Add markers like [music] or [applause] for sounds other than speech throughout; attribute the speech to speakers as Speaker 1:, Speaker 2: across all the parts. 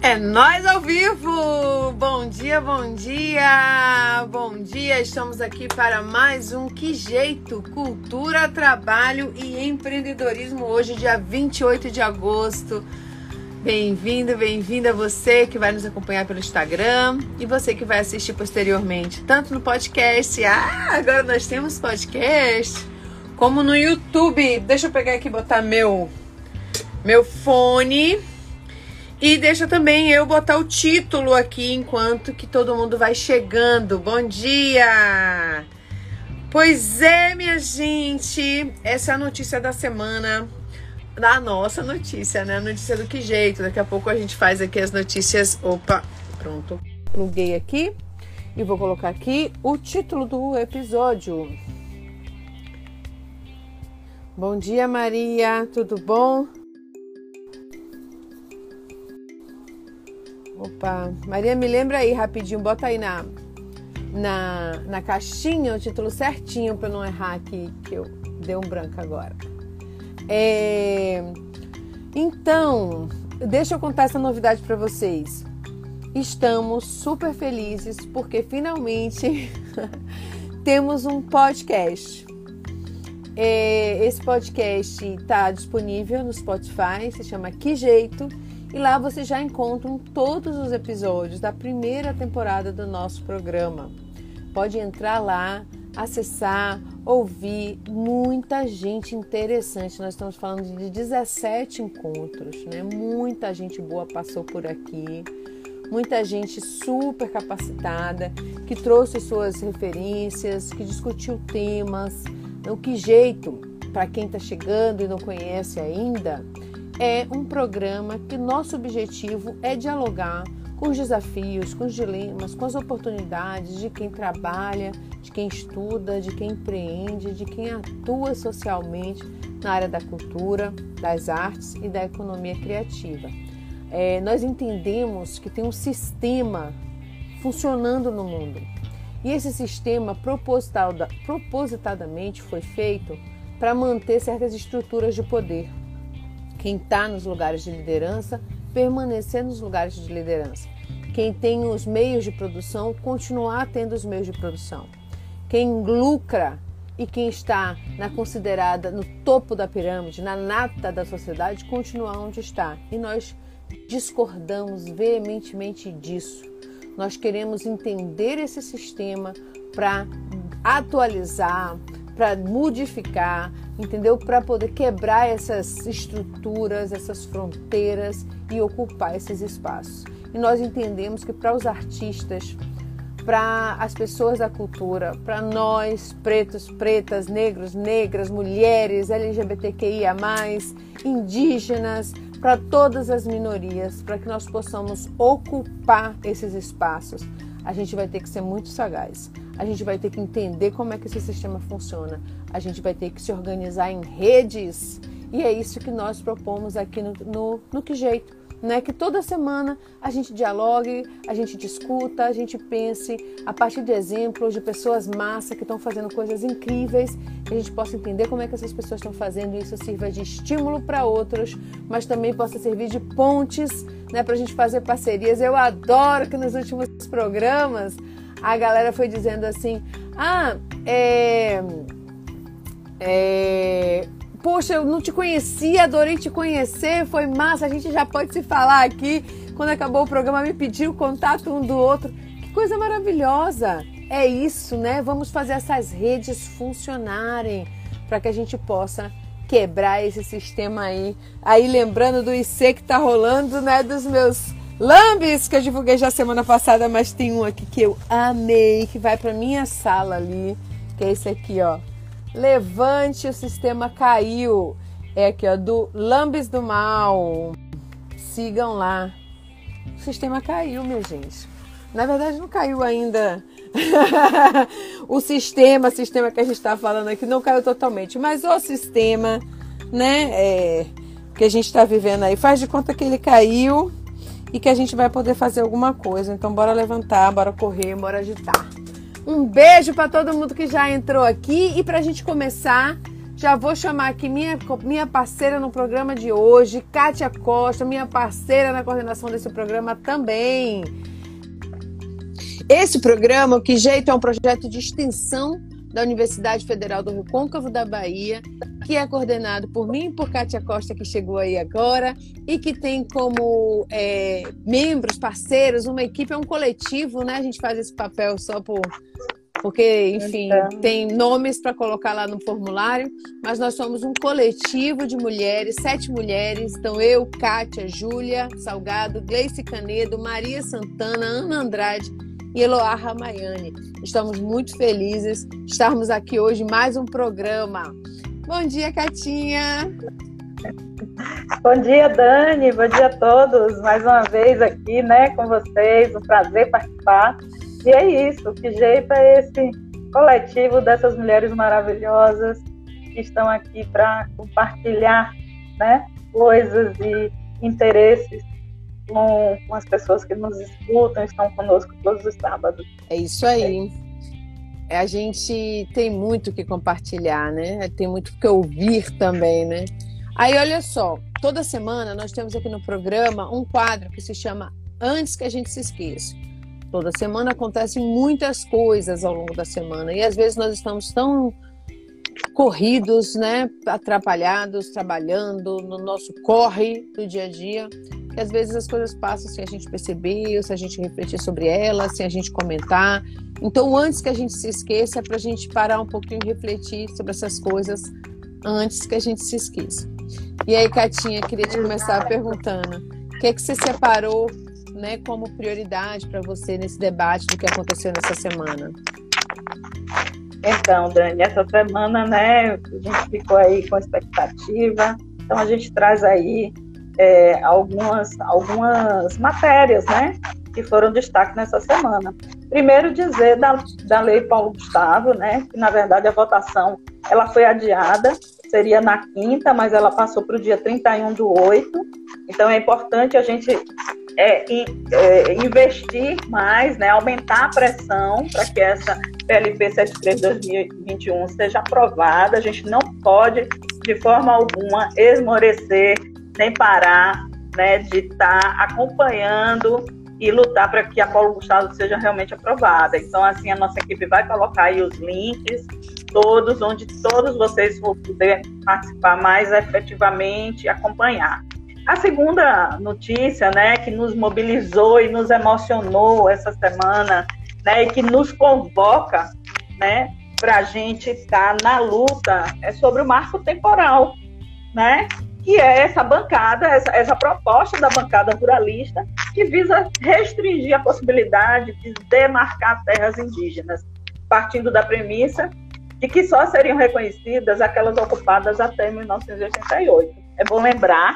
Speaker 1: É nós ao vivo! Bom dia, bom dia! Bom dia! Estamos aqui para mais um Que Jeito? Cultura, Trabalho e Empreendedorismo hoje, dia 28 de agosto. Bem-vindo, bem-vinda você que vai nos acompanhar pelo Instagram e você que vai assistir posteriormente, tanto no podcast. Ah, agora nós temos podcast, como no YouTube. Deixa eu pegar aqui e botar meu meu fone. E deixa também eu botar o título aqui enquanto que todo mundo vai chegando. Bom dia! Pois é, minha gente, essa é a notícia da semana. Da nossa notícia, né? Notícia do que jeito. Daqui a pouco a gente faz aqui as notícias. Opa, pronto. Pluguei aqui e vou colocar aqui o título do episódio. Bom dia, Maria, tudo bom? Opa, Maria, me lembra aí rapidinho, bota aí na, na, na caixinha o título certinho para não errar aqui, que eu dei um branco agora. É, então, deixa eu contar essa novidade para vocês. Estamos super felizes porque finalmente [laughs] temos um podcast. É, esse podcast está disponível no Spotify, se chama Que Jeito e lá você já encontra todos os episódios da primeira temporada do nosso programa. Pode entrar lá, acessar, ouvir muita gente interessante. Nós estamos falando de 17 encontros, né? Muita gente boa passou por aqui. Muita gente super capacitada que trouxe suas referências, que discutiu temas. O que jeito para quem está chegando e não conhece ainda? É um programa que nosso objetivo é dialogar com os desafios, com os dilemas, com as oportunidades de quem trabalha, de quem estuda, de quem empreende, de quem atua socialmente na área da cultura, das artes e da economia criativa. É, nós entendemos que tem um sistema funcionando no mundo e esse sistema propositadamente foi feito para manter certas estruturas de poder quem está nos lugares de liderança, permanecer nos lugares de liderança. Quem tem os meios de produção, continuar tendo os meios de produção. Quem lucra e quem está na considerada no topo da pirâmide, na nata da sociedade, continuar onde está. E nós discordamos veementemente disso. Nós queremos entender esse sistema para atualizar, para modificar, entendeu? Para poder quebrar essas estruturas, essas fronteiras e ocupar esses espaços. E nós entendemos que para os artistas, para as pessoas da cultura, para nós, pretos, pretas, negros, negras, mulheres, LGBTQIA, indígenas, para todas as minorias, para que nós possamos ocupar esses espaços, a gente vai ter que ser muito sagaz a gente vai ter que entender como é que esse sistema funciona, a gente vai ter que se organizar em redes. E é isso que nós propomos aqui no, no, no Que Jeito. Né? Que toda semana a gente dialogue, a gente discuta, a gente pense a partir de exemplos de pessoas massa que estão fazendo coisas incríveis, que a gente possa entender como é que essas pessoas estão fazendo e isso sirva de estímulo para outros, mas também possa servir de pontes né, para a gente fazer parcerias. Eu adoro que nos últimos programas a galera foi dizendo assim: ah, é. É. Poxa, eu não te conhecia, adorei te conhecer, foi massa, a gente já pode se falar aqui. Quando acabou o programa, me pediu contato um do outro. Que coisa maravilhosa! É isso, né? Vamos fazer essas redes funcionarem para que a gente possa quebrar esse sistema aí. Aí lembrando do IC que tá rolando, né? Dos meus Lambis, que eu divulguei já semana passada, mas tem um aqui que eu amei, que vai para minha sala ali, que é esse aqui, ó. Levante, o sistema caiu. É aqui, ó, do Lambis do Mal. Sigam lá. O sistema caiu, minha gente. Na verdade, não caiu ainda. [laughs] o sistema, sistema que a gente está falando aqui, não caiu totalmente. Mas o sistema, né, é, que a gente está vivendo aí, faz de conta que ele caiu e que a gente vai poder fazer alguma coisa. Então, bora levantar, bora correr, bora agitar. Um beijo para todo mundo que já entrou aqui e para a gente começar, Já vou chamar aqui minha, minha parceira no programa de hoje, Kátia Costa, minha parceira na coordenação desse programa também. Esse programa, Que Jeito, é um projeto de extensão da Universidade Federal do Rio Côncavo da Bahia, que é coordenado por mim e por Kátia Costa, que chegou aí agora, e que tem como é, membros, parceiros, uma equipe, é um coletivo, né? A gente faz esse papel só por, porque, enfim, então... tem nomes para colocar lá no formulário, mas nós somos um coletivo de mulheres, sete mulheres. Então, eu, Kátia, Júlia Salgado, Gleice Canedo, Maria Santana, Ana Andrade e Eloá Ramayane. Estamos muito felizes de estarmos aqui hoje mais um programa. Bom dia, Catinha!
Speaker 2: Bom dia, Dani. Bom dia a todos. Mais uma vez aqui, né, com vocês. Um prazer participar. E é isso, que jeito é esse coletivo dessas mulheres maravilhosas que estão aqui para compartilhar né, coisas e interesses com, com, as pessoas que nos escutam, estão conosco todos os sábados.
Speaker 1: É isso aí. É. A gente tem muito que compartilhar, né? Tem muito que ouvir também, né? Aí, olha só, toda semana nós temos aqui no programa um quadro que se chama Antes que a gente se esqueça. Toda semana acontecem muitas coisas ao longo da semana e às vezes nós estamos tão corridos, né, atrapalhados, trabalhando no nosso corre do dia a dia, que às vezes as coisas passam sem a gente perceber, sem a gente refletir sobre elas, sem a gente comentar. Então, antes que a gente se esqueça, é para a gente parar um pouquinho e refletir sobre essas coisas antes que a gente se esqueça. E aí, Catinha, queria te começar perguntando: o que é que você separou né, como prioridade para você nesse debate do que aconteceu nessa semana?
Speaker 2: Então, Dani, essa semana, né, a gente ficou aí com expectativa, então a gente traz aí é, algumas, algumas matérias, né, que foram destaque nessa semana. Primeiro dizer da, da lei Paulo Gustavo, né, que na verdade a votação ela foi adiada, seria na quinta, mas ela passou para o dia 31 do 8, então é importante a gente é, é, investir mais, né, aumentar a pressão para que essa PLP 73-2021 seja aprovada. A gente não pode, de forma alguma, esmorecer nem parar né, de estar tá acompanhando e lutar para que a Paulo Gustavo seja realmente aprovada. Então, assim, a nossa equipe vai colocar aí os links todos, onde todos vocês vão poder participar mais efetivamente, acompanhar. A segunda notícia, né, que nos mobilizou e nos emocionou essa semana, né, e que nos convoca, né, para a gente estar tá na luta, é sobre o marco temporal, né, que é essa bancada, essa, essa proposta da bancada ruralista que visa restringir a possibilidade de demarcar terras indígenas, partindo da premissa de que só seriam reconhecidas aquelas ocupadas até 1988. É bom lembrar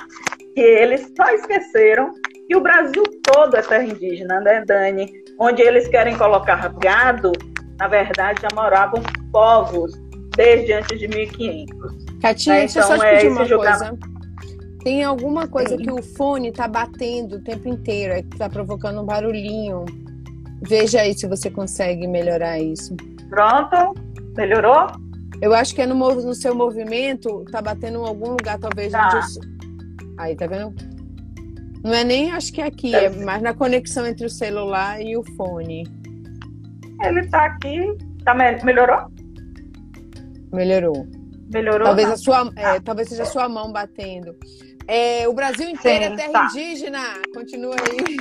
Speaker 2: que eles só esqueceram que o Brasil todo é terra indígena, né, Dani? Onde eles querem colocar gado, na verdade já moravam povos desde antes de 1500.
Speaker 1: Catinha, né? deixa então, eu só te pedir uma coisa. Tem alguma coisa Sim. que o fone está batendo o tempo inteiro, está provocando um barulhinho. Veja aí se você consegue melhorar isso.
Speaker 2: Pronto? Melhorou?
Speaker 1: Eu acho que é no, no seu movimento, tá batendo em algum lugar, talvez. Tá. Onde Aí, tá vendo? Não é nem, acho que é aqui, é mais na conexão entre o celular e o fone.
Speaker 2: Ele tá aqui. Tá me melhorou?
Speaker 1: Melhorou.
Speaker 2: Melhorou?
Speaker 1: Talvez, tá? a sua, é, talvez seja a sua mão batendo. É, o Brasil inteiro é Sim, é terra tá. indígena. Continua aí.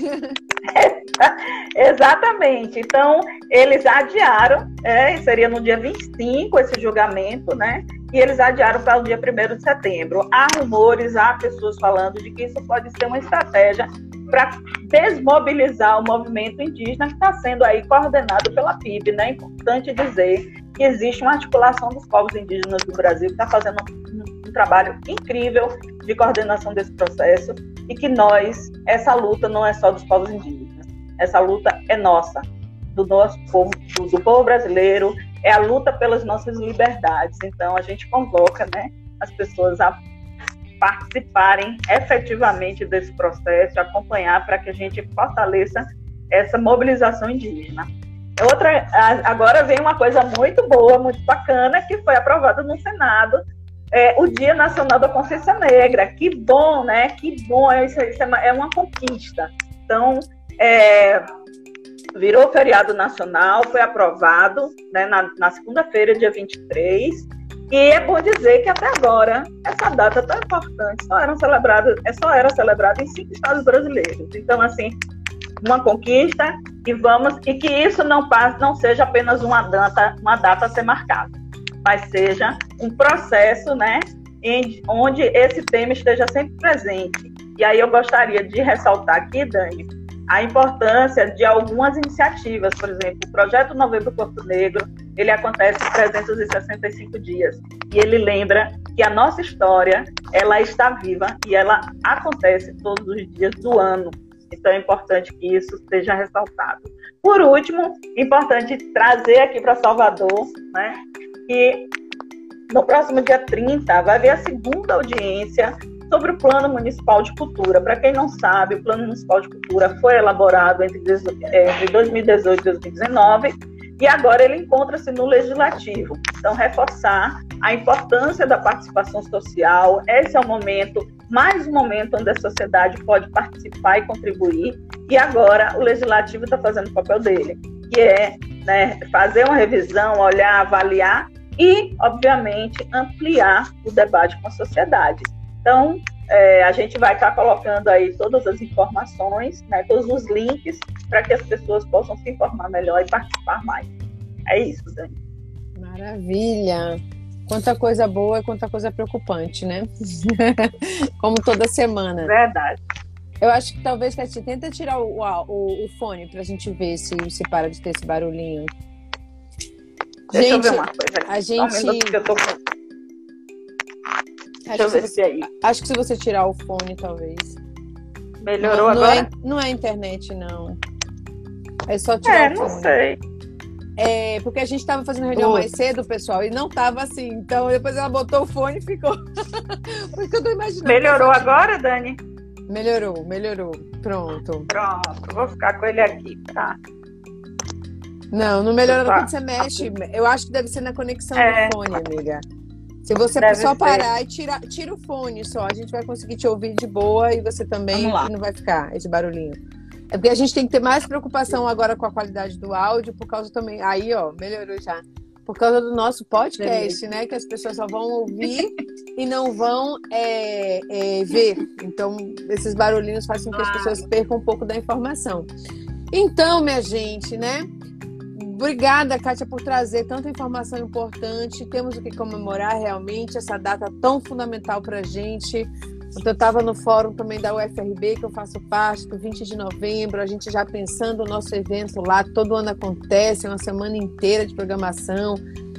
Speaker 1: [laughs]
Speaker 2: Exatamente. Então, eles adiaram, é, seria no dia 25 esse julgamento, né? E eles adiaram para o dia 1 de setembro. Há rumores, há pessoas falando de que isso pode ser uma estratégia para desmobilizar o movimento indígena que está sendo aí coordenado pela PIB, né? É importante dizer que existe uma articulação dos povos indígenas do Brasil que está fazendo um, trabalho incrível de coordenação desse processo e que nós, essa luta não é só dos povos indígenas, essa luta é nossa, do nosso povo, do, povo brasileiro, é a luta pelas nossas liberdades. Então a gente convoca, né, as pessoas a participarem efetivamente desse processo, acompanhar para que a gente fortaleça essa mobilização indígena. Outra, agora vem uma coisa muito boa, muito bacana, que foi aprovada no Senado é, o Dia Nacional da Consciência Negra. Que bom, né? Que bom, isso, isso é, uma, é uma conquista. Então, é, virou feriado nacional, foi aprovado né, na, na segunda-feira, dia 23. E é bom dizer que até agora essa data tão importante só era celebrada, é, só era celebrada em cinco estados brasileiros. Então, assim, uma conquista e vamos e que isso não passe, não seja apenas uma data, uma data a ser marcada, mas seja um processo, né, em, onde esse tema esteja sempre presente. E aí eu gostaria de ressaltar aqui, Dani, a importância de algumas iniciativas, por exemplo, o projeto Novembro Corpo Negro, ele acontece 365 dias e ele lembra que a nossa história ela está viva e ela acontece todos os dias do ano. Então é importante que isso seja ressaltado. Por último, importante trazer aqui para Salvador, né, que no próximo dia 30 vai haver a segunda audiência sobre o Plano Municipal de Cultura. Para quem não sabe, o Plano Municipal de Cultura foi elaborado entre, entre 2018 e 2019 e agora ele encontra-se no Legislativo. Então, reforçar a importância da participação social. Esse é o momento, mais um momento onde a sociedade pode participar e contribuir. E agora o Legislativo está fazendo o papel dele, que é né, fazer uma revisão, olhar, avaliar e, obviamente, ampliar o debate com a sociedade. Então, é, a gente vai estar colocando aí todas as informações, né, todos os links, para que as pessoas possam se informar melhor e participar mais. É isso, Dani.
Speaker 1: Maravilha! Quanta coisa boa e quanta coisa preocupante, né? [laughs] Como toda semana.
Speaker 2: Verdade.
Speaker 1: Eu acho que talvez gente tenta tirar o, o, o fone para a gente ver se, se para de ter esse barulhinho.
Speaker 2: Deixa gente, eu ver uma coisa
Speaker 1: aqui. A gente.
Speaker 2: eu tô com... Deixa eu ver se aí.
Speaker 1: Acho que se você tirar o fone, talvez.
Speaker 2: Melhorou
Speaker 1: não,
Speaker 2: não agora?
Speaker 1: É, não é internet, não. É só tirar
Speaker 2: é,
Speaker 1: o fone.
Speaker 2: não sei.
Speaker 1: É, porque a gente estava fazendo reunião mais cedo, pessoal, e não estava assim. Então, depois ela botou o fone e ficou. [laughs] Por isso eu tô imaginando.
Speaker 2: Melhorou agora, Dani?
Speaker 1: Melhorou, melhorou. Pronto.
Speaker 2: Pronto, vou ficar com ele aqui, tá?
Speaker 1: Não, não melhora quando você mexe. Eu acho que deve ser na conexão é. do fone, amiga. Se você Deve só parar ser. e tirar tira o fone só, a gente vai conseguir te ouvir de boa e você também não vai ficar esse barulhinho. É porque a gente tem que ter mais preocupação agora com a qualidade do áudio, por causa também. Aí, ó, melhorou já. Por causa do nosso podcast, né? Que as pessoas só vão ouvir [laughs] e não vão é, é, ver. Então, esses barulhinhos fazem com que as pessoas percam um pouco da informação. Então, minha gente, né? Obrigada, Kátia, por trazer tanta informação importante. Temos o que comemorar realmente, essa data tão fundamental para a gente. Eu estava no fórum também da UFRB, que eu faço parte, do 20 de novembro, a gente já pensando o nosso evento lá, todo ano acontece, é uma semana inteira de programação.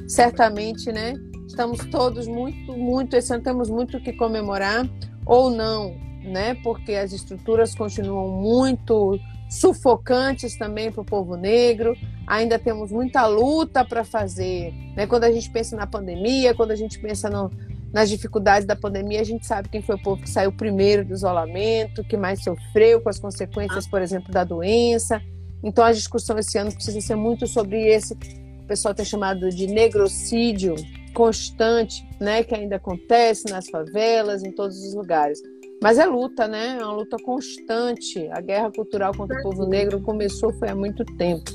Speaker 1: Certamente, né? Estamos todos muito, muito, esse ano temos muito o que comemorar, ou não, né? Porque as estruturas continuam muito sufocantes também para o povo negro. Ainda temos muita luta para fazer. Né? Quando a gente pensa na pandemia, quando a gente pensa no, nas dificuldades da pandemia, a gente sabe quem foi o povo que saiu primeiro do isolamento, que mais sofreu com as consequências, por exemplo, da doença. Então a discussão esse ano precisa ser muito sobre esse, o pessoal tem chamado de negrocídio constante, né, que ainda acontece nas favelas, em todos os lugares. Mas é luta, né? É uma luta constante. A guerra cultural contra o povo negro começou foi há muito tempo.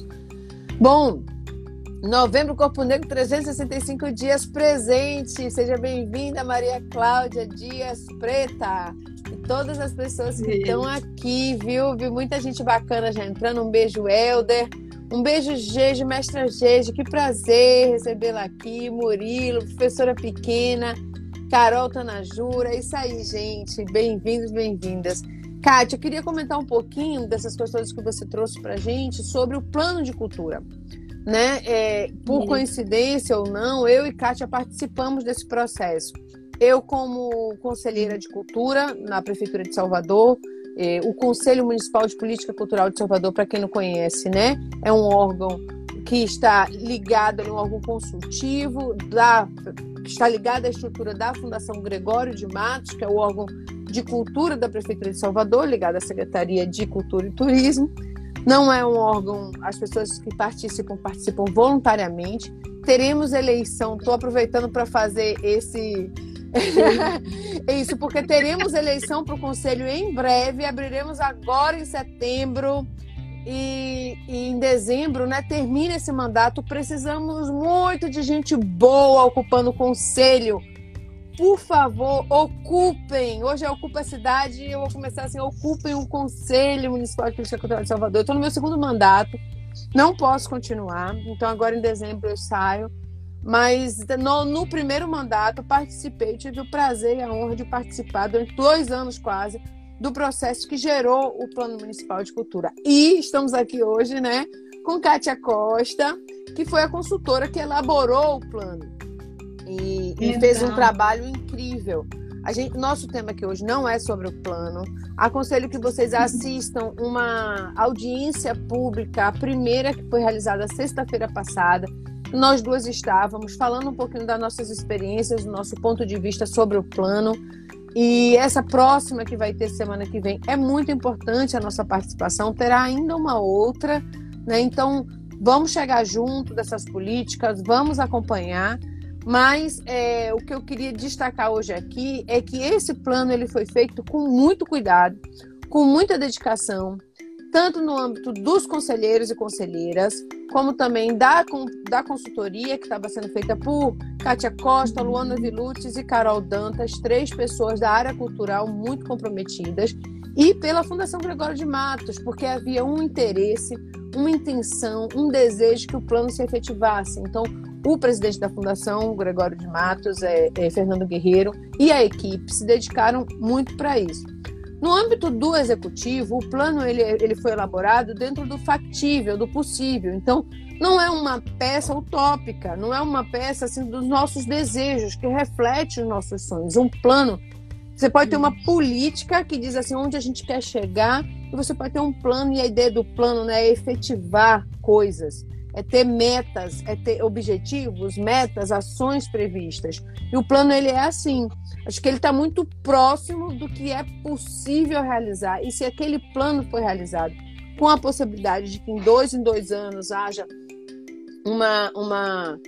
Speaker 1: Bom, novembro Corpo Negro 365 dias presente. Seja bem-vinda, Maria Cláudia Dias Preta. E todas as pessoas que estão aqui, viu? Vi muita gente bacana já entrando. Um beijo, Helder. Um beijo, Gege, mestra Gege. Que prazer recebê-la aqui. Murilo, professora pequena. Carol Tanajura, é isso aí, gente. Bem-vindos, bem-vindas. Kátia, eu queria comentar um pouquinho dessas questões que você trouxe para gente sobre o plano de cultura. Né? É, por coincidência ou não, eu e Kátia participamos desse processo. Eu, como conselheira de cultura na Prefeitura de Salvador, é, o Conselho Municipal de Política Cultural de Salvador, para quem não conhece, né, é um órgão que está ligado, é um órgão consultivo da que está ligada à estrutura da Fundação Gregório de Matos, que é o órgão de cultura da Prefeitura de Salvador, ligado à Secretaria de Cultura e Turismo. Não é um órgão, as pessoas que participam, participam voluntariamente. Teremos eleição, estou aproveitando para fazer esse [laughs] isso, porque teremos eleição para o Conselho em breve, abriremos agora em setembro e, e, em dezembro, né, termina esse mandato. Precisamos muito de gente boa ocupando o Conselho. Por favor, ocupem. Hoje é Ocupa a Cidade e eu vou começar assim: ocupem o Conselho Municipal de Política Cultural de Salvador. Estou no meu segundo mandato, não posso continuar, então agora em dezembro eu saio. Mas no, no, primeiro mandato participei, tive o prazer e a honra de participar durante dois anos quase do processo que gerou o Plano Municipal de Cultura. E estamos aqui hoje, né, com Kátia Costa, que foi a consultora que elaborou o plano e, e fez um trabalho incrível. A gente, nosso tema aqui hoje não é sobre o plano. Aconselho que vocês assistam uma audiência pública, a primeira que foi realizada sexta-feira passada, nós duas estávamos falando um pouquinho das nossas experiências, do nosso ponto de vista sobre o plano. E essa próxima que vai ter semana que vem é muito importante a nossa participação. Terá ainda uma outra, né? Então vamos chegar junto dessas políticas, vamos acompanhar. Mas é, o que eu queria destacar hoje aqui é que esse plano ele foi feito com muito cuidado, com muita dedicação, tanto no âmbito dos conselheiros e conselheiras, como também da, da consultoria que estava sendo feita por Kátia Costa, Luana Vilutes e Carol Dantas, três pessoas da área cultural muito comprometidas, e pela Fundação Gregório de Matos, porque havia um interesse, uma intenção, um desejo que o plano se efetivasse. Então, o presidente da Fundação, Gregório de Matos, é, é Fernando Guerreiro, e a equipe se dedicaram muito para isso. No âmbito do executivo, o plano ele, ele foi elaborado dentro do factível, do possível. Então, não é uma peça utópica, não é uma peça assim dos nossos desejos que reflete os nossos sonhos. Um plano, você pode ter uma política que diz assim onde a gente quer chegar, e você pode ter um plano e a ideia do plano né, é efetivar coisas é ter metas, é ter objetivos, metas, ações previstas. E o plano ele é assim. Acho que ele está muito próximo do que é possível realizar. E se aquele plano for realizado com a possibilidade de que em dois em dois anos haja uma uma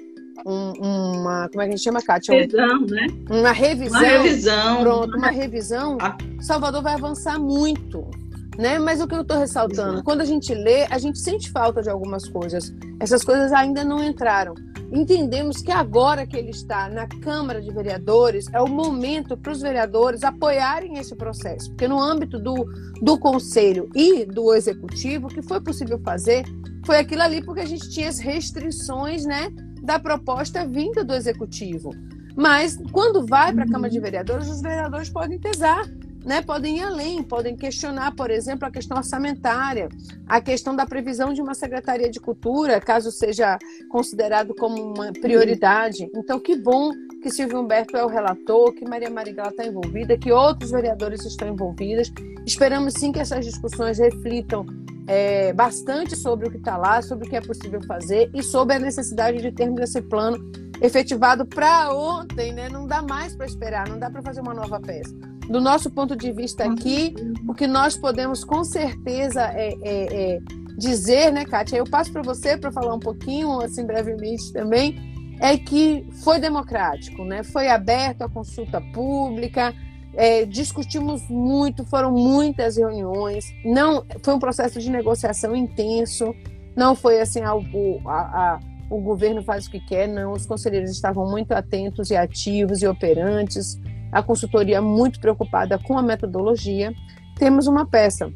Speaker 1: um, uma como é que a gente chama, Kátia?
Speaker 2: Revisão, né?
Speaker 1: Uma revisão.
Speaker 2: Uma revisão.
Speaker 1: Pronto, uma revisão. Salvador vai avançar muito né? Mas o que eu estou ressaltando, quando a gente lê, a gente sente falta de algumas coisas. Essas coisas ainda não entraram. Entendemos que agora que ele está na Câmara de Vereadores, é o momento para os vereadores apoiarem esse processo, porque no âmbito do, do Conselho e do Executivo, o que foi possível fazer foi aquilo ali porque a gente tinha as restrições né, da proposta vinda do Executivo. Mas quando vai para a Câmara de uhum. Vereadores, os vereadores podem pesar né, podem ir além, podem questionar, por exemplo, a questão orçamentária, a questão da previsão de uma Secretaria de Cultura, caso seja considerado como uma prioridade. Então, que bom que Silvio Humberto é o relator, que Maria Marigala está envolvida, que outros vereadores estão envolvidos. Esperamos sim que essas discussões reflitam é, bastante sobre o que está lá, sobre o que é possível fazer e sobre a necessidade de termos esse plano efetivado para ontem, né? Não dá mais para esperar, não dá para fazer uma nova peça do nosso ponto de vista aqui, o que nós podemos com certeza é, é, é dizer, né, Kátia? Eu passo para você para falar um pouquinho, assim, brevemente também, é que foi democrático, né? Foi aberto a consulta pública, é, discutimos muito, foram muitas reuniões, não foi um processo de negociação intenso, não foi assim algo a, a, o governo faz o que quer, não. Os conselheiros estavam muito atentos e ativos e operantes a consultoria muito preocupada com a metodologia, temos uma peça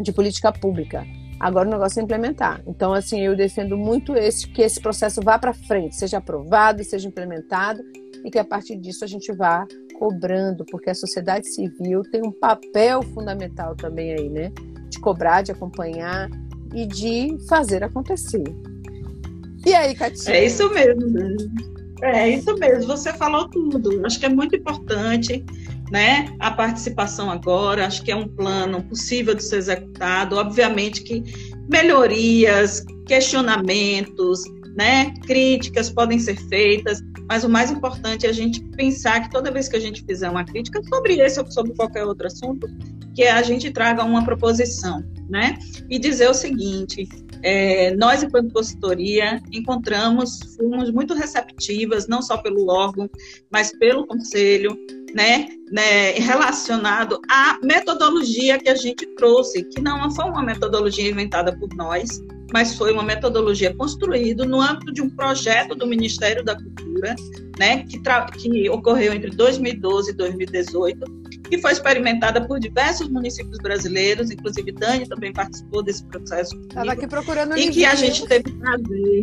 Speaker 1: de política pública. Agora o negócio é implementar. Então, assim, eu defendo muito esse que esse processo vá para frente, seja aprovado, seja implementado e que a partir disso a gente vá cobrando, porque a sociedade civil tem um papel fundamental também aí, né? De cobrar, de acompanhar e de fazer acontecer. E aí, Catinha?
Speaker 2: É isso mesmo. É isso mesmo, você falou tudo. Acho que é muito importante né, a participação agora. Acho que é um plano possível de ser executado. Obviamente que melhorias, questionamentos, né, críticas podem ser feitas, mas o mais importante é a gente pensar que toda vez que a gente fizer uma crítica sobre esse ou sobre qualquer outro assunto, que a gente traga uma proposição, né? E dizer o seguinte: é, nós, enquanto consultoria, encontramos, fomos muito receptivas, não só pelo órgão, mas pelo conselho, né, né, relacionado à metodologia que a gente trouxe, que não foi uma metodologia inventada por nós, mas foi uma metodologia construída no âmbito de um projeto do Ministério da Cultura, né, que, que ocorreu entre 2012 e 2018, que foi experimentada por diversos municípios brasileiros, inclusive Dani também participou desse processo.
Speaker 1: Estava aqui procurando
Speaker 2: E que a gente teve o prazer,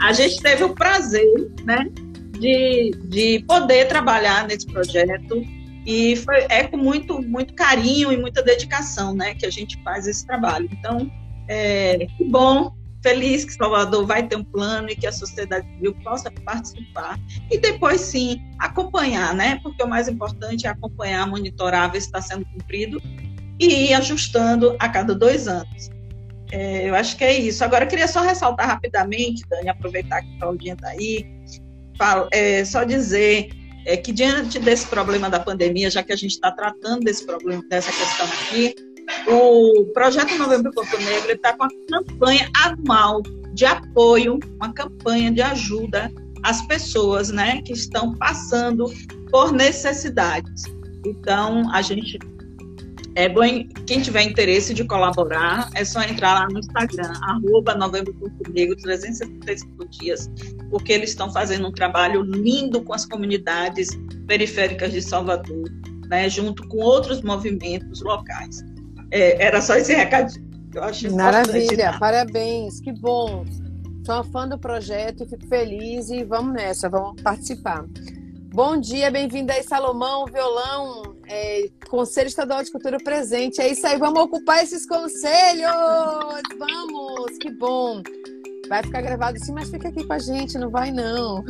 Speaker 2: a gente teve o prazer, né, de, de poder trabalhar nesse projeto e foi, é com muito, muito carinho e muita dedicação, né, que a gente faz esse trabalho. Então, é, que bom feliz que Salvador vai ter um plano e que a sociedade civil possa participar e depois sim acompanhar, né? Porque o mais importante é acompanhar, monitorar, ver se está sendo cumprido e ir ajustando a cada dois anos. É, eu acho que é isso. Agora, eu queria só ressaltar rapidamente, Dani, aproveitar que a Claudinha está aí, falo, é, só dizer é, que diante desse problema da pandemia, já que a gente está tratando desse problema, dessa questão aqui, o Projeto Novembro Corpo Negro está com a campanha anual de apoio, uma campanha de ajuda às pessoas né, que estão passando por necessidades. Então, a gente. É bom, quem tiver interesse de colaborar, é só entrar lá no Instagram, arroba Novembro Corpo Negro, 365 dias, porque eles estão fazendo um trabalho lindo com as comunidades periféricas de Salvador, né, junto com outros movimentos locais. É, era só esse recadinho. Eu acho
Speaker 1: Maravilha, parabéns, que bom. Sou uma fã do projeto e fico feliz e vamos nessa, vamos participar. Bom dia, bem-vindo aí, Salomão, violão, é, Conselho Estadual de Cultura presente. É isso aí, vamos ocupar esses conselhos! Vamos, que bom! Vai ficar gravado sim, mas fica aqui com a gente, não vai não.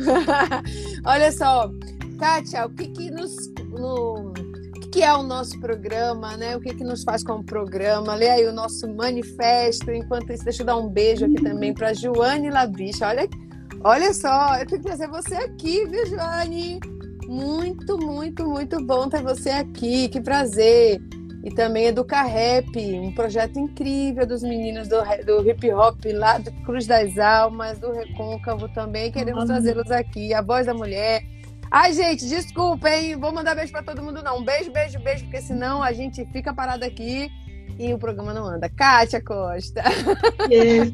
Speaker 1: [laughs] Olha só, Kátia, o que que nos, no, que é o nosso programa, né? O que, que nos faz como programa. Lê aí o nosso manifesto. Enquanto isso, deixa eu dar um beijo aqui também para Joane Labicha. Olha, olha só, eu tenho que trazer você aqui, viu, Joane? Muito, muito, muito bom ter você aqui. Que prazer. E também Educa Rap, um projeto incrível dos meninos do, do hip hop lá do Cruz das Almas, do Recôncavo também. Queremos trazê-los aqui. A voz da mulher Ai, gente, desculpa, hein? Vou mandar beijo para todo mundo, não. Beijo, beijo, beijo, porque senão a gente fica parado aqui e o programa não anda. Kátia Costa.
Speaker 2: Isso.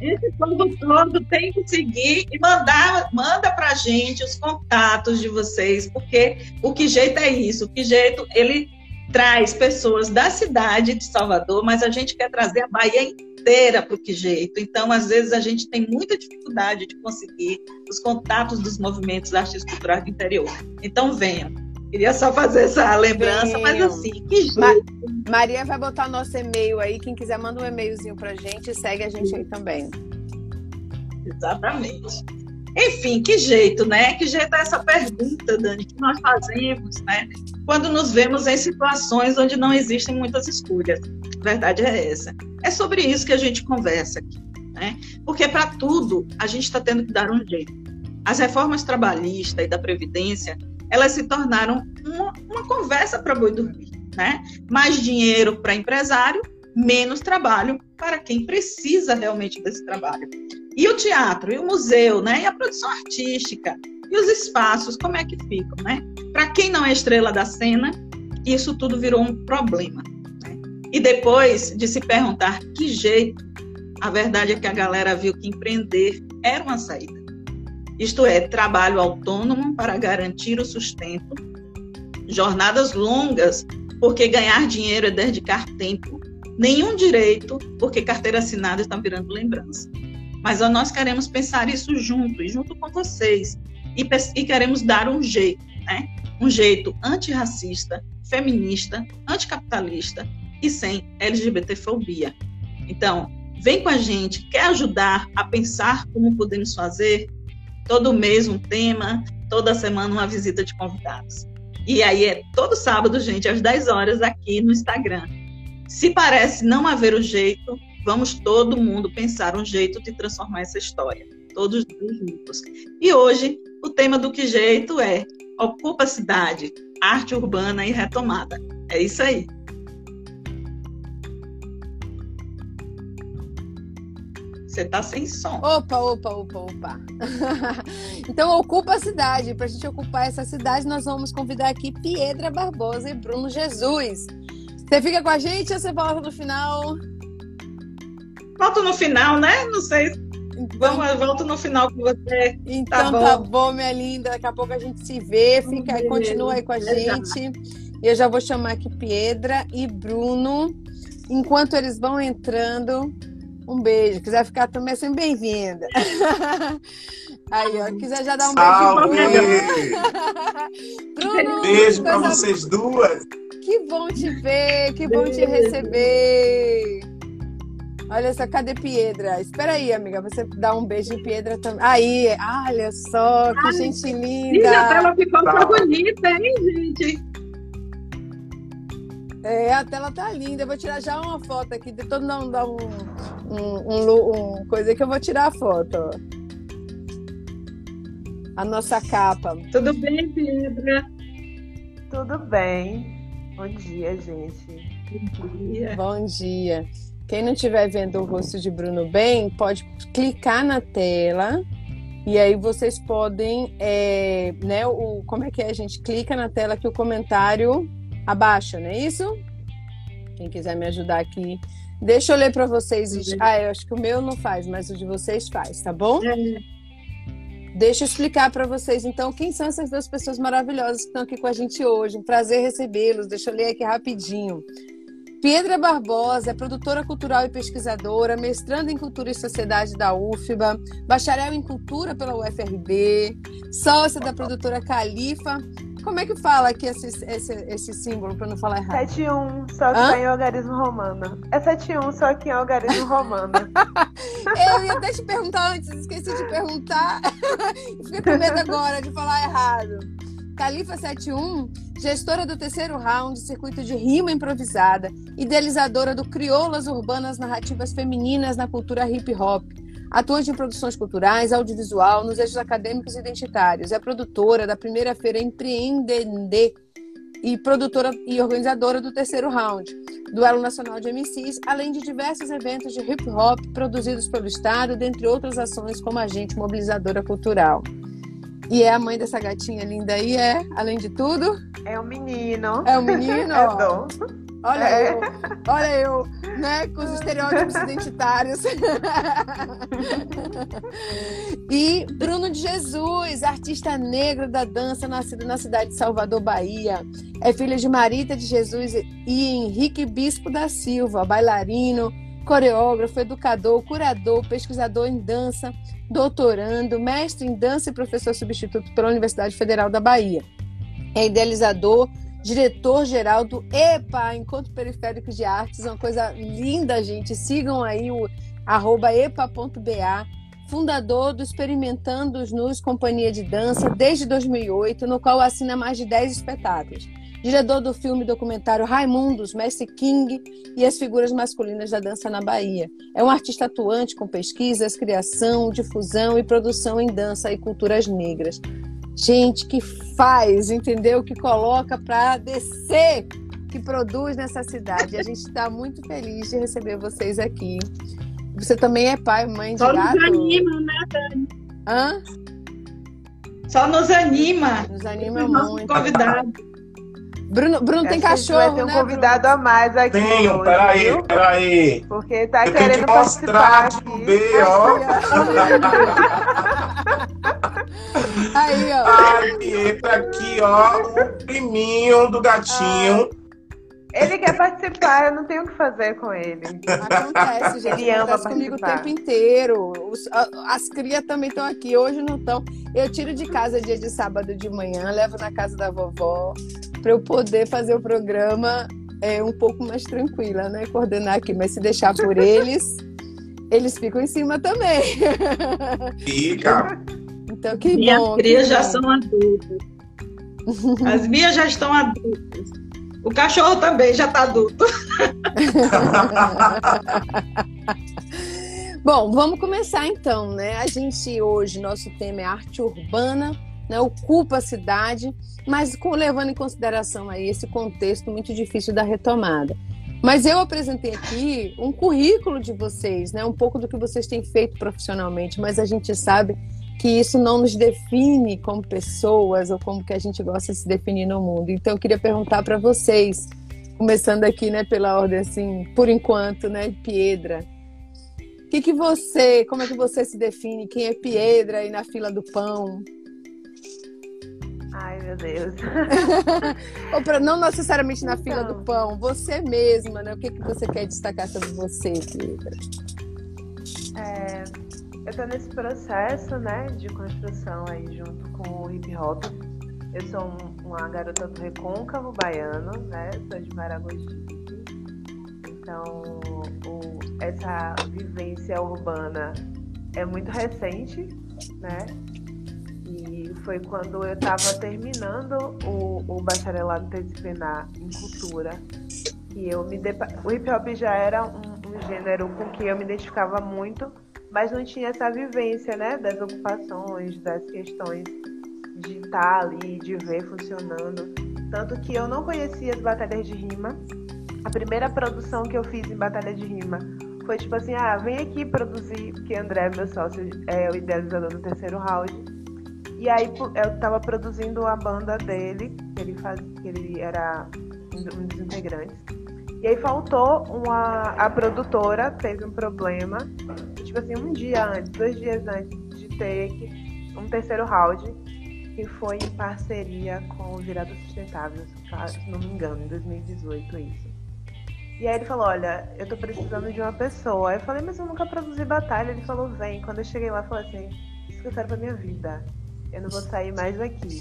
Speaker 2: Esse povo todo tem que seguir e mandar, manda pra gente os contatos de vocês, porque o que jeito é isso? O que jeito ele traz pessoas da cidade de Salvador, mas a gente quer trazer a Bahia inteira inteira para que jeito. Então, às vezes, a gente tem muita dificuldade de conseguir os contatos dos movimentos artísticos culturais do interior. Então, venham. Queria só fazer essa lembrança, Venham. mas assim, que. Ma
Speaker 1: Maria vai botar nosso e-mail aí. Quem quiser, manda um e-mailzinho para a gente. Segue a gente aí também.
Speaker 2: Exatamente. Enfim, que jeito, né? Que jeito é essa pergunta, Dani, que nós fazemos, né? Quando nos vemos em situações onde não existem muitas escolhas. A verdade é essa. É sobre isso que a gente conversa aqui, né? Porque para tudo a gente está tendo que dar um jeito. As reformas trabalhistas e da Previdência, elas se tornaram uma, uma conversa para boi dormir, né? Mais dinheiro para empresário, menos trabalho para quem precisa realmente desse trabalho. E o teatro, e o museu, né? E a produção artística, e os espaços, como é que ficam, né? Para quem não é estrela da cena, isso tudo virou um problema. Né? E depois de se perguntar que jeito, a verdade é que a galera viu que empreender era uma saída. Isto é, trabalho autônomo para garantir o sustento, jornadas longas, porque ganhar dinheiro é dedicar tempo, nenhum direito, porque carteira assinada está virando lembrança. Mas nós queremos pensar isso junto, e junto com vocês. E, e queremos dar um jeito, né? Um jeito antirracista, feminista, anticapitalista e sem LGBTfobia. Então, vem com a gente, quer ajudar a pensar como podemos fazer? Todo mês um tema, toda semana uma visita de convidados. E aí é todo sábado, gente, às 10 horas aqui no Instagram. Se parece não haver o jeito, vamos todo mundo pensar um jeito de transformar essa história, todos juntos. E hoje, o tema do que jeito é Ocupa a Cidade, Arte Urbana e Retomada. É isso aí. Você tá sem som.
Speaker 1: Opa, opa, opa, opa. [laughs] então ocupa a cidade. Para a gente ocupar essa cidade, nós vamos convidar aqui Piedra Barbosa e Bruno Jesus. Você fica com a gente ou você volta no final?
Speaker 2: Volto no final, né? Não sei. Então, Vamos, volto no final com você.
Speaker 1: Tá então tá bom. tá bom, minha linda. Daqui a pouco a gente se vê. Fica, aí, continua aí com a gente. Eu já vou chamar aqui Piedra e Bruno. Enquanto eles vão entrando, um beijo. Quiser ficar também, é sempre bem-vinda. [laughs] Aí, ó, quiser já dar um
Speaker 3: Salve.
Speaker 1: beijo. [laughs]
Speaker 3: Bruno, beijo para vocês duas.
Speaker 1: Que bom te ver, que bom te receber. Olha só, cadê Piedra? Espera aí, amiga, você dá um beijo em Piedra também. Aí, olha só, que Ai, gente linda.
Speaker 2: a tela ficou tá. bonita, hein, gente?
Speaker 1: É, a tela tá linda. Eu vou tirar já uma foto aqui. De todo mundo dar um, um, um, um, coisa que eu vou tirar a foto. A nossa capa.
Speaker 2: Tudo bem, Pedra?
Speaker 4: Tudo bem. Bom dia, gente.
Speaker 2: Bom dia.
Speaker 1: Bom dia. Quem não estiver vendo o rosto de Bruno bem, pode clicar na tela e aí vocês podem, é, né? O, como é que é? A gente clica na tela que o comentário abaixa, não é isso? Quem quiser me ajudar aqui. Deixa eu ler para vocês. Ah, eu acho que o meu não faz, mas o de vocês faz, tá bom? É. Deixa eu explicar para vocês, então, quem são essas duas pessoas maravilhosas que estão aqui com a gente hoje. Um prazer recebê-los. Deixa eu ler aqui rapidinho. Piedra Barbosa é produtora cultural e pesquisadora, mestranda em Cultura e Sociedade da UFBA, bacharel em Cultura pela UFRB, sócia da produtora Califa como é que fala aqui esse, esse, esse símbolo, para não falar errado?
Speaker 4: 71, só que Hã? tá em algarismo romano. É 71, só que em algarismo romano. [laughs]
Speaker 1: eu ia até te perguntar antes, esqueci de perguntar. [laughs] Fiquei com medo agora de falar errado. Califa 71, gestora do terceiro round, circuito de rima improvisada, idealizadora do Crioulas Urbanas Narrativas Femininas na Cultura Hip Hop Atuante em produções culturais, audiovisual, nos eixos acadêmicos e identitários. É produtora da primeira feira Empreendender e produtora e organizadora do terceiro round, Duelo Nacional de MCs, além de diversos eventos de hip hop produzidos pelo Estado, dentre outras ações como agente mobilizadora cultural. E é a mãe dessa gatinha linda aí, é, além de tudo?
Speaker 4: É um menino.
Speaker 1: É um menino? [laughs]
Speaker 4: é dom.
Speaker 1: Olha é. eu, olha eu, né, com os estereótipos identitários. [laughs] e Bruno de Jesus, artista negro da dança, nascido na cidade de Salvador, Bahia. É filho de Marita de Jesus e Henrique Bispo da Silva, bailarino, coreógrafo, educador, curador, pesquisador em dança, doutorando, mestre em dança e professor substituto pela Universidade Federal da Bahia. É idealizador diretor-geral do EPA, Encontro Periférico de Artes, uma coisa linda, gente. Sigam aí o epa.ba, fundador do Experimentando os Nus Companhia de Dança desde 2008, no qual assina mais de 10 espetáculos. Diretor do filme documentário Raimundos, Mestre King e as figuras masculinas da dança na Bahia. É um artista atuante com pesquisas, criação, difusão e produção em dança e culturas negras gente que faz, entendeu? Que coloca para descer, que produz nessa cidade. A gente está muito feliz de receber vocês aqui. Você também é pai, mãe de
Speaker 2: Só
Speaker 1: gato?
Speaker 2: nos anima, né, Dani?
Speaker 1: Hã?
Speaker 2: Só nos anima.
Speaker 1: Nos anima muito.
Speaker 2: Convidado.
Speaker 1: Bruno, Bruno tem cachorro, vai ter
Speaker 4: um
Speaker 1: né,
Speaker 4: convidado
Speaker 1: Bruno?
Speaker 4: a mais aqui.
Speaker 3: Tenho, hoje, peraí, viu? peraí.
Speaker 4: Porque tá
Speaker 3: Eu
Speaker 4: querendo
Speaker 3: tenho que mostrar
Speaker 4: participar
Speaker 3: ver, ó. [laughs]
Speaker 1: Aí, ó.
Speaker 3: Ai, Pietra, aqui, ó, o priminho do gatinho.
Speaker 4: Ele quer participar, eu não tenho o que fazer com ele.
Speaker 1: Acontece, gente.
Speaker 4: Ele ama
Speaker 1: acontece comigo o tempo inteiro. Os, as crias também estão aqui, hoje não estão. Eu tiro de casa dia de sábado de manhã, levo na casa da vovó, para eu poder fazer o programa é, um pouco mais tranquila, né? Coordenar aqui. Mas se deixar por [laughs] eles, eles ficam em cima também.
Speaker 3: Fica.
Speaker 1: Então, que
Speaker 2: Minhas
Speaker 1: bom.
Speaker 2: crias
Speaker 1: que
Speaker 2: já são adultas. As minhas já estão adultas. O cachorro também já está adulto. [laughs]
Speaker 1: Bom, vamos começar então, né? A gente hoje, nosso tema é arte urbana, né? Ocupa a cidade, mas com, levando em consideração aí esse contexto muito difícil da retomada. Mas eu apresentei aqui um currículo de vocês, né? Um pouco do que vocês têm feito profissionalmente, mas a gente sabe que isso não nos define como pessoas ou como que a gente gosta de se definir no mundo. Então eu queria perguntar para vocês, começando aqui, né, pela ordem assim, por enquanto, né, Piedra. O que que você, como é que você se define? Quem é Piedra aí na fila do pão?
Speaker 4: Ai, meu Deus. [laughs]
Speaker 1: Ou pra, não necessariamente na fila do pão, você mesma, né? O que, que você quer destacar sobre você, Piedra?
Speaker 4: É, eu tô nesse processo, né, de construção aí junto com o hip hop. Eu sou um- uma garota do recôncavo baiano, né? Sou de Maragogi. Então, o- essa vivência urbana é muito recente, né? E foi quando eu estava terminando o, o bacharelado interdisciplinar em cultura que eu me depa... o hip hop já era um, um gênero com que eu me identificava muito, mas não tinha essa vivência, né, das ocupações, das questões de estar ali, de ver funcionando. Tanto que eu não conhecia as batalhas de rima. A primeira produção que eu fiz em batalha de rima foi tipo assim, ah, vem aqui produzir, porque André, meu sócio, é o idealizador do terceiro round. E aí eu tava produzindo a banda dele, que ele, faz, que ele era um dos integrantes. E aí faltou uma. A produtora teve um problema. Tipo assim, um dia antes, dois dias antes de ter um terceiro round, que foi em parceria com o Virada Sustentável, se não me engano, em 2018 isso. E aí ele falou, olha, eu tô precisando de uma pessoa. Aí eu falei, mas eu nunca produzi batalha. Ele falou, vem. Quando eu cheguei lá, eu falei assim, isso que eu quero pra minha vida. Eu não vou sair mais daqui.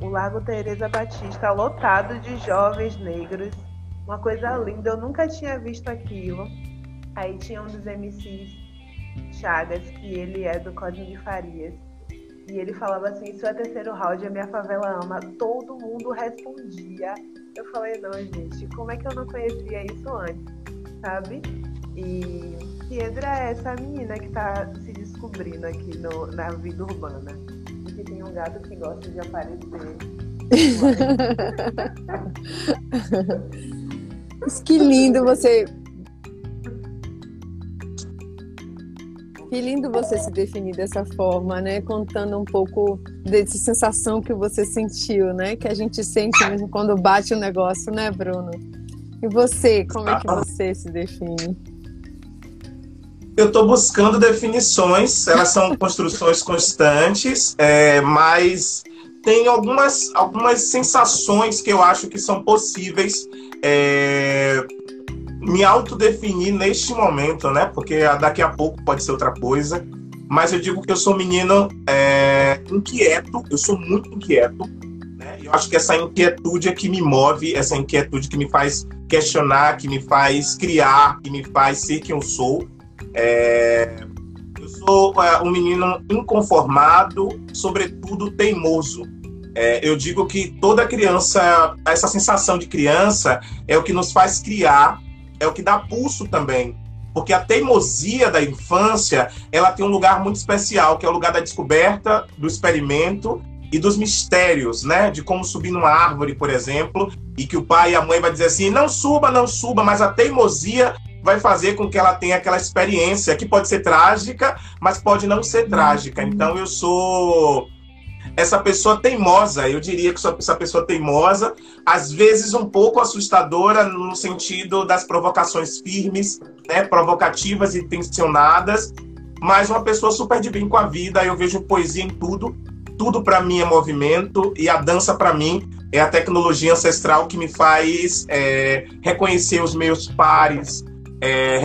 Speaker 4: O Lago Teresa Batista lotado de jovens negros. Uma coisa linda, eu nunca tinha visto aquilo. Aí tinha um dos MCs Chagas, que ele é do Código de Farias. E ele falava assim, isso é terceiro round, a minha favela ama. Todo mundo respondia. Eu falei, não, gente, como é que eu não conhecia isso antes? Sabe? E Piedra é essa menina que tá se descobrindo aqui no, na vida urbana. E que tem um gato que gosta de aparecer.
Speaker 1: Mas [laughs] Que lindo você. Que lindo você se definir dessa forma, né? Contando um pouco dessa sensação que você sentiu, né? Que a gente sente mesmo quando bate o negócio, né, Bruno? E você, como é que você se define?
Speaker 3: Eu estou buscando definições, elas são [laughs] construções constantes, é, mas tem algumas, algumas sensações que eu acho que são possíveis é, me autodefinir neste momento, né? Porque daqui a pouco pode ser outra coisa. Mas eu digo que eu sou um menino é, inquieto, eu sou muito inquieto. Né? Eu acho que essa inquietude é que me move, essa inquietude que me faz questionar, que me faz criar, que me faz ser quem eu sou. É, eu sou é, um menino inconformado, sobretudo teimoso. É, eu digo que toda criança, essa sensação de criança é o que nos faz criar, é o que dá pulso também. Porque a teimosia da infância, ela tem um lugar muito especial, que é o lugar da descoberta, do experimento e dos mistérios, né? De como subir numa árvore, por exemplo, e que o pai e a mãe vai dizer assim: não suba, não suba, mas a teimosia vai fazer com que ela tenha aquela experiência que pode ser trágica, mas pode não ser trágica. Então eu sou essa pessoa teimosa, eu diria que essa pessoa teimosa, às vezes um pouco assustadora no sentido das provocações firmes, né, provocativas e tensionadas, mas uma pessoa super de bem com a vida, eu vejo poesia em tudo, tudo para mim é movimento e a dança para mim é a tecnologia ancestral que me faz é, reconhecer os meus pares, é,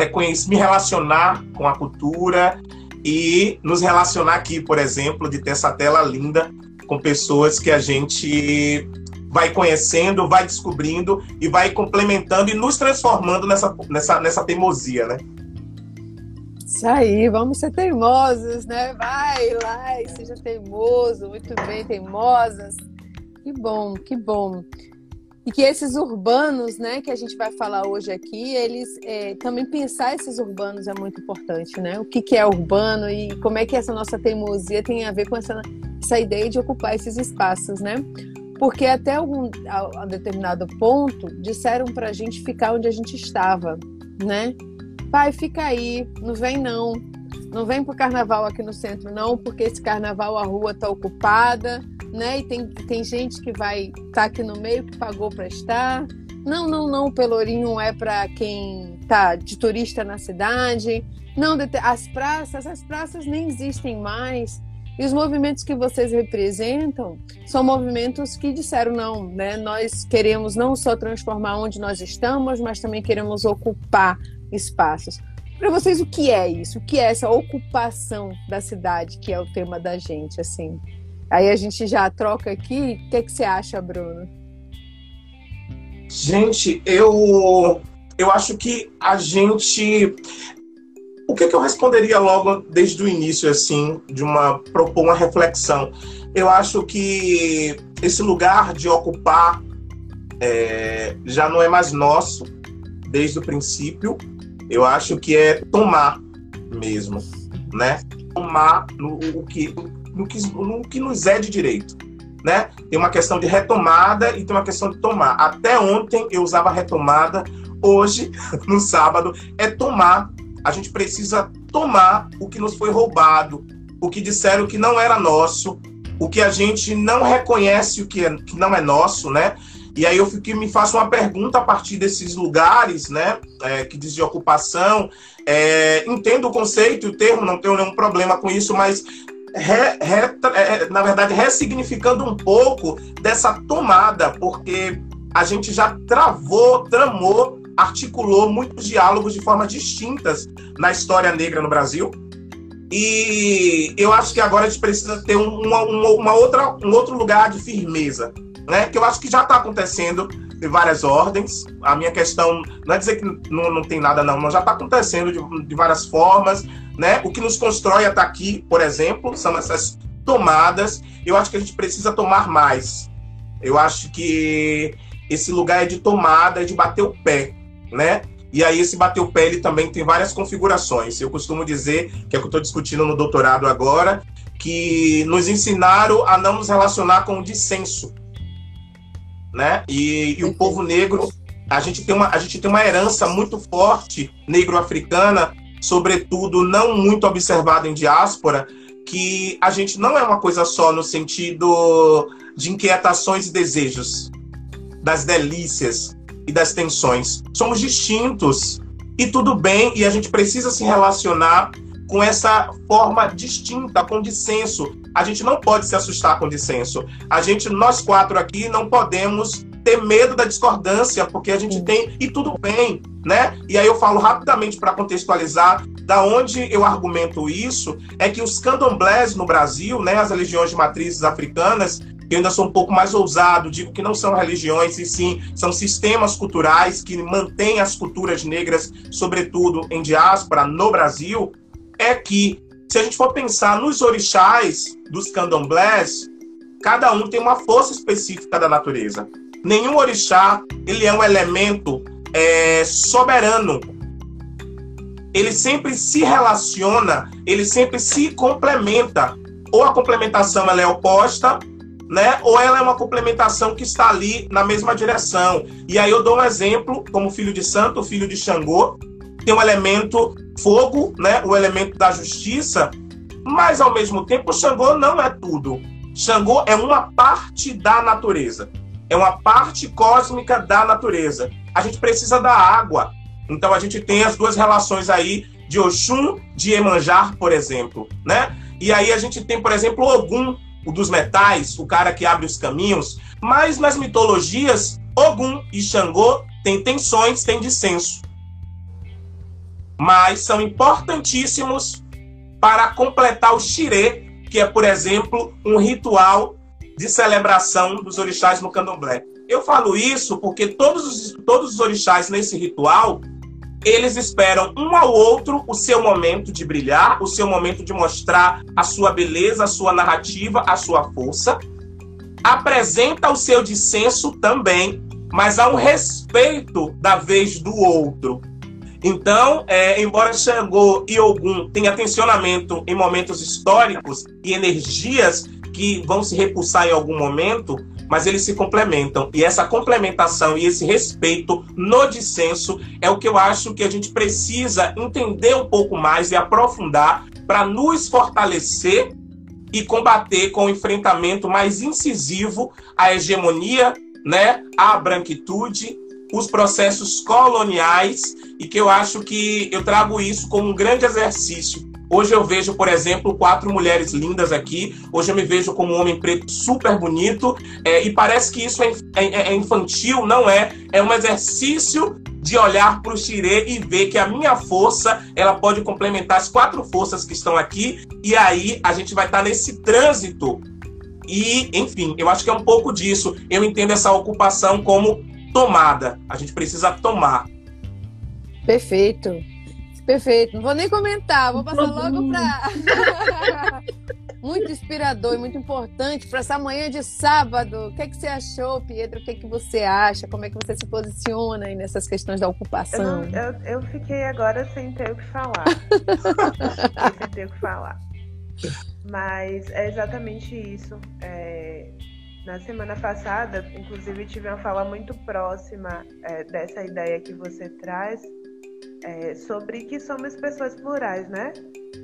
Speaker 3: me relacionar com a cultura e nos relacionar aqui, por exemplo, de ter essa tela linda com pessoas que a gente vai conhecendo, vai descobrindo e vai complementando e nos transformando nessa, nessa, nessa teimosia, né?
Speaker 1: Isso aí, vamos ser teimosos, né? Vai lá e seja teimoso, muito bem, teimosas. Que bom, que bom. E que esses urbanos, né, que a gente vai falar hoje aqui, eles é, também pensar esses urbanos é muito importante, né? O que, que é urbano e como é que essa nossa teimosia tem a ver com essa, essa ideia de ocupar esses espaços, né? porque até algum a, a determinado ponto disseram para a gente ficar onde a gente estava, né? Pai, fica aí, não vem não, não vem pro carnaval aqui no centro não, porque esse carnaval a rua tá ocupada, né? E tem, tem gente que vai estar tá aqui no meio que pagou para estar. Não, não, não, o Pelourinho é para quem tá de turista na cidade. Não, as praças, as praças nem existem mais. E os movimentos que vocês representam são movimentos que disseram não, né? Nós queremos não só transformar onde nós estamos, mas também queremos ocupar espaços. Para vocês, o que é isso? O que é essa ocupação da cidade, que é o tema da gente, assim? Aí a gente já troca aqui. O que, é que você acha, Bruno?
Speaker 3: Gente, eu eu acho que a gente o que, que, eu responderia logo desde o início, assim, de uma propor uma reflexão? Eu acho que esse lugar de ocupar é, já não é mais nosso desde o princípio. Eu acho que é tomar mesmo, né? Tomar no, o que, no, que, no que nos é de direito. Né? Tem uma questão de retomada e tem uma questão de tomar. Até ontem eu usava retomada, hoje, [laughs] no sábado, é tomar a gente precisa tomar o que nos foi roubado, o que disseram que não era nosso, o que a gente não reconhece o que, é, que não é nosso, né? E aí eu fiquei, me faço uma pergunta a partir desses lugares, né, é, que diz de ocupação. É, entendo o conceito e o termo, não tenho nenhum problema com isso, mas re, re, é, na verdade ressignificando um pouco dessa tomada, porque a gente já travou, tramou articulou muitos diálogos de formas distintas na história negra no Brasil. E eu acho que agora a gente precisa ter uma, uma, uma outra, um outro lugar de firmeza, né? Que eu acho que já está acontecendo em várias ordens. A minha questão não é dizer que não, não tem nada, não, mas já está acontecendo de, de várias formas, né? O que nos constrói até aqui, por exemplo, são essas tomadas. Eu acho que a gente precisa tomar mais. Eu acho que esse lugar é de tomada, é de bater o pé né? E aí esse bater o pé ele também tem várias configurações. Eu costumo dizer, que é o que eu estou discutindo no doutorado agora, que nos ensinaram a não nos relacionar com o dissenso, né? E, e o povo negro, a gente tem uma a gente tem uma herança muito forte negro-africana, sobretudo não muito observada em diáspora, que a gente não é uma coisa só no sentido de inquietações e desejos, das delícias, e das tensões. Somos distintos e tudo bem, e a gente precisa se relacionar com essa forma distinta, com dissenso. A gente não pode se assustar com dissenso. A gente, nós quatro aqui, não podemos ter medo da discordância, porque a gente tem, e tudo bem, né? E aí eu falo rapidamente para contextualizar, da onde eu argumento isso, é que os candomblés no Brasil, né, as religiões de matrizes africanas, eu ainda sou um pouco mais ousado, digo que não são religiões, e sim são sistemas culturais que mantêm as culturas negras, sobretudo em diáspora no Brasil, é que, se a gente for pensar nos orixás dos candomblés, cada um tem uma força específica da natureza. Nenhum orixá ele é um elemento é, soberano. Ele sempre se relaciona, ele sempre se complementa. Ou a complementação ela é oposta, né? Ou ela é uma complementação que está ali na mesma direção. E aí eu dou um exemplo, como filho de santo, filho de Xangô, tem um elemento fogo, né? O elemento da justiça, mas ao mesmo tempo Xangô não é tudo. Xangô é uma parte da natureza. É uma parte cósmica da natureza. A gente precisa da água. Então a gente tem as duas relações aí de Oxum, de Emanjar, por exemplo, né? E aí a gente tem, por exemplo, Ogum, o dos metais, o cara que abre os caminhos, mas nas mitologias, Ogum e Xangô têm tensões, têm dissenso. Mas são importantíssimos para completar o xirê, que é, por exemplo, um ritual de celebração dos orixás no candomblé. Eu falo isso porque todos os, todos os orixás nesse ritual eles esperam um ao outro o seu momento de brilhar, o seu momento de mostrar a sua beleza, a sua narrativa, a sua força. Apresenta o seu dissenso também, mas há um respeito da vez do outro. Então, é, embora Xangô e Ogum tenham tensionamento em momentos históricos e energias que vão se repulsar em algum momento, mas eles se complementam. E essa complementação e esse respeito no dissenso é o que eu acho que a gente precisa entender um pouco mais e aprofundar para nos fortalecer e combater com o enfrentamento mais incisivo à hegemonia, né, à branquitude, os processos coloniais e que eu acho que eu trago isso como um grande exercício. Hoje eu vejo, por exemplo, quatro mulheres lindas aqui. Hoje eu me vejo como um homem preto super bonito. É, e parece que isso é, é, é infantil, não é? É um exercício de olhar para o xirê e ver que a minha força ela pode complementar as quatro forças que estão aqui. E aí a gente vai estar nesse trânsito. E, enfim, eu acho que é um pouco disso. Eu entendo essa ocupação como tomada. A gente precisa tomar.
Speaker 1: Perfeito. Perfeito. Não vou nem comentar, vou passar logo para. [laughs] muito inspirador e muito importante para essa manhã de sábado. O que, é que você achou, Pedro? O que, é que você acha? Como é que você se posiciona aí nessas questões da ocupação?
Speaker 4: Eu, eu, eu fiquei agora sem ter o que falar. [laughs] sem ter o que falar. Mas é exatamente isso. É, na semana passada, inclusive, tive uma fala muito próxima é, dessa ideia que você traz é, sobre que somos pessoas plurais, né?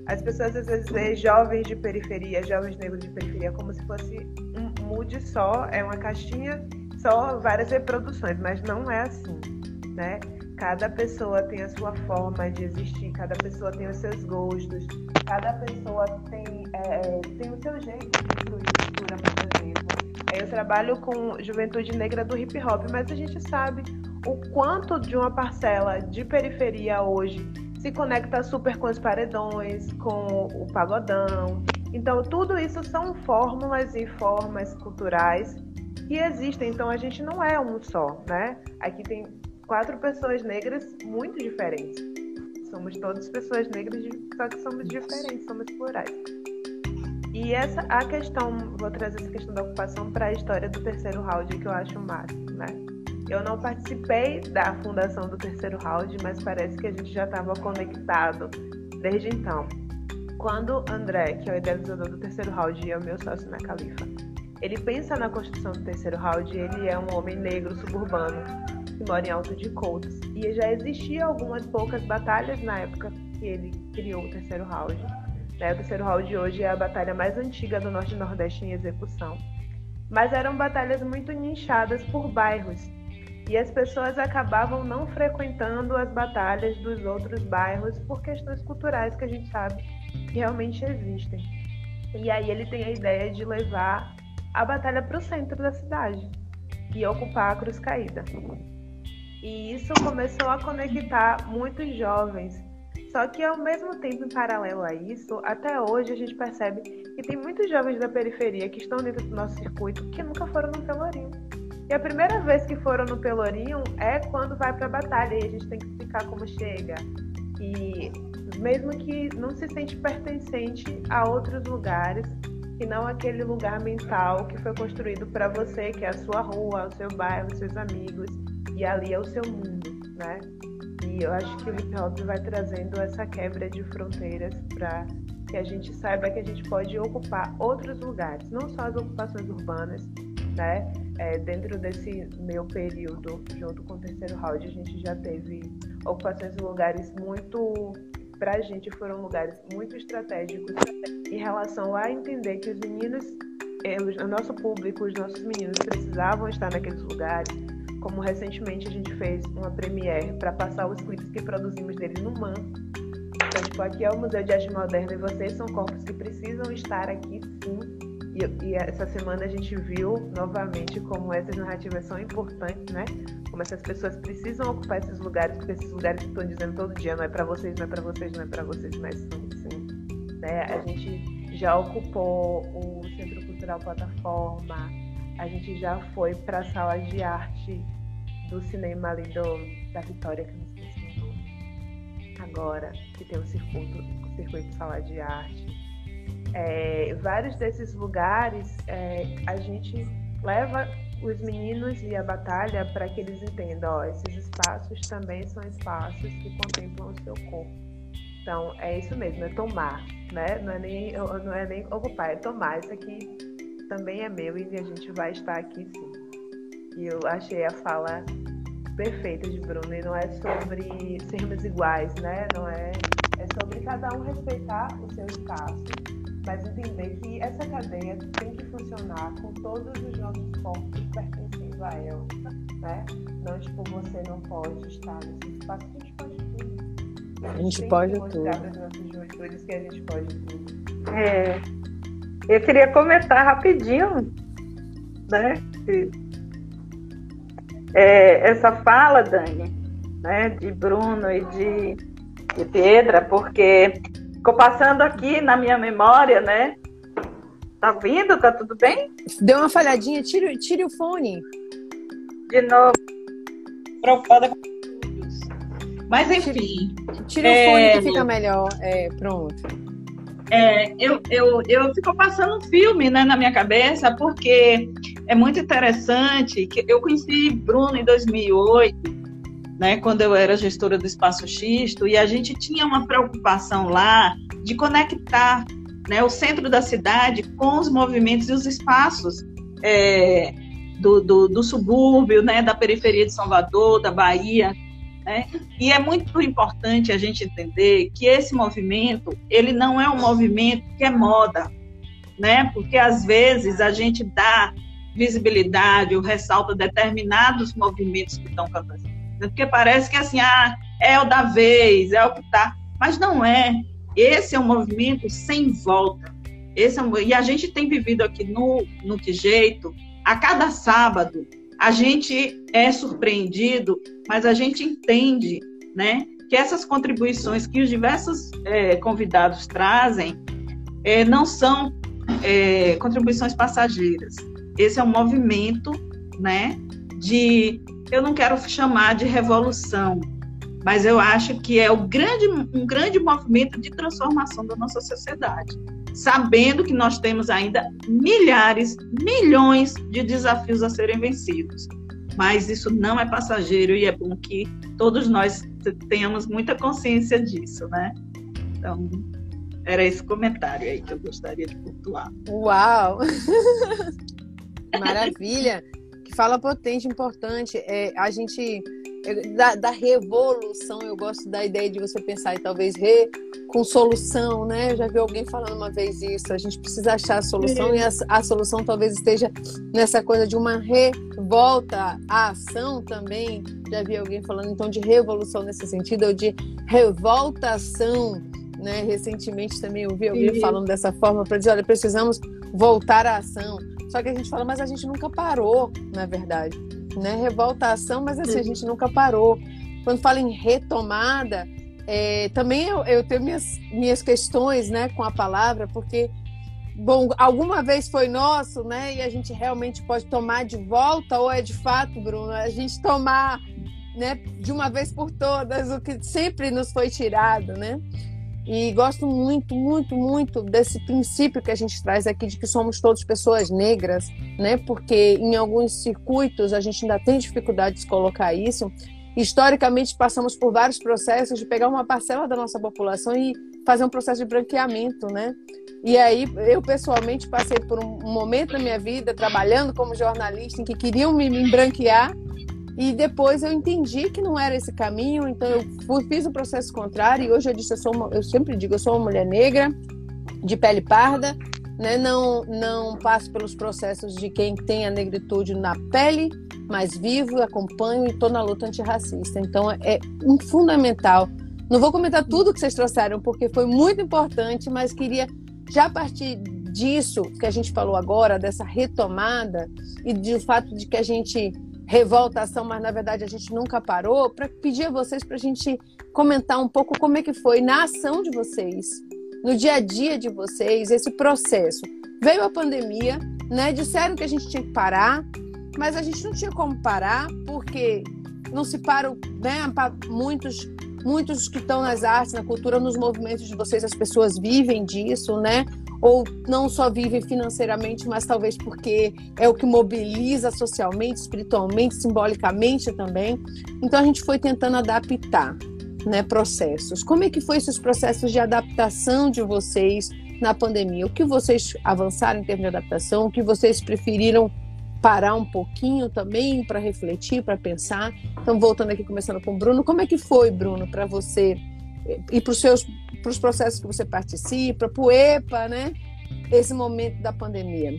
Speaker 4: As pessoas às vezes veem jovens de periferia, jovens negros de periferia, como se fosse um mude só, é uma caixinha, só várias reproduções, mas não é assim, né? Cada pessoa tem a sua forma de existir, cada pessoa tem os seus gostos, cada pessoa tem, é, tem o seu jeito de fruir cultura muitas vezes. Eu trabalho com juventude negra do hip hop, mas a gente sabe o quanto de uma parcela de periferia hoje se conecta super com os paredões, com o pagodão. Então, tudo isso são fórmulas e formas culturais que existem. Então, a gente não é um só, né? Aqui tem quatro pessoas negras muito diferentes. Somos todas pessoas negras, só que somos diferentes, somos plurais. E essa a questão, vou trazer essa questão da ocupação para a história do terceiro round, que eu acho máximo, né? Eu não participei da fundação do terceiro round, mas parece que a gente já estava conectado desde então. Quando André, que é o idealizador do terceiro round e é o meu sócio na Califa, ele pensa na construção do terceiro round, ele é um homem negro suburbano que mora em Alto de Coutos. E já existia algumas poucas batalhas na época que ele criou o terceiro round né? O terceiro hall de hoje é a batalha mais antiga do Norte e Nordeste em execução. Mas eram batalhas muito nichadas por bairros. E as pessoas acabavam não frequentando as batalhas dos outros bairros por questões culturais que a gente sabe que realmente existem. E aí ele tem a ideia de levar a batalha para o centro da cidade e ocupar a Cruz Caída. E isso começou a conectar muitos jovens só que ao mesmo tempo, em paralelo a isso, até hoje a gente percebe que tem muitos jovens da periferia que estão dentro do nosso circuito que nunca foram no Pelourinho. E a primeira vez que foram no Pelourinho é quando vai para a batalha e a gente tem que explicar como chega. E mesmo que não se sente pertencente a outros lugares, que não aquele lugar mental que foi construído para você, que é a sua rua, o seu bairro, os seus amigos, e ali é o seu mundo, né? E eu acho que o hip hop vai trazendo essa quebra de fronteiras para que a gente saiba que a gente pode ocupar outros lugares, não só as ocupações urbanas, né? É, dentro desse meu período, junto com o terceiro round, a gente já teve ocupações em lugares muito para a gente foram lugares muito estratégicos em relação a entender que os meninos, eh, o nosso público, os nossos meninos precisavam estar naqueles lugares, como recentemente a gente fez uma premiere para passar os clipes que produzimos dele no MAN. Então, tipo, aqui é o Museu de Arte Moderna e vocês são corpos que precisam estar aqui sim. E, e, essa semana a gente viu novamente como essas narrativas são importantes, né? Como essas pessoas precisam ocupar esses lugares, porque esses lugares que estão dizendo todo dia não é para vocês, não é para vocês, não é para vocês, mas são sim. Né? A gente já ocupou o Centro Cultural Plataforma, a gente já foi para a sala de arte do cinema ali do, da Vitória, que eu não esqueci o nome. Agora, que tem o circuito, o circuito sala de arte. É, vários desses lugares é, a gente leva os meninos e a batalha para que eles entendam, ó, esses espaços também são espaços que contemplam o seu corpo. Então, é isso mesmo, é tomar, né? Não é nem, não é nem ocupar, é tomar. Isso aqui também é meu e a gente vai estar aqui sim. E eu achei a fala perfeita de Bruno, e não é sobre sermos iguais, né? Não é, é sobre cada um respeitar o seu espaço, mas entender que essa cadeia tem que funcionar com todos os nossos corpos pertencendo a ela, né? Não tipo, você não pode estar nesse espaço, a gente pode tudo.
Speaker 1: A gente, pode
Speaker 4: tudo. Nossas que a gente pode tudo.
Speaker 5: É, eu queria comentar rapidinho, né? É, essa fala, Dani, né, de Bruno e de, de Pedra, porque ficou passando aqui na minha memória, né? Tá vindo? Tá tudo bem?
Speaker 1: Deu uma falhadinha, tire, tire o fone.
Speaker 5: De novo.
Speaker 2: Preocupada com Mas enfim.
Speaker 1: Tire, o fone que fica melhor. É, pronto
Speaker 2: é, eu, eu, eu fico passando um filme né, na minha cabeça, porque é muito interessante. que Eu conheci Bruno em 2008, né, quando eu era gestora do Espaço Xisto, e a gente tinha uma preocupação lá de conectar né, o centro da cidade com os movimentos e os espaços é, do, do, do subúrbio, né, da periferia de Salvador, da Bahia. Né? E é muito importante a gente entender que esse movimento, ele não é um movimento que é moda, né? Porque às vezes a gente dá visibilidade ou ressalta determinados movimentos que estão acontecendo. Porque parece que assim, ah, é o da vez, é o que está. Mas não é. Esse é um movimento sem volta. Esse é um... E a gente tem vivido aqui no, no Que Jeito, a cada sábado, a gente é surpreendido, mas a gente entende, né, que essas contribuições que os diversos é, convidados trazem é, não são é, contribuições passageiras. Esse é um movimento, né, de eu não quero chamar de revolução, mas eu acho que é o grande, um grande movimento de transformação da nossa sociedade sabendo que nós temos ainda milhares, milhões de desafios a serem vencidos. Mas isso não é passageiro e é bom que todos nós tenhamos muita consciência disso, né? Então, era esse comentário aí que eu gostaria de pontuar.
Speaker 1: Uau! [laughs] Maravilha! Que fala potente, importante. É, a gente da, da, revolução, eu gosto da ideia de você pensar em talvez re com solução, né? Eu já vi alguém falando uma vez isso. A gente precisa achar a solução e a, a solução talvez esteja nessa coisa de uma revolta à ação também. Já vi alguém falando então de revolução nesse sentido, ou de revoltação. Né? Recentemente também ouvi alguém falando dessa forma para dizer, olha, precisamos voltar à ação. Só que a gente fala, mas a gente nunca parou, na verdade né? Revolta a ação, mas assim, a gente nunca parou. Quando fala em retomada, é, também eu, eu, tenho minhas, minhas questões né, com a palavra, porque, bom, alguma vez foi nosso, né? E a gente realmente pode tomar de volta, ou é de fato, Bruno, a gente tomar né, de uma vez por todas o que sempre nos foi tirado, né? E gosto muito, muito, muito desse princípio que a gente traz aqui de que somos todos pessoas negras, né? Porque em alguns circuitos a gente ainda tem dificuldade de colocar isso. Historicamente passamos por vários processos de pegar uma parcela da nossa população e fazer um processo de branqueamento, né? E aí eu pessoalmente passei por um momento da minha vida trabalhando como jornalista em que queriam me branquear e depois eu entendi que não era esse caminho, então eu fui, fiz o processo contrário. E hoje eu disse, eu, sou uma, eu sempre digo, eu sou uma mulher negra, de pele parda, né? não, não passo pelos processos de quem tem a negritude na pele, mas vivo, acompanho e estou na luta antirracista. Então é um fundamental. Não vou comentar tudo que vocês trouxeram, porque foi muito importante, mas queria já partir disso que a gente falou agora, dessa retomada, e do fato de que a gente revoltação, mas na verdade a gente nunca parou, para pedir a vocês para a gente comentar um pouco como é que foi na ação de vocês, no dia a dia de vocês, esse processo. Veio a pandemia, né? Disseram que a gente tinha que parar, mas a gente não tinha como parar, porque não se param, né? Muitos, muitos que estão nas artes, na cultura, nos movimentos de vocês, as pessoas vivem disso, né? Ou não só vivem financeiramente, mas talvez porque é o que mobiliza socialmente, espiritualmente, simbolicamente também. Então a gente foi tentando adaptar, né, processos. Como é que foi esses processos de adaptação de vocês na pandemia? O que vocês avançaram em termos de adaptação? O que vocês preferiram parar um pouquinho também para refletir, para pensar? Então, voltando aqui, começando com o Bruno, como é que foi, Bruno, para você e para os seus para os processos que você participa, para o EPA, né? Esse momento da pandemia.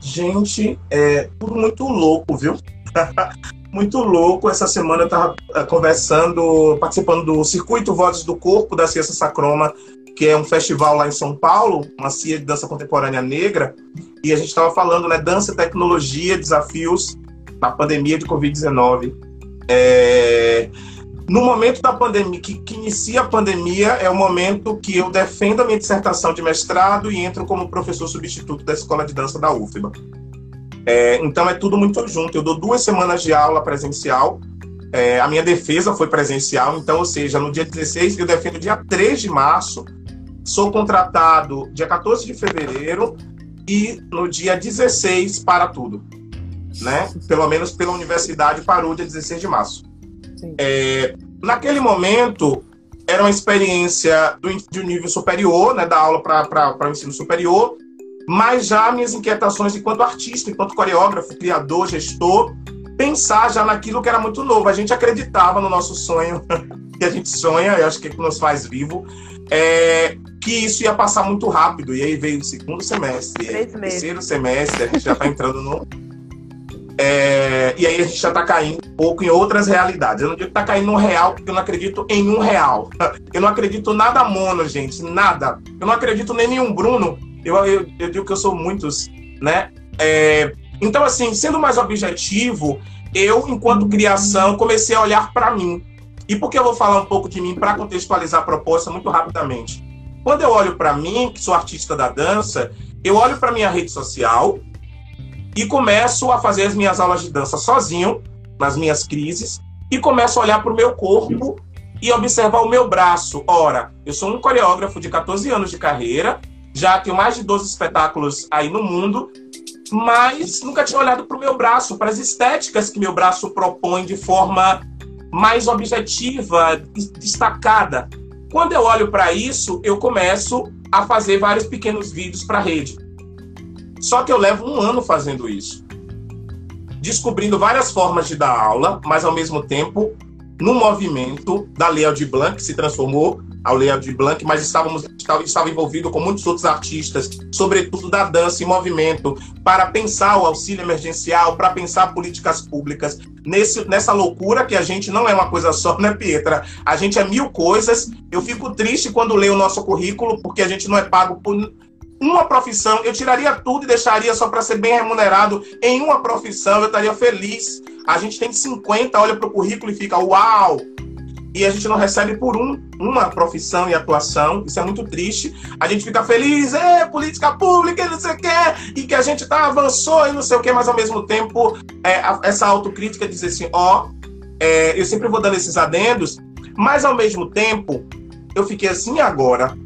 Speaker 3: Gente, é tudo muito louco, viu? [laughs] muito louco. Essa semana eu estava é, conversando, participando do Circuito Vozes do Corpo da Ciência Sacroma, que é um festival lá em São Paulo, uma CIA de dança contemporânea negra, e a gente estava falando, né, dança, tecnologia, desafios na pandemia de Covid-19. É... No momento da pandemia, que, que, inicia a pandemia, é o momento que eu defendo a minha dissertação de mestrado e entro como professor substituto da Escola de Dança da UFBA. É, então é tudo muito junto. Eu dou duas semanas de aula presencial. É, a minha defesa foi presencial, então, ou seja, no dia 16, eu defendo dia 3 de março. Sou contratado dia 14 de fevereiro e no dia 16 para tudo. Né? Pelo menos pela universidade parou dia 16 de março. É, naquele momento, era uma experiência do, de um nível superior, né, da aula para o ensino superior, mas já minhas inquietações enquanto artista, enquanto coreógrafo, criador, gestor, pensar já naquilo que era muito novo. A gente acreditava no nosso sonho, [laughs] que a gente sonha, eu acho que é que nos faz vivo, é, que isso ia passar muito rápido. E aí veio o segundo semestre, terceiro semestre, a gente já está entrando no é, e aí a gente já está caindo um pouco em outras realidades. Eu não digo que está caindo no real, porque eu não acredito em um real. Eu não acredito nada mono, gente, nada. Eu não acredito nem em um Bruno. Eu, eu, eu digo que eu sou muitos, né? É, então, assim, sendo mais objetivo, eu, enquanto criação, comecei a olhar para mim. E por que eu vou falar um pouco de mim para contextualizar a proposta muito rapidamente? Quando eu olho para mim, que sou artista da dança, eu olho para minha rede social, e começo a fazer as minhas aulas de dança sozinho, nas minhas crises, e começo a olhar para o meu corpo e observar o meu braço. Ora, eu sou um coreógrafo de 14 anos de carreira, já tenho mais de 12 espetáculos aí no mundo, mas nunca tinha olhado para o meu braço, para as estéticas que meu braço propõe de forma mais objetiva, destacada. Quando eu olho para isso, eu começo a fazer vários pequenos vídeos para a rede. Só que eu levo um ano fazendo isso. Descobrindo várias formas de dar aula, mas ao mesmo tempo no movimento da Lei Aldir Blanc, que se transformou ao Lei Aldir Blanc, mas estávamos, estava, estava envolvido com muitos outros artistas, sobretudo da dança e movimento, para pensar o auxílio emergencial, para pensar políticas públicas. Nesse, nessa loucura que a gente não é uma coisa só, [laughs] né, Pietra? A gente é mil coisas. Eu fico triste quando leio o nosso currículo, porque a gente não é pago por uma profissão, eu tiraria tudo e deixaria só para ser bem remunerado em uma profissão, eu estaria feliz. A gente tem 50, olha para o currículo e fica, uau! E a gente não recebe por um, uma profissão e atuação, isso é muito triste. A gente fica feliz, é, política pública, não sei o quê, e que a gente tá, avançou e não sei o quê, mas ao mesmo tempo, é, essa autocrítica dizer assim, ó, é, eu sempre vou dando esses adendos, mas ao mesmo tempo, eu fiquei assim agora,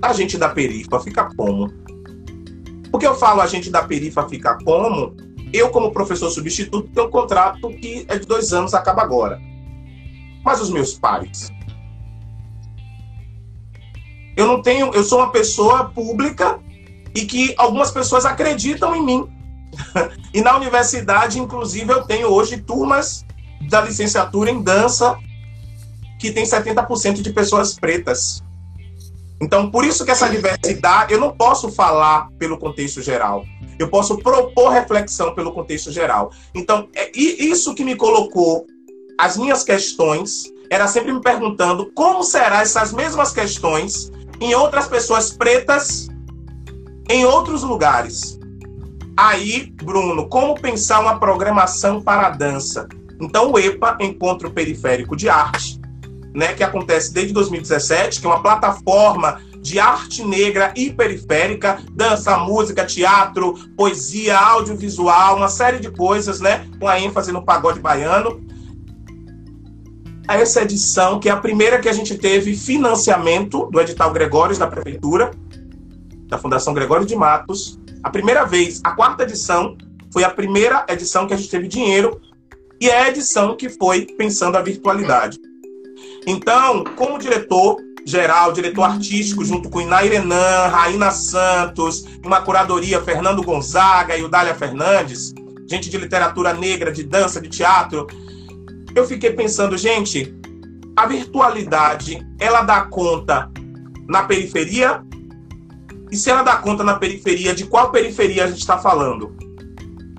Speaker 3: a gente da perifa fica como? Porque eu falo a gente da perifa fica como? Eu, como professor substituto, tenho um contrato que é de dois anos, acaba agora. Mas os meus pais? Eu não tenho, eu sou uma pessoa pública e que algumas pessoas acreditam em mim. [laughs] e na universidade, inclusive, eu tenho hoje turmas da licenciatura em dança que tem 70% de pessoas pretas. Então, por isso que essa diversidade, eu não posso falar pelo contexto geral. Eu posso propor reflexão pelo contexto geral. Então, é isso que me colocou as minhas questões, era sempre me perguntando como será essas mesmas questões em outras pessoas pretas em outros lugares. Aí, Bruno, como pensar uma programação para a dança? Então, o EPA, Encontro Periférico de Arte, né, que acontece desde 2017, que é uma plataforma de arte negra e periférica, dança, música, teatro, poesia, audiovisual, uma série de coisas, né, com a ênfase no pagode baiano. Essa edição, que é a primeira que a gente teve financiamento do edital Gregórios da Prefeitura, da Fundação Gregório de Matos. A primeira vez, a quarta edição, foi a primeira edição que a gente teve dinheiro e é a edição que foi pensando a virtualidade. Então, como diretor geral, diretor artístico, junto com Iná Irenan, Raina Santos, uma curadoria, Fernando Gonzaga e o Dália Fernandes, gente de literatura negra, de dança, de teatro. Eu fiquei pensando, gente, a virtualidade, ela dá conta na periferia? E se ela dá conta na periferia, de qual periferia a gente está falando?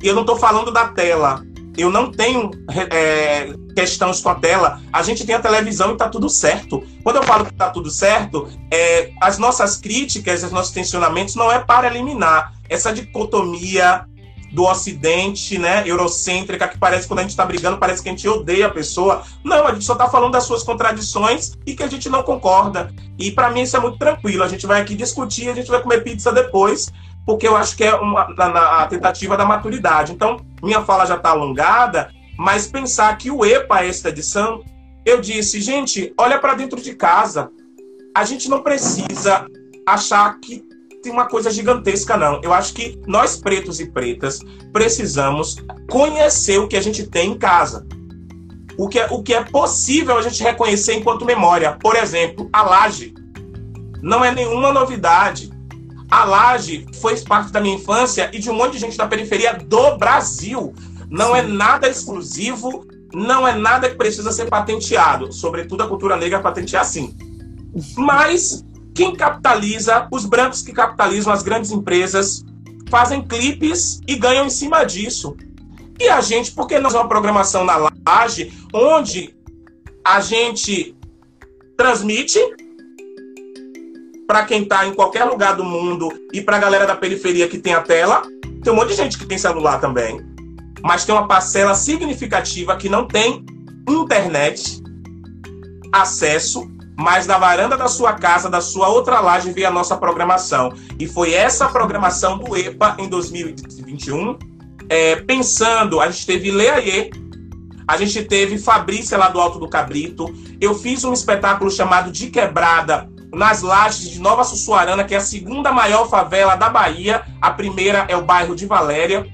Speaker 3: E eu não estou falando da tela. Eu não tenho é, questões com a tela. A gente tem a televisão e está tudo certo. Quando eu falo que está tudo certo, é, as nossas críticas, os nossos tensionamentos não é para eliminar essa dicotomia do Ocidente, né, eurocêntrica, que parece quando a gente está brigando, parece que a gente odeia a pessoa. Não, a gente só está falando das suas contradições e que a gente não concorda. E para mim isso é muito tranquilo. A gente vai aqui discutir, a gente vai comer pizza depois, porque eu acho que é uma, na, a tentativa da maturidade. Então, minha fala já está alongada, mas pensar que o EPA, esta edição, eu disse, gente, olha para dentro de casa. A gente não precisa achar que tem uma coisa gigantesca, não. Eu acho que nós, pretos e pretas, precisamos conhecer o que a gente tem em casa. O que, é, o que é possível a gente reconhecer enquanto memória. Por exemplo, a laje. Não é nenhuma novidade. A laje foi parte da minha infância e de um monte de gente da periferia do Brasil. Não é nada exclusivo, não é nada que precisa ser patenteado. Sobretudo a cultura negra patentear sim. Mas quem capitaliza, os brancos que capitalizam as grandes empresas, fazem clipes e ganham em cima disso. E a gente, por que não uma programação na laje, onde a gente transmite para quem está em qualquer lugar do mundo e para a galera da periferia que tem a tela. Tem um monte de gente que tem celular também, mas tem uma parcela significativa que não tem internet, acesso mas na varanda da sua casa, da sua outra laje, via a nossa programação. E foi essa programação do EPA em 2021, é, pensando, a gente teve Leaie, a gente teve Fabrícia lá do Alto do Cabrito, eu fiz um espetáculo chamado De Quebrada nas lajes de Nova Sussuarana, que é a segunda maior favela da Bahia, a primeira é o bairro de Valéria.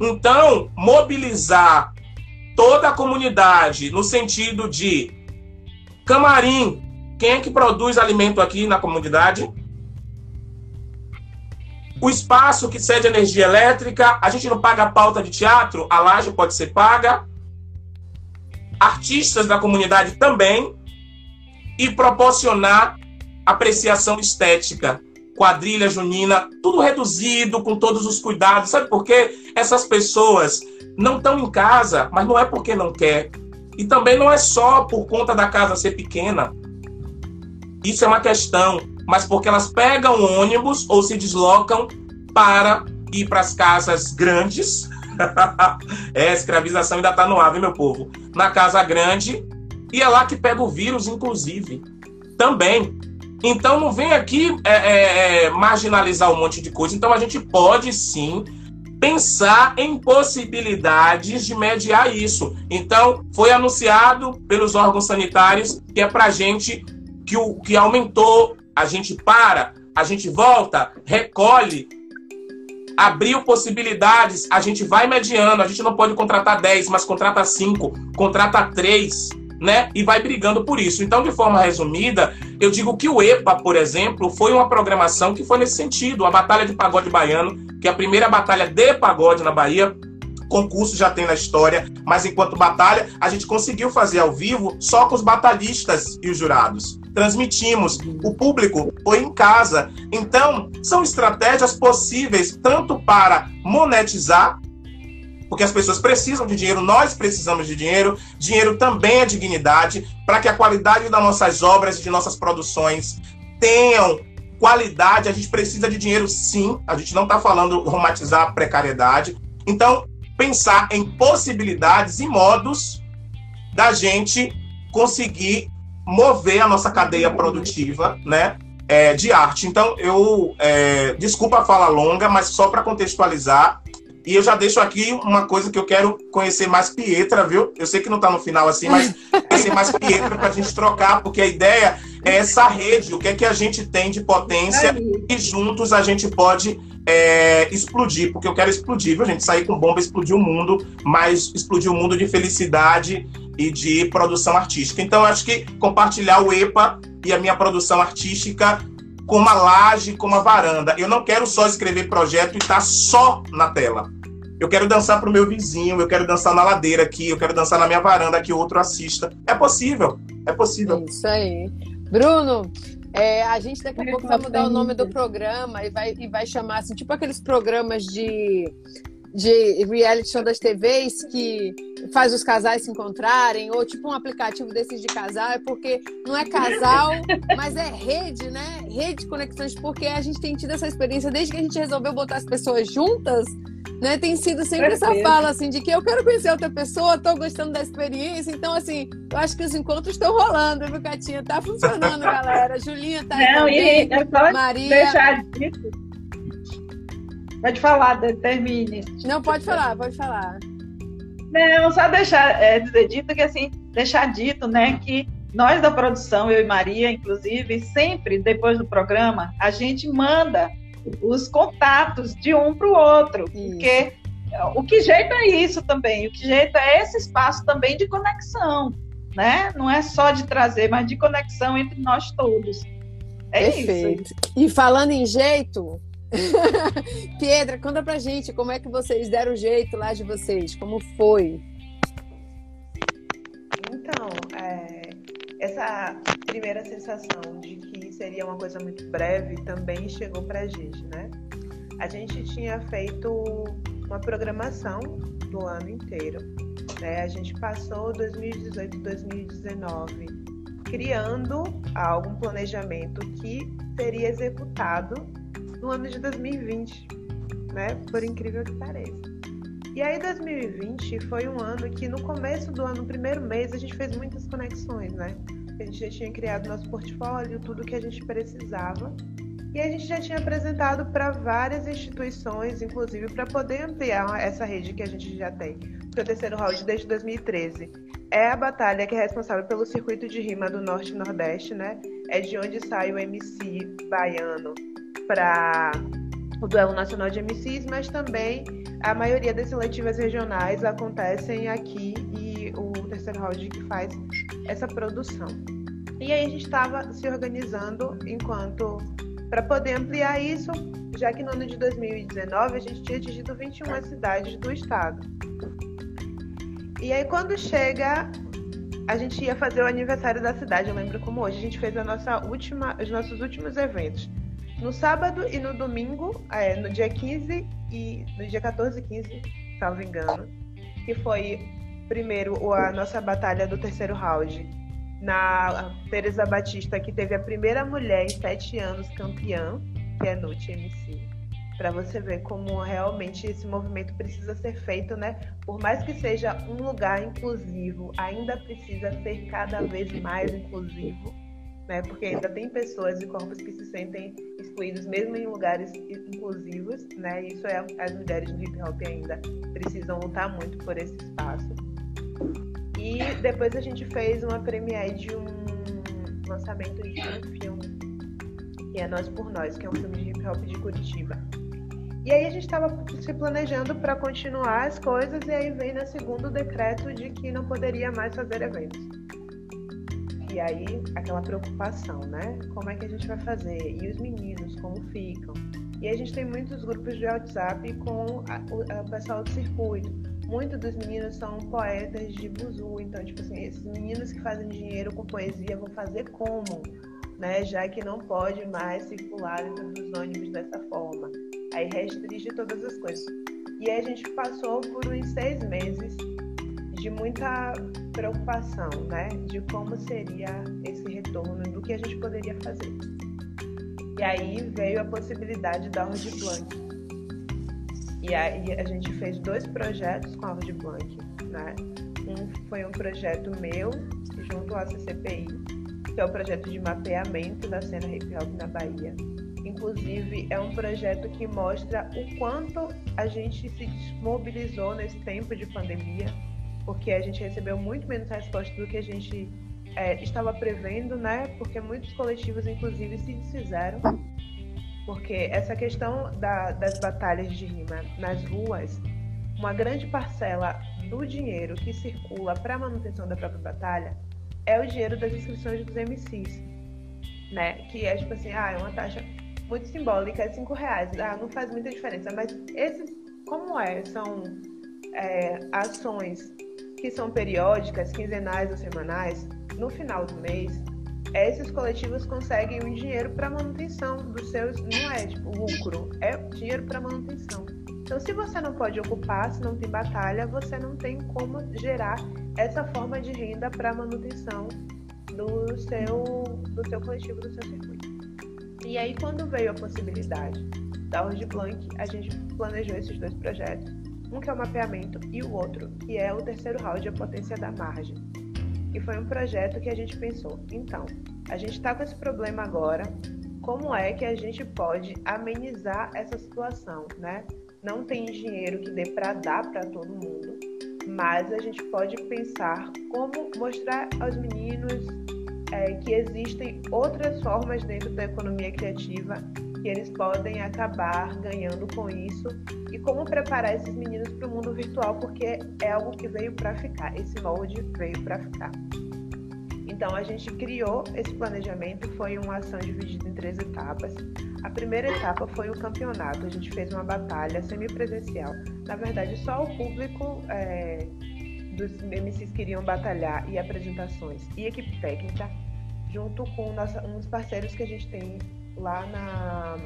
Speaker 3: Então, mobilizar toda a comunidade no sentido de camarim, quem é que produz alimento aqui na comunidade? O espaço que cede energia elétrica, a gente não paga pauta de teatro, a laje pode ser paga. Artistas da comunidade também. E proporcionar apreciação estética. Quadrilha junina, tudo reduzido, com todos os cuidados. Sabe por quê? Essas pessoas não estão em casa, mas não é porque não quer. E também não é só por conta da casa ser pequena. Isso é uma questão, mas porque elas pegam ônibus ou se deslocam para ir para as casas grandes. [laughs] é, a escravização ainda está no ar, viu, meu povo? Na casa grande, e é lá que pega o vírus, inclusive. Também. Então não vem aqui é, é, é, marginalizar um monte de coisa. Então a gente pode sim pensar em possibilidades de mediar isso. Então foi anunciado pelos órgãos sanitários que é para gente que, o, que aumentou, a gente para, a gente volta, recolhe, abriu possibilidades, a gente vai mediando, a gente não pode contratar 10, mas contrata 5, contrata 3, né? E vai brigando por isso. Então, de forma resumida, eu digo que o EPA, por exemplo, foi uma programação que foi nesse sentido. A Batalha de Pagode Baiano, que é a primeira batalha de pagode na Bahia, concurso já tem na história, mas enquanto batalha, a gente conseguiu fazer ao vivo só com os batalhistas e os jurados transmitimos. O público foi em casa. Então, são estratégias possíveis tanto para monetizar, porque as pessoas precisam de dinheiro, nós precisamos de dinheiro. Dinheiro também é dignidade, para que a qualidade das nossas obras e de nossas produções tenham qualidade. A gente precisa de dinheiro, sim. A gente não está falando romantizar a precariedade. Então, pensar em possibilidades e modos da gente conseguir mover a nossa cadeia produtiva, né? É, de arte. Então, eu. É, desculpa a fala longa, mas só para contextualizar. E eu já deixo aqui uma coisa que eu quero conhecer mais Pietra, viu? Eu sei que não está no final assim, mas conhecer mais Pietra para a gente trocar, porque a ideia é essa rede, o que é que a gente tem de potência e juntos a gente pode é, explodir, porque eu quero explodir, viu, gente? Sair com bomba, explodir o mundo, mas explodir o mundo de felicidade e de produção artística. Então, acho que compartilhar o EPA e a minha produção artística com uma laje, com uma varanda. Eu não quero só escrever projeto e estar tá só na tela. Eu quero dançar para o meu vizinho, eu quero dançar na ladeira aqui, eu quero dançar na minha varanda que outro assista. É possível, é possível.
Speaker 1: Isso aí. Bruno, é, a gente daqui a pouco vai mudar o nome do programa e vai, e vai chamar assim, tipo aqueles programas de de reality show das TVs que faz os casais se encontrarem, ou tipo um aplicativo desses de casal, é porque não é casal, [laughs] mas é rede, né? Rede de conexões, porque a gente tem tido essa experiência desde que a gente resolveu botar as pessoas juntas, né? Tem sido sempre Perfeito. essa fala assim de que eu quero conhecer outra pessoa, tô gostando da experiência, então assim, eu acho que os encontros estão rolando, viu, Catinha? Tá funcionando, [laughs] galera. Julinha tá aí.
Speaker 6: Não, também, e é Maria. deixar disso Pode falar, termine.
Speaker 1: Não, pode falar, pode falar.
Speaker 6: Não, só deixar é, dizer dito que assim, deixar dito, né, que nós da produção, eu e Maria, inclusive, sempre depois do programa, a gente manda os contatos de um para o outro, isso. porque o que jeito é isso também, o que jeito é esse espaço também de conexão, né? Não é só de trazer, mas de conexão entre nós todos. É Perfeito. isso.
Speaker 1: E falando em jeito, [laughs] Piedra, conta pra gente como é que vocês deram o jeito lá de vocês, como foi?
Speaker 4: Então, é, essa primeira sensação de que seria uma coisa muito breve também chegou pra gente, né? A gente tinha feito uma programação do ano inteiro. Né? A gente passou 2018 2019 criando algum planejamento que seria executado no ano de 2020, né? Por incrível que pareça. E aí 2020 foi um ano que no começo do ano, no primeiro mês, a gente fez muitas conexões, né? A gente já tinha criado nosso portfólio, tudo que a gente precisava. E a gente já tinha apresentado para várias instituições, inclusive para poder ampliar essa rede que a gente já tem. Porque o terceiro round desde 2013 é a batalha que é responsável pelo circuito de rima do Norte e Nordeste, né? É de onde sai o MC baiano para o Duelo Nacional de MCs, mas também a maioria das seletivas regionais acontecem aqui e o terceiro round que faz essa produção. E aí a gente estava se organizando enquanto para poder ampliar isso, já que no ano de 2019 a gente tinha atingido 21 cidades do estado. E aí quando chega a gente ia fazer o aniversário da cidade, eu lembro como hoje, a gente fez a nossa última, os nossos últimos eventos. No sábado e no domingo, é, no dia 15 e no dia 14 e 15, salvo engano, que foi primeiro a nossa batalha do terceiro round na Teresa Batista, que teve a primeira mulher em sete anos campeã, que é Nuti MC. Para você ver como realmente esse movimento precisa ser feito, né? Por mais que seja um lugar inclusivo, ainda precisa ser cada vez mais inclusivo né? Porque ainda tem pessoas e corpos que se sentem excluídos mesmo em lugares inclusivos, né? Isso é as mulheres do hip hop ainda precisam lutar muito por esse espaço. E depois a gente fez uma premiere de um lançamento de um filme que é Nós por Nós, que é um filme de hip hop de Curitiba. E aí a gente estava se planejando para continuar as coisas e aí vem no segundo decreto de que não poderia mais fazer eventos. E aí, aquela preocupação, né? Como é que a gente vai fazer? E os meninos, como ficam? E a gente tem muitos grupos de WhatsApp com a, o, a pessoal do circuito. Muitos dos meninos são poetas de buzu, então, tipo assim, esses meninos que fazem dinheiro com poesia vão fazer como? Né? Já que não pode mais circular dentro dos ônibus dessa forma. Aí restringe todas as coisas. E a gente passou por uns seis meses de muita preocupação, né, de como seria esse retorno, do que a gente poderia fazer. E aí veio a possibilidade da Rode Blanc. E aí a gente fez dois projetos com a Rode Blanc, né? Um foi um projeto meu junto à CCPI, que é o projeto de mapeamento da cena hip hop na Bahia. Inclusive, é um projeto que mostra o quanto a gente se desmobilizou nesse tempo de pandemia, porque a gente recebeu muito menos resposta do que a gente é, estava prevendo, né? Porque muitos coletivos, inclusive, se desfizeram. Porque essa questão da, das batalhas de rima nas ruas, uma grande parcela do dinheiro que circula para a manutenção da própria batalha é o dinheiro das inscrições dos MCs. né? Que é tipo assim, ah, é uma taxa muito simbólica, é cinco reais, ah, não faz muita diferença. Mas esses, como é, são é, ações que são periódicas, quinzenais ou semanais, no final do mês, esses coletivos conseguem um dinheiro para manutenção dos seus, não é tipo lucro, é dinheiro para manutenção. Então, se você não pode ocupar, se não tem batalha, você não tem como gerar essa forma de renda para manutenção do seu, do seu coletivo, do seu circuito. E aí, quando veio a possibilidade da Urge Blank, a gente planejou esses dois projetos. Um que é o mapeamento e o outro que é o terceiro round, a potência da margem. E foi um projeto que a gente pensou, então, a gente está com esse problema agora, como é que a gente pode amenizar essa situação, né? Não tem dinheiro que dê para dar para todo mundo, mas a gente pode pensar como mostrar aos meninos é, que existem outras formas dentro da economia criativa que eles podem acabar ganhando com isso e como preparar esses meninos para o mundo virtual, porque é algo que veio para ficar, esse molde veio para ficar. Então a gente criou esse planejamento, foi uma ação dividida em três etapas. A primeira etapa foi o campeonato, a gente fez uma batalha semipresencial. Na verdade, só o público é, dos MCs queriam batalhar e apresentações e equipe técnica, junto com nossa, uns parceiros que a gente tem lá na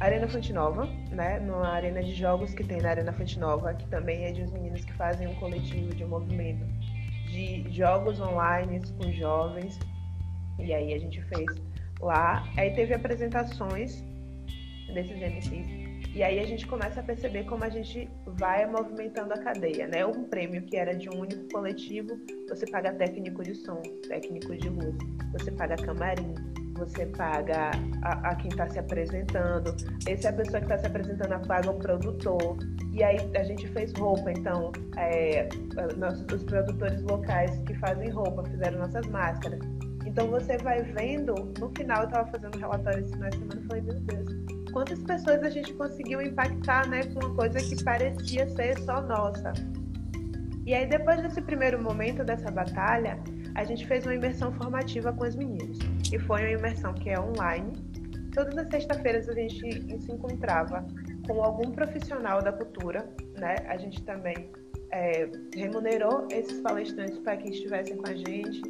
Speaker 4: Arena Fonte Nova, né? Na arena de jogos que tem na Arena Fonte Nova, que também é de uns meninos que fazem um coletivo de um movimento de jogos online com jovens. E aí a gente fez lá. Aí teve apresentações desses MCs. E aí a gente começa a perceber como a gente vai movimentando a cadeia, né? Um prêmio que era de um único coletivo, você paga técnico de som, técnico de luz, você paga camarim, você paga a, a quem está se apresentando. Esse é a pessoa que está se apresentando, paga o produtor. E aí a gente fez roupa, então é, nossos, os produtores locais que fazem roupa fizeram nossas máscaras. Então você vai vendo, no final eu estava fazendo um relatório esse final de semana e falei, meu Deus, quantas pessoas a gente conseguiu impactar né, com uma coisa que parecia ser só nossa. E aí depois desse primeiro momento dessa batalha, a gente fez uma imersão formativa com os meninos. E foi uma imersão que é online. Todas as sextas-feiras a gente se encontrava com algum profissional da cultura, né? A gente também é, remunerou esses palestrantes para que estivessem com a gente.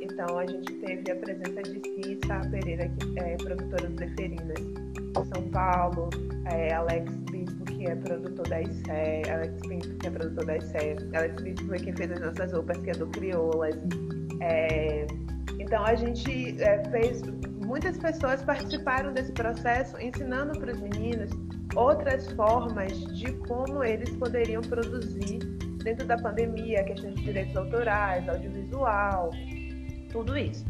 Speaker 4: Então a gente teve a presença de Cissa Pereira, que é produtora do Deferinas, São Paulo, é, Alex Bispo, que é produtor da ICE, Alex Bispo, que é produtor da ICE, Alex Bispo foi quem fez as nossas roupas, que é do Crioulas. É, então a gente é, fez, muitas pessoas participaram desse processo, ensinando para os meninos outras formas de como eles poderiam produzir dentro da pandemia, questões de direitos autorais, audiovisual, tudo isso.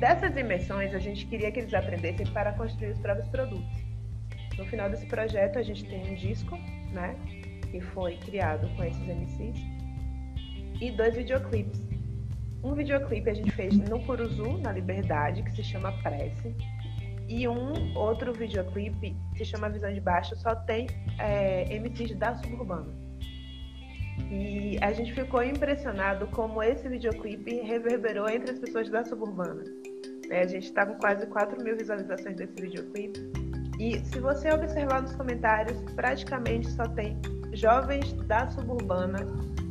Speaker 4: Dessas imersões, a gente queria que eles aprendessem para construir os próprios produtos. No final desse projeto, a gente tem um disco, né, que foi criado com esses MCs, e dois videoclipes um videoclipe a gente fez no Curuzu, na Liberdade, que se chama Prece. E um outro videoclipe que se chama Visão de Baixo, só tem é, MCs da Suburbana. E a gente ficou impressionado como esse videoclipe reverberou entre as pessoas da Suburbana. É, a gente está com quase 4 mil visualizações desse videoclipe. E se você observar nos comentários, praticamente só tem jovens da Suburbana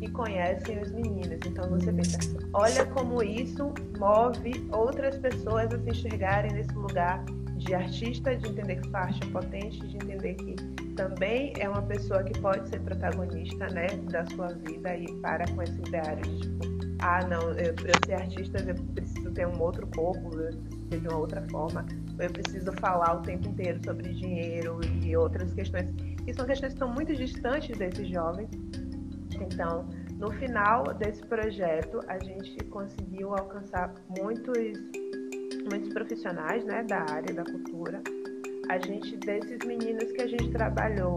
Speaker 4: que conhecem os meninos. Então você pensa, olha como isso move outras pessoas a se enxergarem nesse lugar de artista, de entender que sua arte é potente, de entender que também é uma pessoa que pode ser protagonista né, da sua vida e para com esse ideário de tipo, ah, não, eu, eu ser artista, eu preciso ter um outro corpo, eu preciso de uma outra forma, eu preciso falar o tempo inteiro sobre dinheiro e outras questões, que são questões que estão muito distantes desses jovens então, no final desse projeto, a gente conseguiu alcançar muitos, muitos profissionais né, da área da cultura. A gente, desses meninos que a gente trabalhou,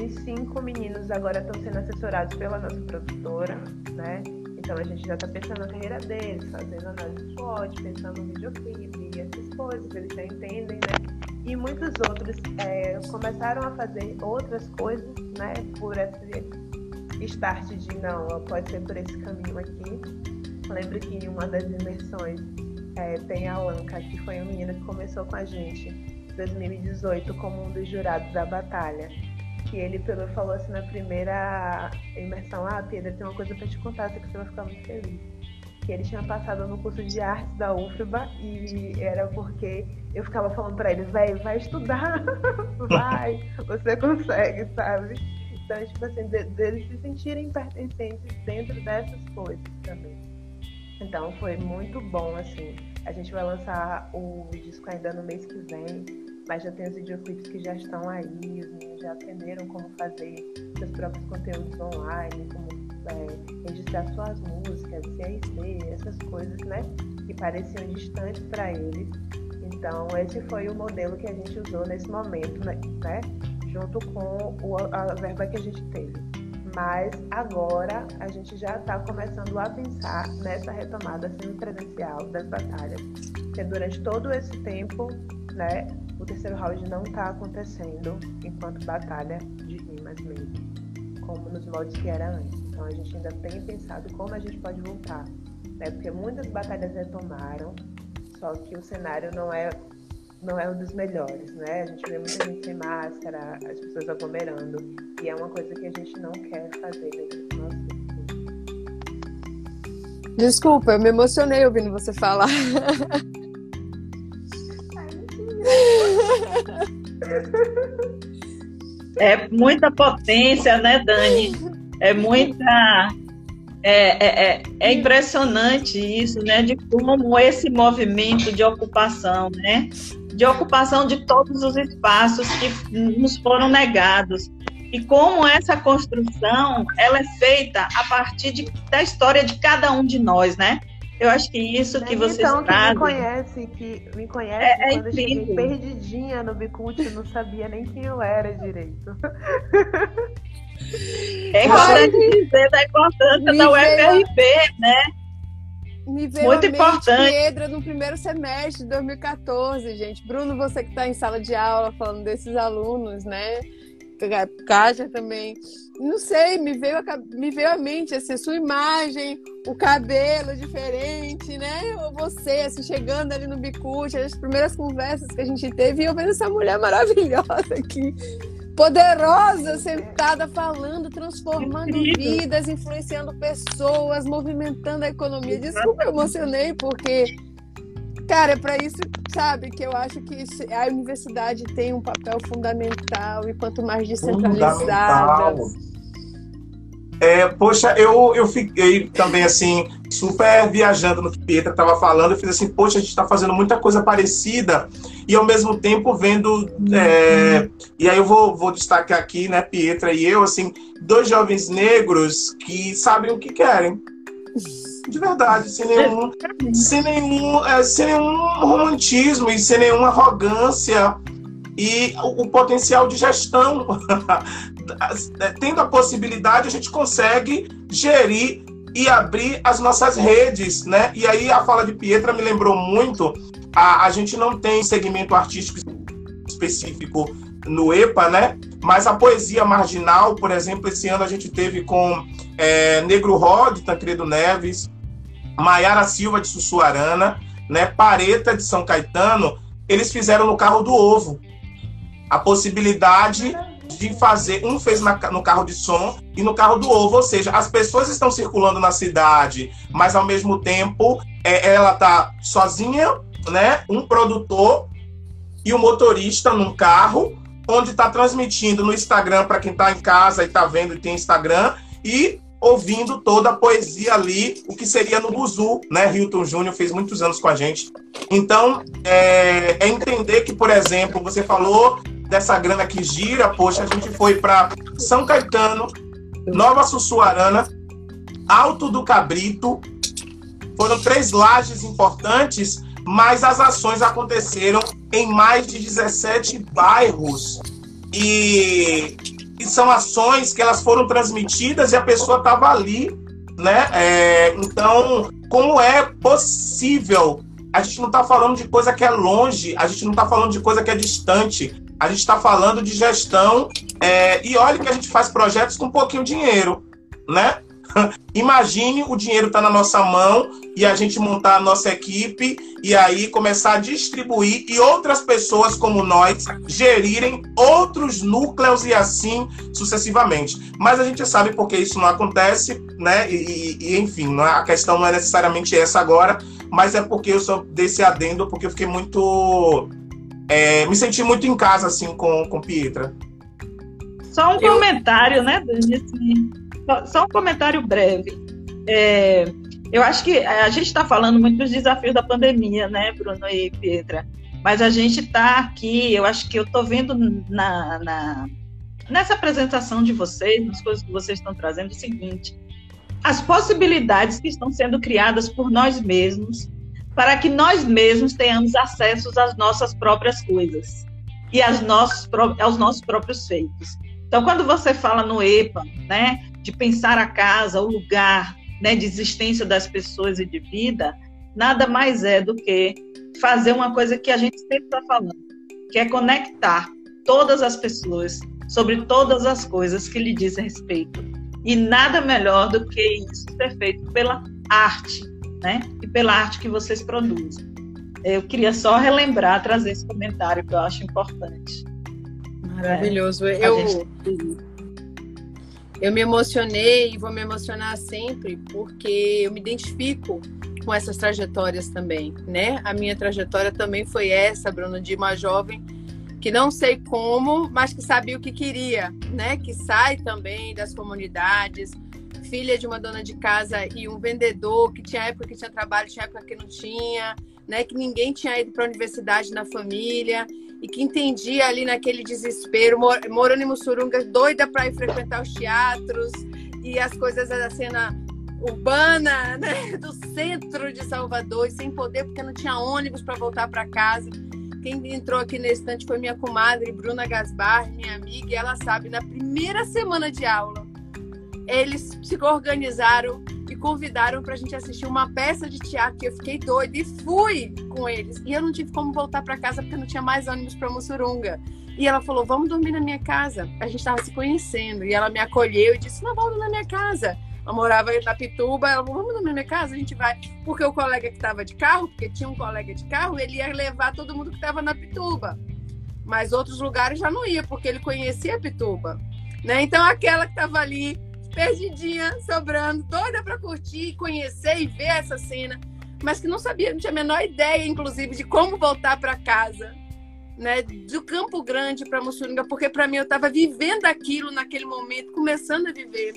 Speaker 4: uns cinco meninos agora estão sendo assessorados pela nossa produtora, né? Então a gente já está pensando na carreira deles, fazendo análise SWOT, pensando no videoclipe e essas coisas, eles já entendem, né? E muitos outros é, começaram a fazer outras coisas, né? Por esse, start de não, pode ser por esse caminho aqui. Lembro que em uma das imersões é, tem a Lanka, que foi um menino que começou com a gente em 2018 como um dos jurados da batalha. Que ele pegou e falou assim na primeira imersão, ah, Pedro, tem uma coisa para te contar, que você vai ficar muito feliz. Que ele tinha passado no curso de artes da UFBA e era porque eu ficava falando para ele, velho, vai estudar, [laughs] vai, você consegue, sabe? Então, tipo assim, deles de se sentirem pertencentes dentro dessas coisas também. Então foi muito bom, assim. A gente vai lançar o disco ainda no mês que vem, mas já tem os videoclipes que já estão aí, os meninos já aprenderam como fazer seus próprios conteúdos online, como é, registrar suas músicas, CIC, essas coisas, né? Que pareciam distantes para eles. Então, esse foi o modelo que a gente usou nesse momento, né? Junto com o, a verba que a gente teve mas agora a gente já está começando a pensar nessa retomada semipresencial das batalhas, porque durante todo esse tempo, né, o terceiro round não está acontecendo enquanto batalha de rimas mesmo, como nos moldes que era antes. Então a gente ainda tem pensado como a gente pode voltar, né, porque muitas batalhas retomaram, só que o cenário não é não é um dos melhores, né? A gente vê muita gente sem máscara, as pessoas aglomerando, e é uma coisa que a gente não quer fazer dentro do nosso
Speaker 1: Desculpa, eu me emocionei ouvindo você falar.
Speaker 6: É muita potência, né, Dani? É muita. É, é, é, é impressionante isso, né? De como esse movimento de ocupação, né? De ocupação de todos os espaços que nos foram negados. E como essa construção ela é feita a partir de, da história de cada um de nós, né? Eu acho que isso que vocês
Speaker 4: então,
Speaker 6: trazem...
Speaker 4: Que me conhece, que me conhece é, é quando eu cheguei perdidinha no Bicult, não sabia nem quem eu era direito.
Speaker 6: É importante dizer da importância da UFRB, né?
Speaker 1: Me veio Muito importante. Piedra no primeiro semestre de 2014, gente. Bruno, você que está em sala de aula falando desses alunos, né? Caixa também. Não sei, me veio, a, me veio à mente assim, a sua imagem, o cabelo diferente, né? Ou você, assim, chegando ali no Bicute, as primeiras conversas que a gente teve, e eu vendo essa mulher maravilhosa aqui poderosa, sentada falando, transformando vidas, influenciando pessoas, movimentando a economia. Desculpa, eu emocionei, porque, cara, é para isso, sabe, que eu acho que a universidade tem um papel fundamental e quanto mais descentralizada.
Speaker 3: É, poxa, eu, eu fiquei também assim, super viajando no que Pietra estava falando. Eu fiz assim, poxa, a gente está fazendo muita coisa parecida e ao mesmo tempo vendo. É, e aí eu vou, vou destacar aqui, né, Pietra e eu, assim, dois jovens negros que sabem o que querem. De verdade, sem nenhum, sem nenhum, é, sem nenhum romantismo e sem nenhuma arrogância e o, o potencial de gestão. [laughs] Tendo a possibilidade, a gente consegue gerir e abrir as nossas redes, né? E aí a fala de Pietra me lembrou muito. A, a gente não tem segmento artístico específico no EPA, né? Mas a poesia marginal, por exemplo, esse ano a gente teve com é, Negro Rod, Tancredo Neves, Maiara Silva de Sussuarana, né? Pareta de São Caetano, eles fizeram no carro do ovo. A possibilidade de fazer. Um fez na, no carro de som e no carro do ovo, ou seja, as pessoas estão circulando na cidade, mas ao mesmo tempo é, ela tá sozinha, né? Um produtor e o um motorista num carro, onde está transmitindo no Instagram para quem está em casa e está vendo e tem Instagram, e ouvindo toda a poesia ali, o que seria no Buzu, né? Hilton Júnior fez muitos anos com a gente. Então, é, é entender que, por exemplo, você falou dessa grana que gira, poxa, a gente foi para São Caetano, Nova Sussuarana, Alto do Cabrito. Foram três lajes importantes, mas as ações aconteceram em mais de 17 bairros. E, e são ações que elas foram transmitidas e a pessoa estava ali, né? É, então, como é possível? A gente não está falando de coisa que é longe, a gente não está falando de coisa que é distante a gente está falando de gestão é, e olha que a gente faz projetos com pouquinho dinheiro, né? [laughs] Imagine o dinheiro tá na nossa mão e a gente montar a nossa equipe e aí começar a distribuir e outras pessoas como nós gerirem outros núcleos e assim sucessivamente. Mas a gente sabe porque isso não acontece, né? E, e enfim, é, a questão não é necessariamente essa agora, mas é porque eu sou desse adendo, porque eu fiquei muito. É, me senti muito em casa assim com, com Pietra.
Speaker 2: Só um eu... comentário, né, Dani? Assim, só, um comentário breve. É, eu acho que a gente está falando muito dos desafios da pandemia, né, Bruno e Pietra? Mas a gente está aqui, eu acho que eu estou vendo na, na, nessa apresentação de vocês, nas coisas que vocês estão trazendo, o seguinte: as possibilidades que estão sendo criadas por nós mesmos para que nós mesmos tenhamos acesso às nossas próprias coisas e nossos, aos nossos próprios feitos. Então, quando você fala no EPA, né, de pensar a casa, o lugar né, de existência das pessoas e de vida, nada mais é do que fazer uma coisa que a gente sempre está falando, que é conectar todas as pessoas sobre todas as coisas que lhe dizem respeito. E nada melhor do que isso ser feito pela arte, né? E pela arte que vocês produzem. Eu queria só relembrar, trazer esse comentário que eu acho importante.
Speaker 1: Maravilhoso. É, eu, eu me emocionei e vou me emocionar sempre porque eu me identifico com essas trajetórias também, né? A minha trajetória também foi essa, Bruno, de uma jovem que não sei como, mas que sabia o que queria, né? Que sai também das comunidades, filha de uma dona de casa e um vendedor que tinha época que tinha trabalho, tinha época que não tinha, né? Que ninguém tinha ido para a universidade na família e que entendia ali naquele desespero, morando em Mussurunga, doida para ir frequentar os teatros e as coisas da cena urbana, [laughs] né, do centro de Salvador, e sem poder porque não tinha ônibus para voltar para casa. Quem entrou aqui nesse instante foi minha comadre Bruna Gasbar, minha amiga, e ela sabe, na primeira semana de aula, eles se organizaram e convidaram para a gente assistir uma peça de teatro que eu fiquei doida e fui com eles. E eu não tive como voltar para casa porque não tinha mais ônibus para Mussurunga. E ela falou: Vamos dormir na minha casa. A gente estava se conhecendo. E ela me acolheu e disse: Não, vamos na minha casa. Ela morava na Pituba. Ela falou: Vamos na minha casa? A gente vai. Porque o colega que estava de carro, porque tinha um colega de carro, ele ia levar todo mundo que estava na Pituba. Mas outros lugares já não ia, porque ele conhecia a Pituba. Né? Então, aquela que estava ali perdidinha, sobrando, doida para curtir, conhecer e ver essa cena, mas que não sabia, não tinha a menor ideia, inclusive, de como voltar para casa, né? Do Campo Grande para Mussuringa, porque para mim eu estava vivendo aquilo naquele momento, começando a viver.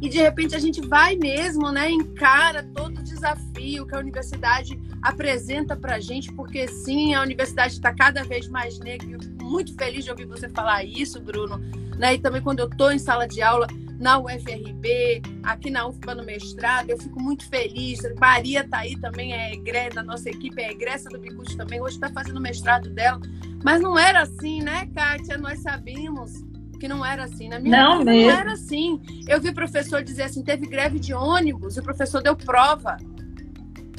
Speaker 1: E de repente a gente vai mesmo, né? Encara todo o desafio que a universidade apresenta para a gente, porque sim, a universidade está cada vez mais negra. Eu fico muito feliz de ouvir você falar isso, Bruno. Né? E também quando eu estou em sala de aula, na UFRB, aqui na UFPA no mestrado. Eu fico muito feliz. Maria está aí também, é egressa, da nossa equipe é egressa do Bicucci também. Hoje está fazendo o mestrado dela. Mas não era assim, né, Kátia? Nós sabíamos que não era assim. Na minha
Speaker 2: não,
Speaker 1: vida, não era assim. Eu vi professor dizer assim: teve greve de ônibus e o professor deu prova.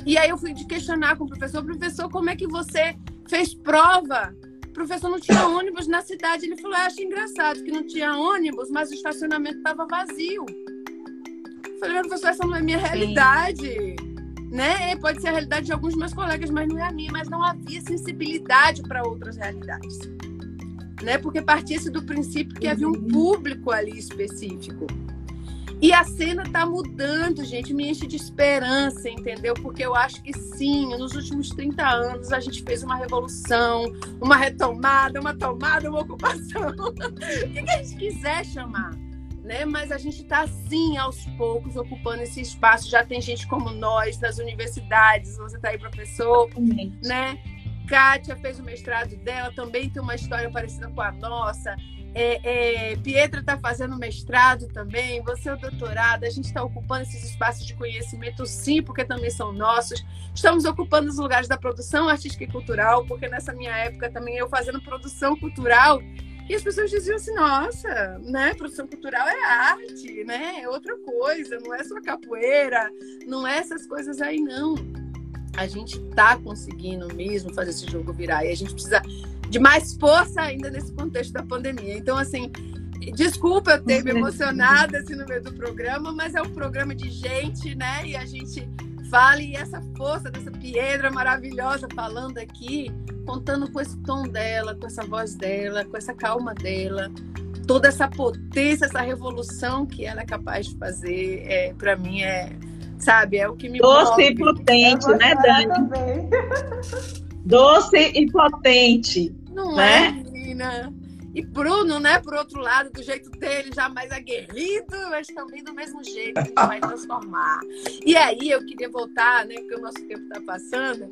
Speaker 1: E aí eu fui de questionar com o professor: professor, como é que você fez prova? Professor não tinha ônibus na cidade. Ele falou: acho engraçado que não tinha ônibus, mas o estacionamento estava vazio. Eu falei: Professor, essa não é minha realidade. Né? Pode ser a realidade de alguns dos meus colegas, mas não é a minha. Mas não havia sensibilidade para outras realidades. Né? Porque partia-se do princípio que havia um uhum. público ali específico. E a cena está mudando, gente, me enche de esperança, entendeu? Porque eu acho que sim, nos últimos 30 anos a gente fez uma revolução, uma retomada, uma tomada, uma ocupação. [laughs] o que, que a gente quiser chamar. Né? Mas a gente está, sim, aos poucos, ocupando esse espaço. Já tem gente como nós nas universidades, você está aí, professor, né? Kátia fez o mestrado dela, também tem uma história parecida com a nossa. É, é, Pietra está fazendo mestrado também, você é o doutorado, a gente está ocupando esses espaços de conhecimento, sim, porque também são nossos. Estamos ocupando os lugares da produção artística e cultural, porque nessa minha época também eu fazendo produção cultural, e as pessoas diziam assim, nossa, né, produção cultural é arte, né, é outra coisa, não é só capoeira, não é essas coisas aí, não. A gente está conseguindo mesmo fazer esse jogo virar, e a gente precisa de mais força ainda nesse contexto da pandemia. Então, assim, Desculpa eu ter me emocionado assim no meio do programa, mas é um programa de gente, né? E a gente fala e essa força dessa Piedra maravilhosa falando aqui, contando com esse tom dela, com essa voz dela, com essa calma dela, toda essa potência, essa revolução que ela é capaz de fazer, é, para mim é, sabe, é o que me
Speaker 6: Doce
Speaker 1: move.
Speaker 6: e potente, né, Dani? [laughs] Doce e potente.
Speaker 1: Não
Speaker 6: né?
Speaker 1: é, menina? E Bruno, né, por outro lado, do jeito dele, já mais aguerrido, mas também do mesmo jeito, gente vai transformar. E aí eu queria voltar, né, porque o nosso tempo está passando,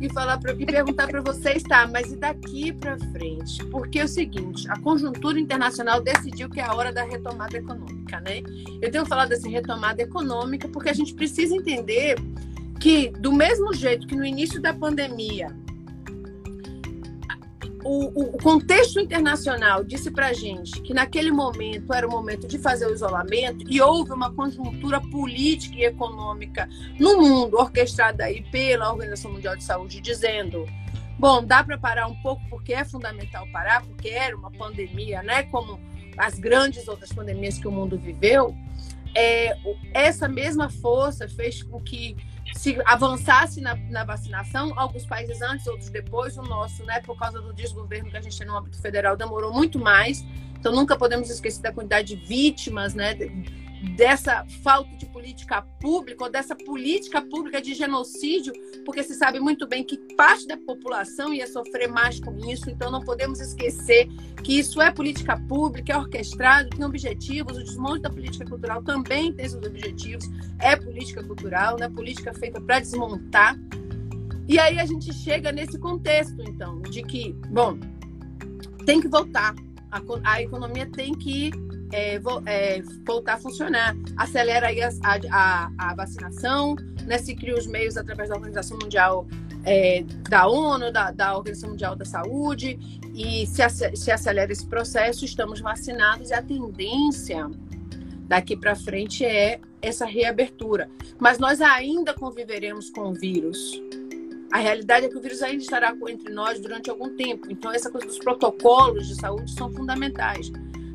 Speaker 1: e falar pra, e perguntar para vocês, tá, mas e daqui para frente? Porque é o seguinte, a conjuntura internacional decidiu que é a hora da retomada econômica, né? Eu tenho falado dessa retomada econômica porque a gente precisa entender que, do mesmo jeito que no início da pandemia, o, o, contexto internacional disse para gente que naquele momento era o momento de fazer o isolamento e houve uma conjuntura política e econômica no mundo orquestrada aí pela Organização Mundial de Saúde dizendo bom dá para parar um pouco porque é fundamental parar porque era uma pandemia né como as grandes outras pandemias que o mundo viveu. É, essa mesma força fez com que se avançasse na, na, vacinação, alguns países antes, outros depois, o nosso, né, por causa do desgoverno que a gente tem no âmbito federal, demorou muito mais. Então, nunca podemos esquecer da quantidade de vítimas, né, dessa falta de política pública, ou dessa política pública de genocídio, porque se sabe muito bem que parte da população ia sofrer mais com isso, então não podemos esquecer que isso é política pública, é orquestrado, tem objetivos, o desmonte da política cultural também tem seus objetivos, é política cultural, né? política feita para desmontar. E aí a gente chega nesse contexto, então, de que, bom, tem que voltar, a, a economia tem que é, é, voltar a funcionar. Acelera aí a, a, a, vacinação, né? se cria os meios através da Organização Mundial é, da ONU, da, da, Organização Mundial da Saúde, e se, se acelera esse processo, estamos vacinados e a tendência daqui para frente é essa reabertura. Mas nós ainda conviveremos com o vírus. A realidade é que o vírus ainda estará entre nós durante algum tempo. Então, essa coisa dos protocolos de saúde são fundamentais.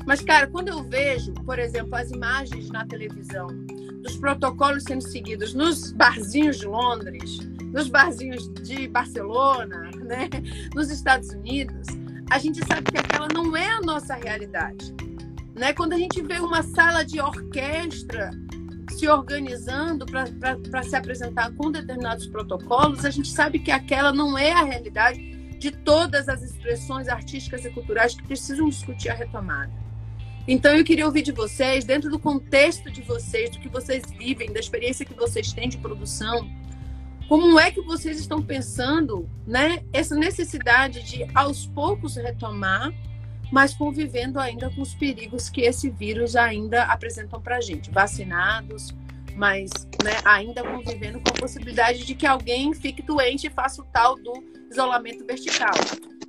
Speaker 1: Mas, cara, quando eu vejo, por exemplo, as imagens na televisão dos protocolos sendo seguidos nos barzinhos de Londres, nos barzinhos de Barcelona, [laughs] né, nos Estados Unidos, a gente sabe que aquela não é a nossa realidade. Né? Quando a gente vê uma sala de orquestra se organizando para se apresentar com determinados protocolos, a gente sabe que aquela não é a realidade de todas as expressões artísticas e culturais que precisam discutir a retomada. Então eu queria ouvir de vocês, dentro do contexto de vocês, do que vocês vivem, da experiência que vocês têm de produção, como é que vocês estão pensando, né, essa necessidade de aos poucos retomar, mas convivendo ainda com os perigos que esse vírus ainda apresentam para a gente, vacinados, mas né, ainda convivendo com a possibilidade de que alguém fique doente e faça o tal do isolamento vertical.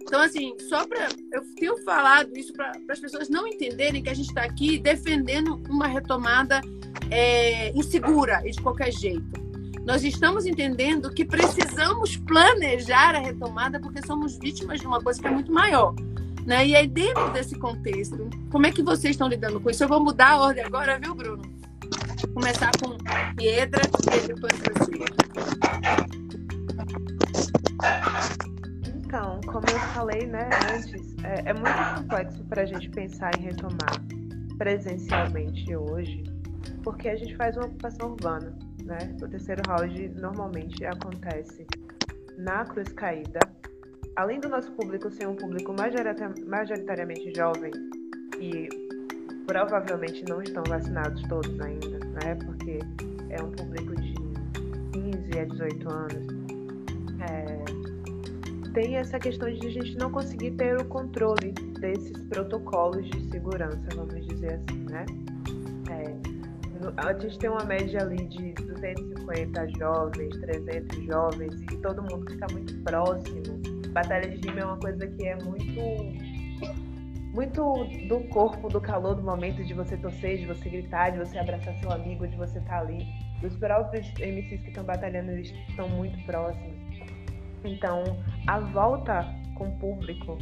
Speaker 1: Então, assim, só para. Eu tenho falado isso para as pessoas não entenderem que a gente está aqui defendendo uma retomada é, insegura e de qualquer jeito. Nós estamos entendendo que precisamos planejar a retomada porque somos vítimas de uma coisa que é muito maior. Né? E aí, dentro desse contexto, como é que vocês estão lidando com isso? Eu vou mudar a ordem agora, viu, Bruno? Começar com Piedra e depois você.
Speaker 4: Então, como eu falei né, antes, é, é muito complexo para a gente pensar em retomar presencialmente hoje, porque a gente faz uma ocupação urbana. Né? O terceiro round normalmente acontece na Cruz Caída. Além do nosso público ser um público majoritariamente jovem e provavelmente não estão vacinados todos ainda, né? Porque é um público de 15 a 18 anos. É, tem essa questão de a gente não conseguir ter o controle desses protocolos de segurança, vamos dizer assim, né? É, a gente tem uma média ali de 250 jovens, 300 jovens, e todo mundo fica muito próximo. Batalha de rima é uma coisa que é muito muito do corpo, do calor do momento de você torcer, de você gritar, de você abraçar seu amigo, de você estar tá ali. Os próprios MCs que estão batalhando, eles estão muito próximos. Então, a volta com o público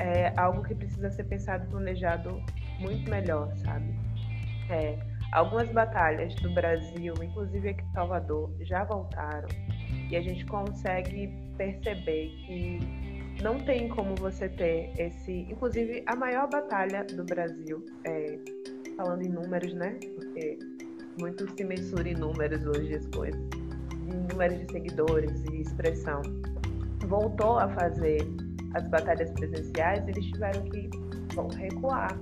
Speaker 4: é algo que precisa ser pensado e planejado muito melhor, sabe? É, algumas batalhas do Brasil, inclusive aqui em Salvador, já voltaram e a gente consegue perceber que não tem como você ter esse. Inclusive, a maior batalha do Brasil, é, falando em números, né? Porque muito se mensura em números hoje as coisas, em números de seguidores e expressão. Voltou a fazer as batalhas presenciais, eles tiveram que bom, recuar,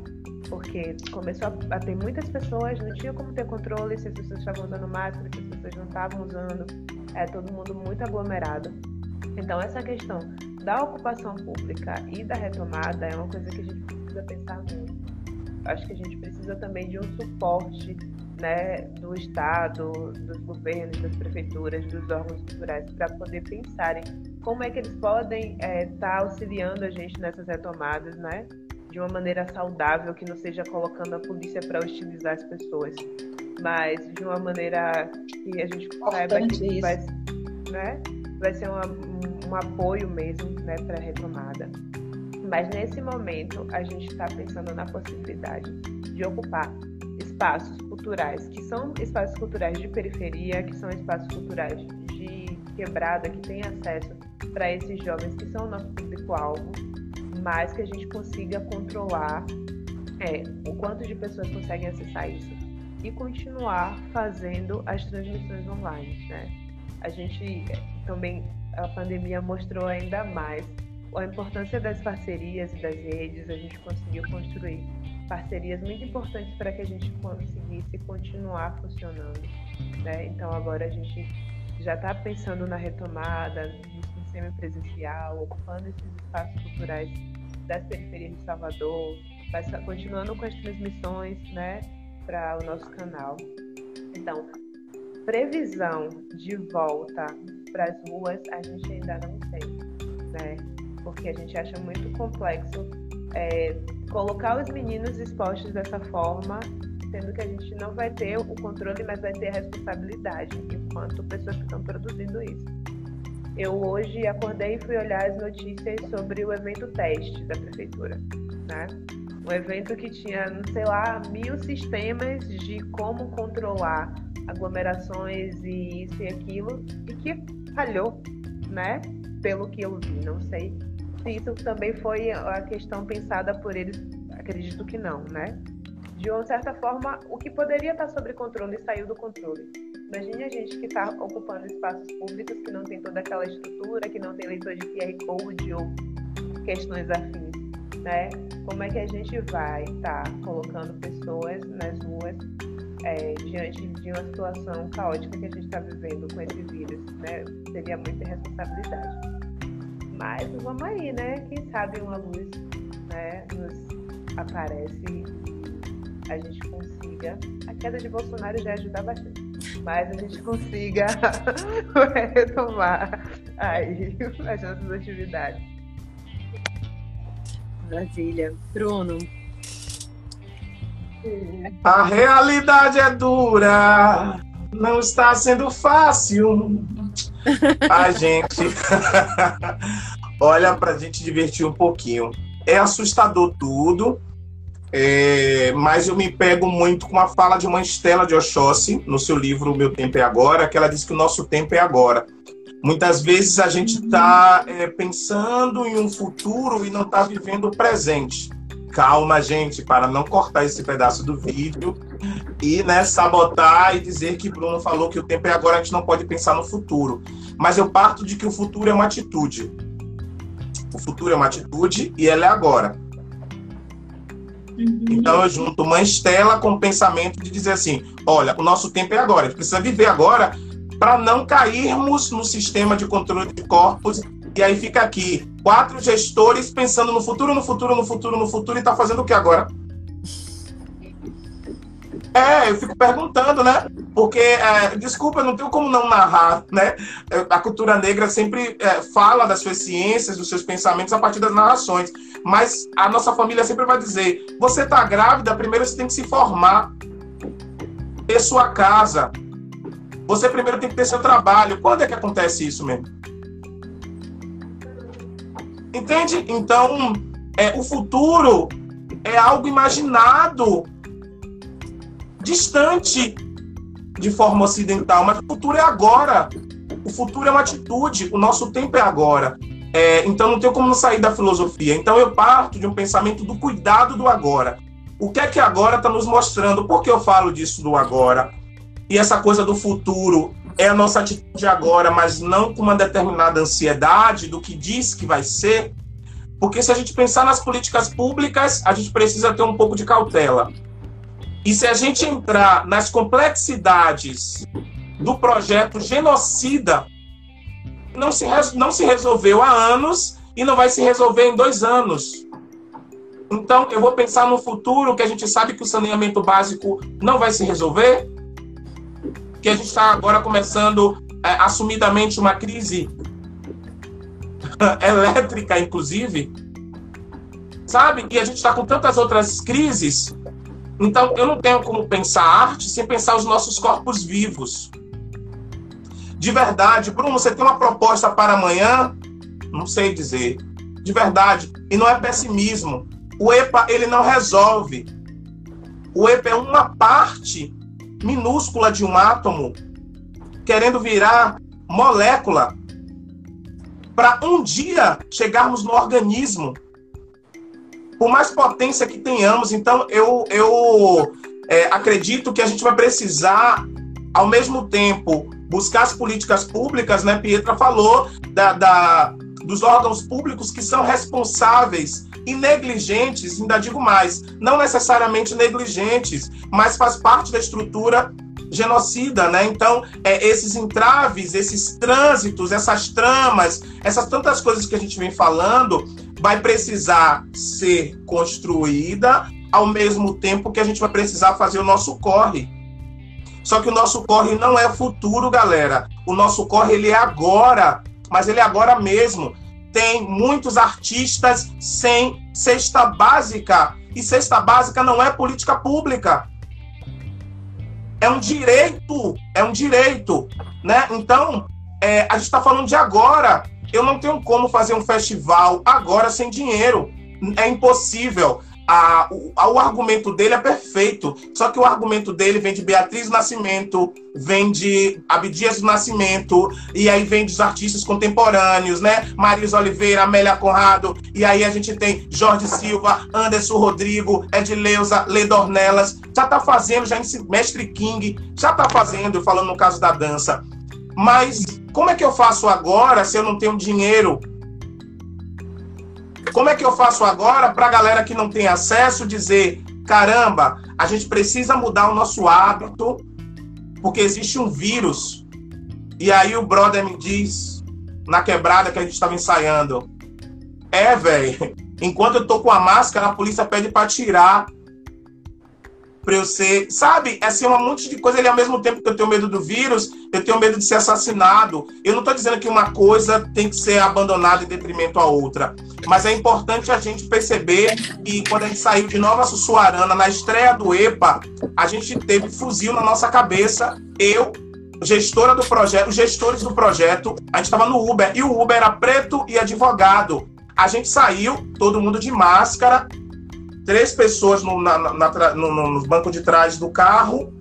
Speaker 4: porque começou a, ter muitas pessoas, não tinha como ter controle se as pessoas estavam usando máscara, se as pessoas não estavam usando, é todo mundo muito aglomerado. Então, essa questão da ocupação pública e da retomada é uma coisa que a gente precisa pensar muito. Acho que a gente precisa também de um suporte né, do Estado, dos governos, das prefeituras, dos órgãos culturais, para poder pensarem como é que eles podem estar é, tá auxiliando a gente nessas retomadas, né? De uma maneira saudável, que não seja colocando a polícia para hostilizar as pessoas, mas de uma maneira que a gente saiba que vai, né, vai ser uma, um, apoio mesmo né, para a retomada. Mas nesse momento, a gente está pensando na possibilidade de ocupar espaços culturais, que são espaços culturais de periferia, que são espaços culturais de quebrada, que têm acesso para esses jovens que são o nosso público-alvo, mas que a gente consiga controlar é, o quanto de pessoas conseguem acessar isso e continuar fazendo as transmissões online. Né? A gente também, a pandemia mostrou ainda mais a importância das parcerias e das redes, a gente conseguiu construir parcerias muito importantes para que a gente conseguisse continuar funcionando. Né? Então agora a gente já está pensando na retomada do semipresencial, ocupando esses espaços culturais das periferias de Salvador, continuando com as transmissões né, para o nosso canal. Então, previsão de volta para as ruas a gente ainda não tem, né? Porque a gente acha muito complexo é, colocar os meninos expostos dessa forma, sendo que a gente não vai ter o controle, mas vai ter a responsabilidade enquanto pessoas que estão produzindo isso. Eu hoje acordei e fui olhar as notícias sobre o evento teste da prefeitura, né? Um evento que tinha, sei lá, mil sistemas de como controlar aglomerações e isso e aquilo, e que falhou, né? Pelo que eu vi, não sei se isso também foi a questão pensada por eles, acredito que não, né? De uma certa forma, o que poderia estar sob controle saiu do controle. Imagine a gente que está ocupando espaços públicos que não tem toda aquela estrutura, que não tem leitor de QR Code ou questões afins, né? Como é que a gente vai estar tá colocando pessoas nas ruas é, diante de uma situação caótica que a gente está vivendo com esse vírus, né? Seria muita responsabilidade. Mas vamos aí, né? Quem sabe uma luz né, nos aparece e a gente consiga. A queda de Bolsonaro já ajuda bastante. Mas a gente consiga [laughs] retomar aí as nossas atividades.
Speaker 1: Maravilha. Bruno.
Speaker 3: A realidade é dura, não está sendo fácil. [laughs] A gente. [laughs] Olha, para a gente divertir um pouquinho. É assustador tudo, é... mas eu me pego muito com a fala de uma Estela de Oxóssi, no seu livro Meu Tempo é Agora, que ela diz que o nosso tempo é agora. Muitas vezes a gente está é, pensando em um futuro e não está vivendo o presente. Calma, gente, para não cortar esse pedaço do vídeo e né, sabotar e dizer que Bruno falou que o tempo é agora, a gente não pode pensar no futuro. Mas eu parto de que o futuro é uma atitude. O futuro é uma atitude e ela é agora. Uhum. Então eu junto uma estela com o pensamento de dizer assim: olha, o nosso tempo é agora, a gente precisa viver agora para não cairmos no sistema de controle de corpos. E aí fica aqui, quatro gestores pensando no futuro, no futuro, no futuro, no futuro, e tá fazendo o que agora? É, eu fico perguntando, né? Porque, é, desculpa, não tenho como não narrar, né? A cultura negra sempre é, fala das suas ciências, dos seus pensamentos a partir das narrações. Mas a nossa família sempre vai dizer: você tá grávida, primeiro você tem que se formar, ter sua casa. Você primeiro tem que ter seu trabalho. Quando é que acontece isso mesmo? Entende? Então, é, o futuro é algo imaginado, distante de forma ocidental, mas o futuro é agora. O futuro é uma atitude, o nosso tempo é agora. É, então não tem como sair da filosofia. Então eu parto de um pensamento do cuidado do agora. O que é que agora está nos mostrando? Por que eu falo disso do agora? E essa coisa do futuro é a nossa atitude agora, mas não com uma determinada ansiedade do que diz que vai ser. Porque se a gente pensar nas políticas públicas, a gente precisa ter um pouco de cautela. E se a gente entrar nas complexidades do projeto genocida, não se, não se resolveu há anos e não vai se resolver em dois anos. Então, eu vou pensar no futuro que a gente sabe que o saneamento básico não vai se resolver, que a gente está agora começando é, assumidamente uma crise [laughs] elétrica, inclusive, sabe? E a gente está com tantas outras crises. Então, eu não tenho como pensar arte sem pensar os nossos corpos vivos. De verdade, Bruno, você tem uma proposta para amanhã? Não sei dizer. De verdade. E não é pessimismo. O EPA, ele não resolve. O EPA é uma parte minúscula de um átomo querendo virar molécula para um dia chegarmos no organismo. Por mais potência que tenhamos, então eu, eu é, acredito que a gente vai precisar, ao mesmo tempo, buscar as políticas públicas, né? Pietra falou da, da, dos órgãos públicos que são responsáveis e negligentes, ainda digo mais, não necessariamente negligentes, mas faz parte da estrutura genocida, né? Então, é, esses entraves, esses trânsitos, essas tramas, essas tantas coisas que a gente vem falando, vai precisar ser construída ao mesmo tempo que a gente vai precisar fazer o nosso corre só que o nosso corre não é futuro, galera. O nosso corre ele é agora, mas ele agora mesmo. Tem muitos artistas sem cesta básica. E cesta básica não é política pública. É um direito, é um direito, né? Então, é, a gente está falando de agora. Eu não tenho como fazer um festival agora sem dinheiro. É impossível a, o, o, argumento dele é perfeito. Só que o argumento dele vem de Beatriz Nascimento, vem de Abdias do Nascimento, e aí vem dos artistas contemporâneos, né? Marisa Oliveira, Amélia Conrado, e aí a gente tem Jorge Silva, Anderson Rodrigo, Edileuza, Ledornelas, já tá fazendo, já Mestre King, já tá fazendo, falando no caso da dança. Mas como é que eu faço agora se eu não tenho dinheiro como é que eu faço agora para a galera que não tem acesso dizer: caramba, a gente precisa mudar o nosso hábito, porque existe um vírus. E aí o brother me diz, na quebrada que a gente estava ensaiando: é, velho, enquanto eu tô com a máscara, a polícia pede para tirar para eu ser, sabe? É assim, um monte de coisa. Ele, ao mesmo tempo que eu tenho medo do vírus, eu tenho medo de ser assassinado. Eu não estou dizendo que uma coisa tem que ser abandonada em detrimento à outra. Mas é importante a gente perceber que quando a gente saiu de Nova Sussuarana, na estreia do EPA, a gente teve fuzil na nossa cabeça. Eu, gestora do projeto, gestores do projeto, a gente estava no Uber, e o Uber era preto e advogado. A gente saiu, todo mundo de máscara, três pessoas no, na, na, no, no banco de trás do carro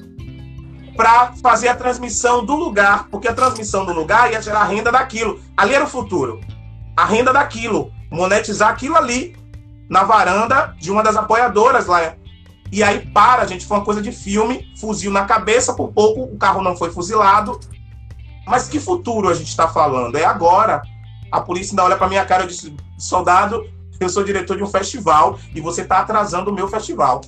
Speaker 3: para fazer a transmissão do lugar, porque a transmissão do lugar ia gerar renda daquilo. Ali era o futuro. A renda daquilo. Monetizar aquilo ali, na varanda de uma das apoiadoras lá. E aí para, gente, foi uma coisa de filme, fuzil na cabeça, por pouco o carro não foi fuzilado. Mas que futuro a gente está falando? É agora. A polícia ainda olha para minha cara e disse: soldado, eu sou diretor de um festival e você está atrasando o meu festival.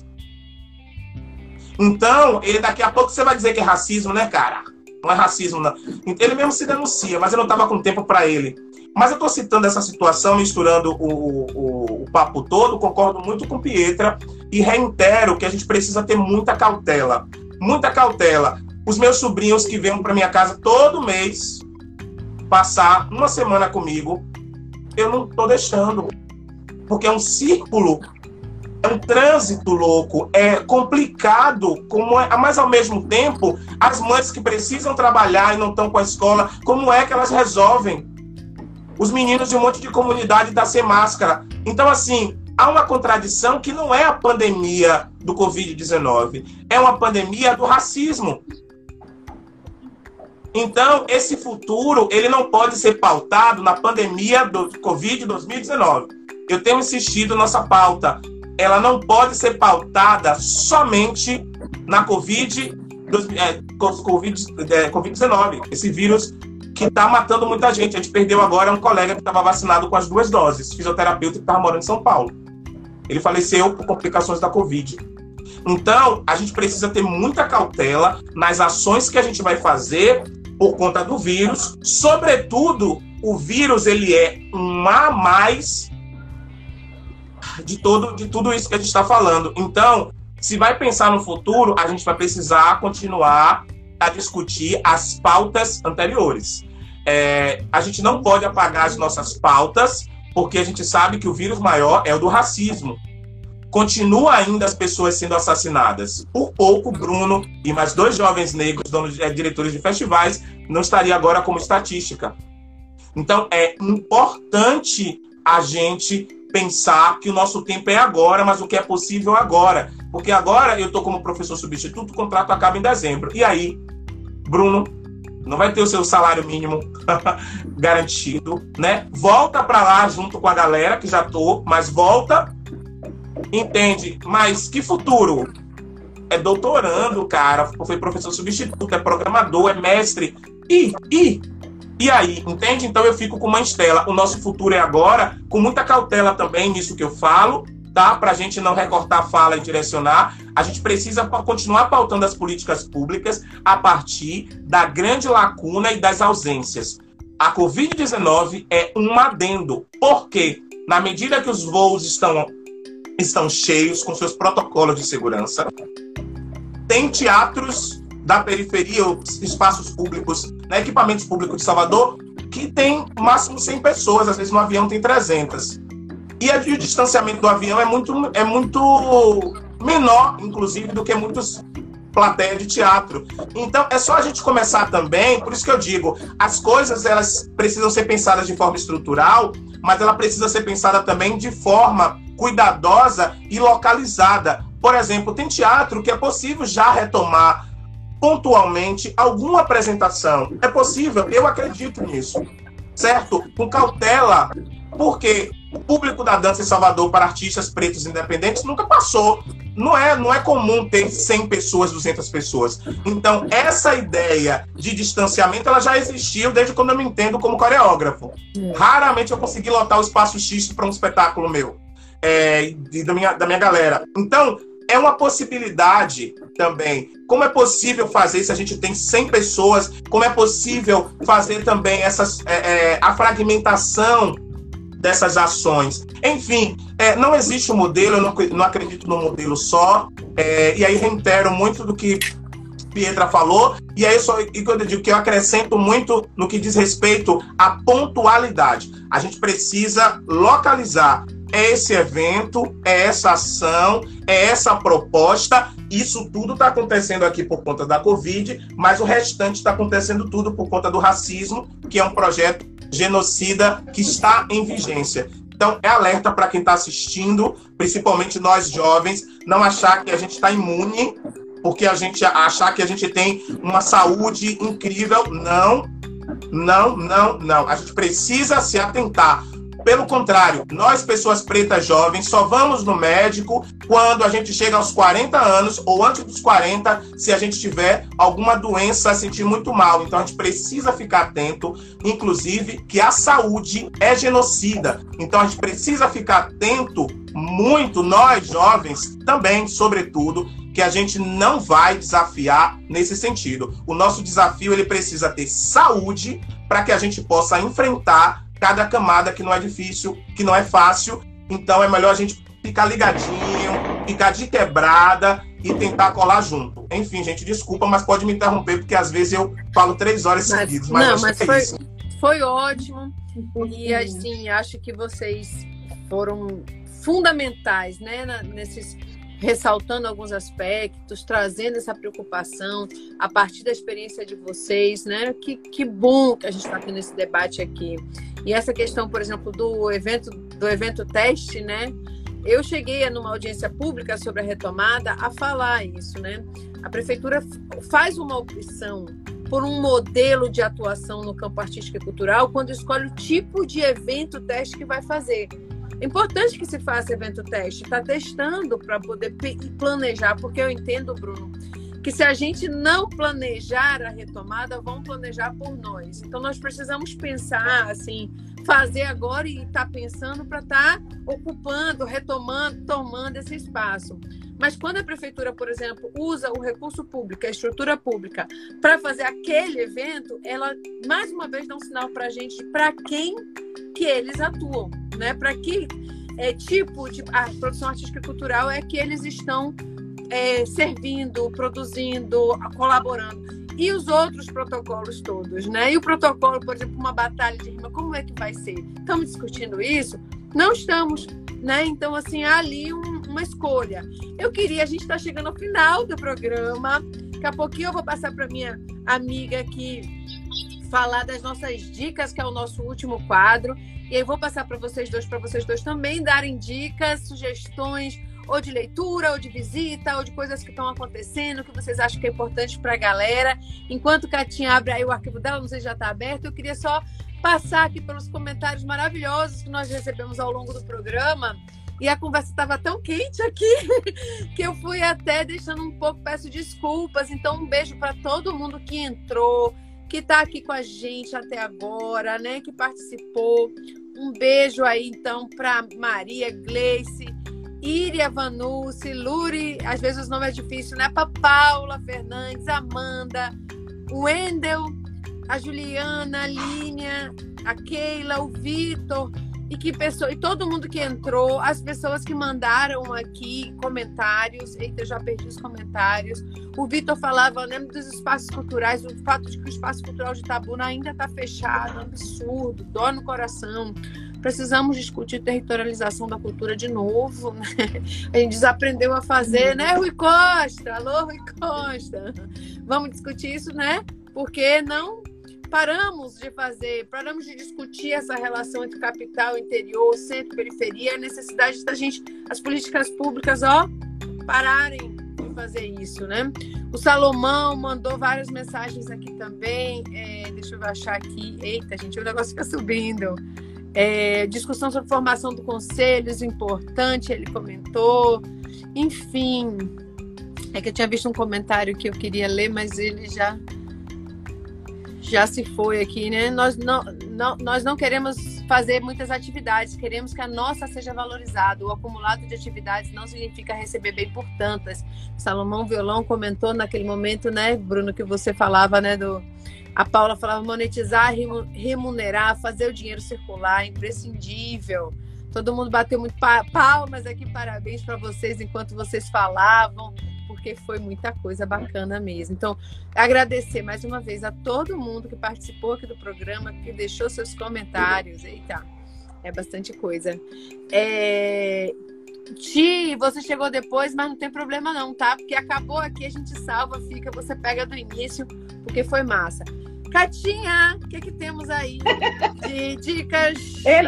Speaker 3: Então, ele daqui a pouco você vai dizer que é racismo, né, cara? Não é racismo, não. Ele mesmo se denuncia, mas eu não estava com tempo para ele. Mas eu estou citando essa situação, misturando o, o, o, papo todo, concordo muito com Pietra e reitero que a gente precisa ter muita cautela. Muita cautela. Os meus sobrinhos que vêm para minha casa todo mês passar uma semana comigo, eu não estou deixando porque é um círculo, é um trânsito louco, é complicado, como é, mas ao mesmo tempo, as mães que precisam trabalhar e não estão com a escola, como é que elas resolvem? Os meninos de um monte de comunidade da sem máscara. Então, assim, há uma contradição que não é a pandemia do Covid-19, é uma pandemia do racismo. Então, esse futuro, ele não pode ser pautado na pandemia do Covid-2019. Eu tenho insistido nossa pauta, ela não pode ser pautada somente na Covid, é, COVID, é, Covid-19, esse vírus que está matando muita gente. A gente perdeu agora um colega que estava vacinado com as duas doses, fisioterapeuta que estava morando em São Paulo. Ele faleceu por complicações da Covid. Então, a gente precisa ter muita cautela nas ações que a gente vai fazer por conta do vírus. Sobretudo, o vírus ele é um a mais de todo de tudo isso que a gente está falando. Então, se vai pensar no futuro, a gente vai precisar continuar a discutir as pautas anteriores. É, a gente não pode apagar as nossas pautas, porque a gente sabe que o vírus maior é o do racismo. Continua ainda as pessoas sendo assassinadas. Por pouco, Bruno e mais dois jovens negros, donos, é, diretores de festivais, não estaria agora como estatística. Então, é importante a gente pensar que o nosso tempo é agora, mas o que é possível agora. Porque agora eu estou como professor substituto, o contrato acaba em dezembro. E aí, Bruno, não vai ter o seu salário mínimo [laughs] garantido, né? Volta para lá junto com a galera que já tô, mas volta, entende? Mas que futuro? É doutorando, cara, foi professor substituto, é programador, é mestre. E, e, e aí, entende? Então eu fico com uma estela. O nosso futuro é agora, com muita cautela também nisso que eu falo, tá? Para a gente não recortar a fala e direcionar, a gente precisa continuar pautando as políticas públicas a partir da grande lacuna e das ausências. A Covid-19 é um adendo, porque na medida que os voos estão, estão cheios com seus protocolos de segurança, tem teatros da periferia, espaços públicos, né, equipamentos públicos de Salvador, que tem máximo 100 pessoas, às vezes no avião tem 300. E, o distanciamento do avião é muito, é muito menor, inclusive, do que muitos plateias de teatro. Então, é só a gente começar também, por isso que eu digo, as coisas elas precisam ser pensadas de forma estrutural, mas ela precisa ser pensada também de forma cuidadosa e localizada. Por exemplo, tem teatro que é possível já retomar pontualmente alguma apresentação. É possível, eu acredito nisso. Certo? Com cautela, porque o público da dança em Salvador para artistas pretos independentes nunca passou. Não é, não é comum ter 100 pessoas, 200 pessoas. Então, essa ideia de distanciamento, ela já existiu desde quando eu me entendo como coreógrafo. É. Raramente eu consegui lotar o espaço X para um espetáculo meu, é, da, minha, da minha galera. Então, é uma possibilidade também. Como é possível fazer se a gente tem 100 pessoas? Como é possível fazer também essas, é, é, a fragmentação dessas ações. Enfim, é, não existe um modelo, eu não, não acredito no modelo só, é, e aí reitero muito do que Pietra falou, e aí só, e quando eu digo que eu acrescento muito no que diz respeito à pontualidade. A gente precisa localizar é esse evento, é essa ação, é essa proposta. Isso tudo está acontecendo aqui por conta da Covid, mas o restante está acontecendo tudo por conta do racismo, que é um projeto genocida que está em vigência. Então, é alerta para quem está assistindo, principalmente nós jovens, não achar que a gente está imune, porque a gente achar que a gente tem uma saúde incrível. Não, não, não, não. A gente precisa se atentar pelo contrário, nós, pessoas pretas jovens, só vamos no médico quando a gente chega aos 40 anos ou antes dos 40, se a gente tiver alguma doença, a sentir muito mal. Então a gente precisa ficar atento, inclusive, que a saúde é genocida. Então a gente precisa ficar atento muito, nós jovens, também, sobretudo, que a gente não vai desafiar nesse sentido. O nosso desafio ele precisa ter saúde para que a gente possa enfrentar cada camada que não é difícil, que não é fácil. Então é melhor a gente ficar ligadinho, ficar de quebrada e tentar colar junto. Enfim, gente, desculpa, mas pode me interromper, porque às vezes eu falo três horas mas, seguidas. Mas
Speaker 1: não, mas é foi, isso. foi ótimo. E assim, acho que vocês foram fundamentais, né, nesses ressaltando alguns aspectos, trazendo essa preocupação a partir da experiência de vocês, né? Que, que bom que a gente está tendo esse debate aqui. E essa questão, por exemplo, do evento do evento teste, né? Eu cheguei numa audiência pública sobre a retomada a falar isso, né? A prefeitura faz uma opção por um modelo de atuação no campo artístico e cultural quando escolhe o tipo de evento teste que vai fazer. É importante que se faça evento teste, está testando para poder planejar, porque eu entendo, Bruno, que se a gente não planejar a retomada, vão planejar por nós. Então nós precisamos pensar assim, fazer agora e estar tá pensando para estar tá ocupando, retomando, tomando esse espaço. Mas quando a prefeitura, por exemplo, usa o recurso público, a estrutura pública, para fazer aquele evento, ela mais uma vez dá um sinal para a gente para quem que eles atuam, né? Para que é, tipo, tipo a produção artística e cultural é que eles estão é, servindo, produzindo, colaborando. E os outros protocolos todos, né? E o protocolo, por exemplo, uma batalha de rima, como é que vai ser? Estamos discutindo isso? Não estamos, né? Então, assim, há ali um, uma escolha. Eu queria, a gente está chegando ao final do programa. Daqui a pouquinho eu vou passar para minha amiga aqui falar das nossas dicas, que é o nosso último quadro. E aí vou passar para vocês dois, para vocês dois também darem dicas, sugestões, ou de leitura, ou de visita, ou de coisas que estão acontecendo, que vocês acham que é importante para a galera. Enquanto Catinha abre aí o arquivo dela, não sei se já está aberto, eu queria só passar aqui pelos comentários maravilhosos que nós recebemos ao longo do programa. E a conversa estava tão quente aqui [laughs] que eu fui até deixando um pouco, peço desculpas. Então, um beijo para todo mundo que entrou, que está aqui com a gente até agora, né? Que participou. Um beijo aí, então, para Maria Gleice, Iria Vanucci, Luri, às vezes o nome é difícil, né? Para Paula Fernandes, Amanda, Wendel, a Juliana, a Línia, a Keila, o Vitor, e que pessoa, e todo mundo que entrou, as pessoas que mandaram aqui comentários, eita, já perdi os comentários. O Vitor falava, lembro dos espaços culturais, o fato de que o espaço cultural de Tabuna ainda está fechado, absurdo, dó no coração. Precisamos discutir territorialização da cultura de novo. Né? A gente desaprendeu a fazer, né, Rui Costa? Alô, Rui Costa. Vamos discutir isso, né? Porque não paramos de fazer, paramos de discutir essa relação entre capital, interior, centro, periferia, a necessidade da gente, as políticas públicas, ó, pararem de fazer isso, né? O Salomão mandou várias mensagens aqui também. É, deixa eu achar aqui. Eita, gente, o negócio fica subindo. É, discussão sobre formação do conselhos, importante, ele comentou. Enfim, é que eu tinha visto um comentário que eu queria ler, mas ele já já se foi aqui, né? Nós não, não, nós não queremos fazer muitas atividades, queremos que a nossa seja valorizada. O acumulado de atividades não significa receber bem por tantas. Salomão Violão comentou naquele momento, né, Bruno, que você falava, né, do, a Paula falava monetizar, remunerar, fazer o dinheiro circular, imprescindível. Todo mundo bateu muito palmas aqui, parabéns para vocês enquanto vocês falavam, porque foi muita coisa bacana mesmo. Então, agradecer mais uma vez a todo mundo que participou aqui do programa, que deixou seus comentários. Eita, é bastante coisa. É... Ti, você chegou depois, mas não tem problema não, tá? Porque acabou aqui, a gente salva, fica, você pega do início, porque foi massa. Catinha, o que, que temos aí de dicas?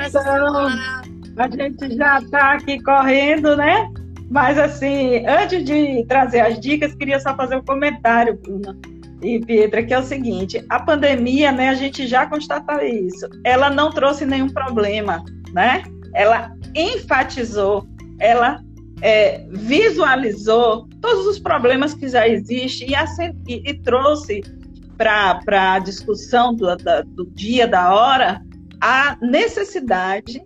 Speaker 2: Então, a gente já está aqui correndo, né? Mas, assim, antes de trazer as dicas, queria só fazer um comentário, Bruna e Pietra, que é o seguinte: a pandemia, né, a gente já constatou isso, ela não trouxe nenhum problema, né? Ela enfatizou, ela é, visualizou todos os problemas que já existem e, e, e trouxe para a discussão do, da, do dia, da hora, a necessidade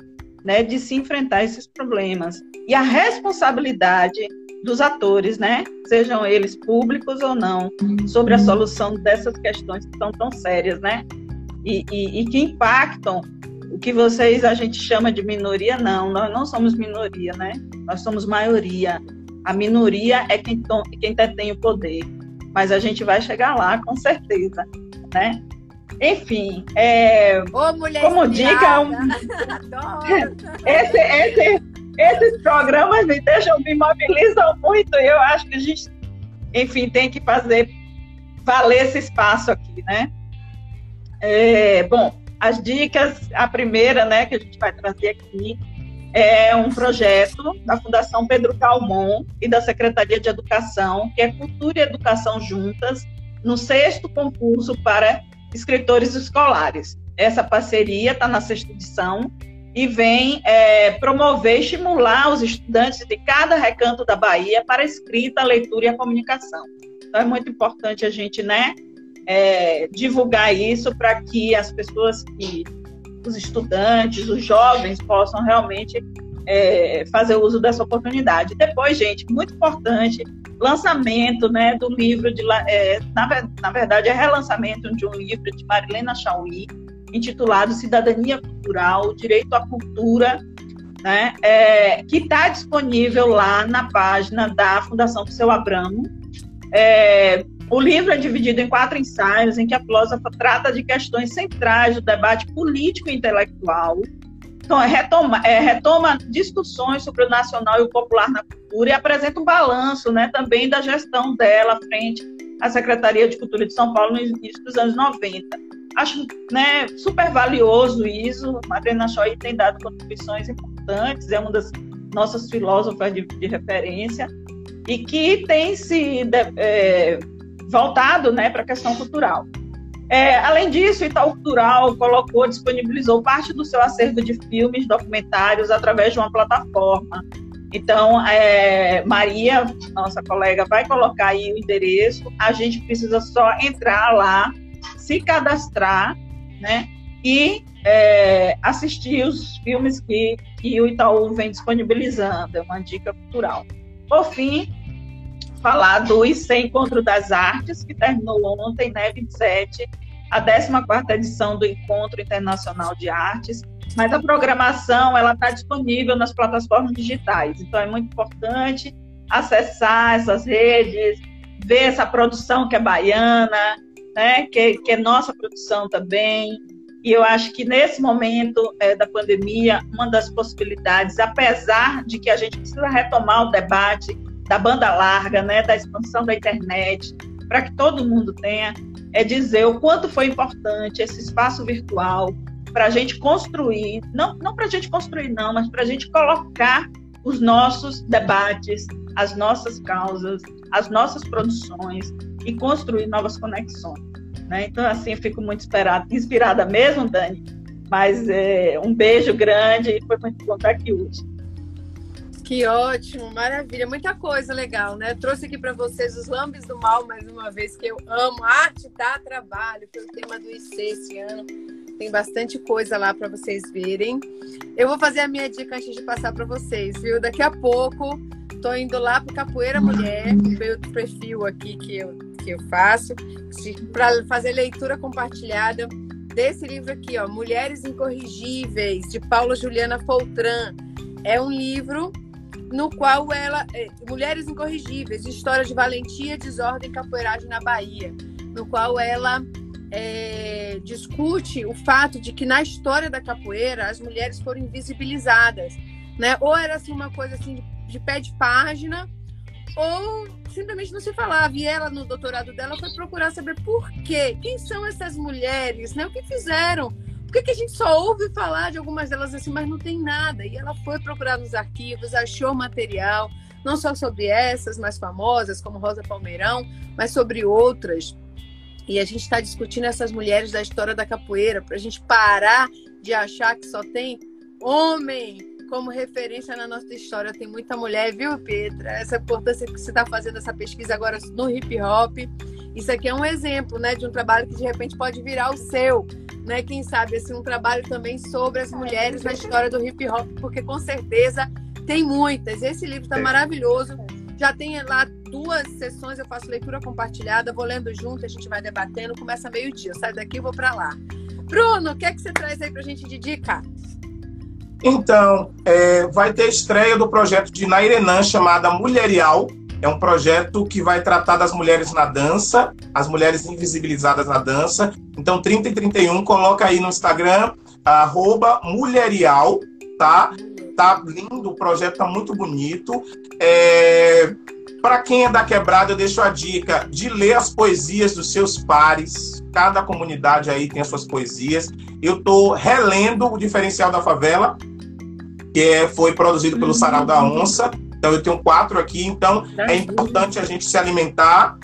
Speaker 2: né, de se enfrentar esses problemas. E a responsabilidade dos atores, né, sejam eles públicos ou não, sobre a solução dessas questões que são tão sérias, né, e, e, e que impactam o que vocês a gente chama de minoria, não, nós não somos minoria, né, nós somos maioria. A minoria é quem, quem detém o poder. Mas a gente vai chegar lá com certeza, né? Enfim, é, como dica, um... esse, esse, esses programas me deixam, me mobilizam muito. E eu acho que a gente, enfim, tem que fazer valer esse espaço aqui, né? É, bom, as dicas, a primeira, né, que a gente vai trazer aqui é um projeto da Fundação Pedro Calmon e da Secretaria de Educação, que é Cultura e Educação Juntas, no sexto concurso para escritores escolares. Essa parceria está na sexta edição e vem é, promover estimular os estudantes de cada recanto da Bahia para a escrita, a leitura e a comunicação. Então é muito importante a gente né, é, divulgar isso para que as pessoas que os estudantes, os jovens possam realmente é, fazer uso dessa oportunidade. Depois, gente, muito importante, lançamento né, do livro, de, é, na, na, verdade, é relançamento de um livro de Marilena Chauí, intitulado Cidadania Cultural, Direito à Cultura, né, é, que está disponível lá na página da Fundação do Seu Abramo. É, o livro é dividido em quatro ensaios, em que a filósofa trata de questões centrais do debate político e intelectual. Então, é retoma, é, retoma discussões sobre o nacional e o popular na cultura e apresenta um balanço né, também da gestão dela frente à Secretaria de Cultura de São Paulo no início dos anos 90. Acho né, super valioso isso. Madalena Choi tem dado contribuições importantes, é uma das nossas filósofas de, de referência e que tem se é, voltado né, para a questão cultural. É, além disso, o Itaú Cultural colocou, disponibilizou parte do seu acervo de filmes, documentários, através de uma plataforma. Então, é, Maria, nossa colega, vai colocar aí o endereço. A gente precisa só entrar lá, se cadastrar, né? E é, assistir os filmes que, que o Itaú vem disponibilizando. É uma dica cultural. Por fim, falar do IC Encontro das Artes, que terminou ontem, né, 27, a 14ª edição do Encontro Internacional de Artes, mas a programação ela está disponível nas plataformas digitais, então é muito importante acessar essas redes, ver essa produção que é baiana, né, que, que é nossa produção também, e eu acho que nesse momento é, da pandemia, uma das possibilidades, apesar de que a gente precisa retomar o debate da banda larga, né, da expansão da internet, para que todo mundo tenha, é dizer o quanto foi importante esse espaço virtual para a gente construir, não, não para a gente construir, não, mas para a gente colocar os nossos debates, as nossas causas, as nossas produções e construir novas conexões. Né? Então, assim, eu fico muito inspirada, inspirada mesmo, Dani, mas é, um beijo grande e foi muito bom estar aqui hoje.
Speaker 1: Que ótimo, maravilha, muita coisa legal, né? trouxe aqui para vocês os Lambes do Mal mais uma vez, que eu amo. Arte dá trabalho, foi o tema do IC esse ano. Tem bastante coisa lá para vocês verem. Eu vou fazer a minha dica antes de passar para vocês, viu? Daqui a pouco tô indo lá para Capoeira Mulher, meu perfil aqui que eu, que eu faço, para fazer leitura compartilhada desse livro aqui, ó, Mulheres Incorrigíveis, de Paula Juliana Foltran. É um livro no qual ela. É, Mulheres Incorrigíveis, História de Valentia, Desordem e Capoeiragem na Bahia, no qual ela é, discute o fato de que na história da capoeira as mulheres foram invisibilizadas. Né? Ou era assim, uma coisa assim de, de pé de página, ou simplesmente não se falava. E ela, no doutorado dela, foi procurar saber por quê. Quem são essas mulheres? Né? O que fizeram? Por que, que a gente só ouve falar de algumas delas assim, mas não tem nada? E ela foi procurar nos arquivos, achou material, não só sobre essas mais famosas, como Rosa Palmeirão, mas sobre outras. E a gente está discutindo essas mulheres da história da capoeira, para a gente parar de achar que só tem homem como referência na nossa história. Tem muita mulher, viu, Petra? Essa importância que você está fazendo essa pesquisa agora no hip hop. Isso aqui é um exemplo, né, de um trabalho que de repente pode virar o seu né? Quem sabe assim um trabalho também sobre as mulheres na história do hip hop, porque com certeza tem muitas. Esse livro está maravilhoso. Já tem lá duas sessões, eu faço leitura compartilhada, vou lendo junto, a gente vai debatendo, começa meio-dia. Sai daqui e vou para lá. Bruno, o que é que você traz aí para a gente de dica?
Speaker 3: Então, é, vai ter estreia do projeto de Nairenan chamada Mulherial, é um projeto que vai tratar das mulheres na dança, as mulheres invisibilizadas na dança. Então, 30 e 31, coloca aí no Instagram, arroba mulherial, tá? Tá lindo, o projeto tá muito bonito. É... Para quem é da quebrada, eu deixo a dica de ler as poesias dos seus pares. Cada comunidade aí tem as suas poesias. Eu tô relendo o Diferencial da Favela, que foi produzido pelo Sarau da Onça. Então eu tenho quatro aqui, então é importante a gente se alimentar.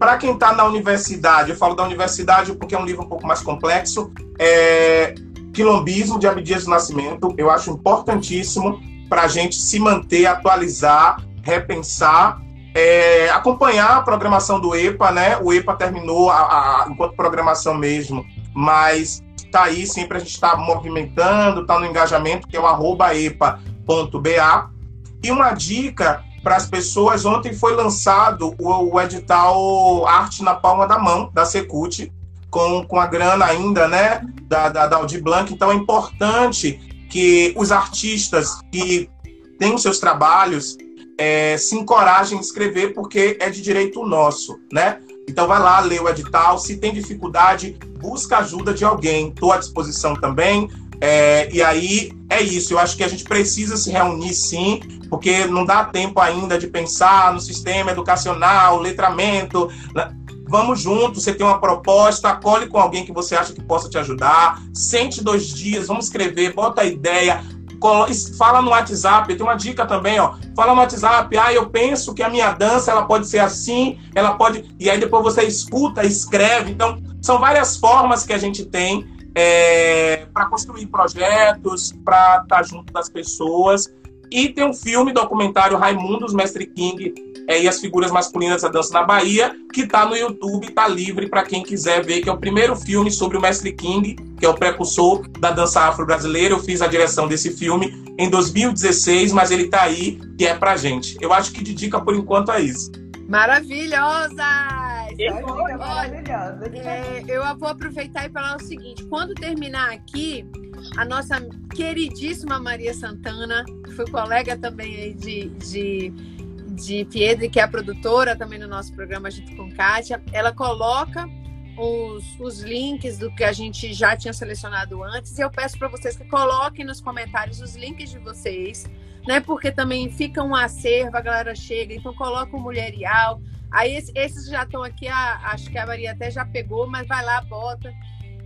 Speaker 3: Para quem está na universidade, eu falo da universidade porque é um livro um pouco mais complexo, é Quilombismo de Abdias do Nascimento, eu acho importantíssimo para a gente se manter, atualizar, repensar, é, acompanhar a programação do EPA, né? O EPA terminou a, a, enquanto programação mesmo, mas está aí sempre a gente está movimentando, está no engajamento, que é o arroba epa.ba. E uma dica para as pessoas, ontem foi lançado o, o, edital Arte na Palma da Mão, da Secult, com, com a grana ainda, né, da, da, da Audi Blanc. Então é importante que os artistas que têm seus trabalhos é, se encorajem a escrever, porque é de direito nosso, né? Então vai lá, lê o edital. Se tem dificuldade, busca ajuda de alguém. Estou à disposição também. É, e aí é isso. Eu acho que a gente precisa se reunir sim, porque não dá tempo ainda de pensar no sistema educacional, letramento. Né? Vamos juntos, você tem uma proposta, acolhe com alguém que você acha que possa te ajudar, sente dois dias, vamos escrever, bota a ideia, fala no WhatsApp, tem uma dica também, ó. Fala no WhatsApp, ah, eu penso que a minha dança ela pode ser assim, ela pode. E aí depois você escuta, escreve. Então, são várias formas que a gente tem é, para construir projetos, para estar tá junto das pessoas. E tem um filme documentário Raimundos Mestre King é, e as figuras masculinas da dança na Bahia, que está no YouTube, está livre para quem quiser ver, que é o primeiro filme sobre o Mestre King, que é o precursor da dança afro-brasileira. Eu fiz a direção desse filme em 2016, mas ele está aí e é pra gente. Eu acho que de dica por enquanto é isso.
Speaker 1: Maravilhosa! Maravilhosa. É, eu vou aproveitar e falar o seguinte: quando terminar aqui, a nossa queridíssima Maria Santana, que foi colega também de, de de Piedre, que é a produtora também no nosso programa junto com Kátia, ela coloca os, os links do que a gente já tinha selecionado antes. E eu peço para vocês que coloquem nos comentários os links de vocês, né? Porque também fica um acervo, a galera chega, então coloca o Mulherial. Aí esses já estão aqui, a, acho que a Maria até já pegou, mas vai lá, bota.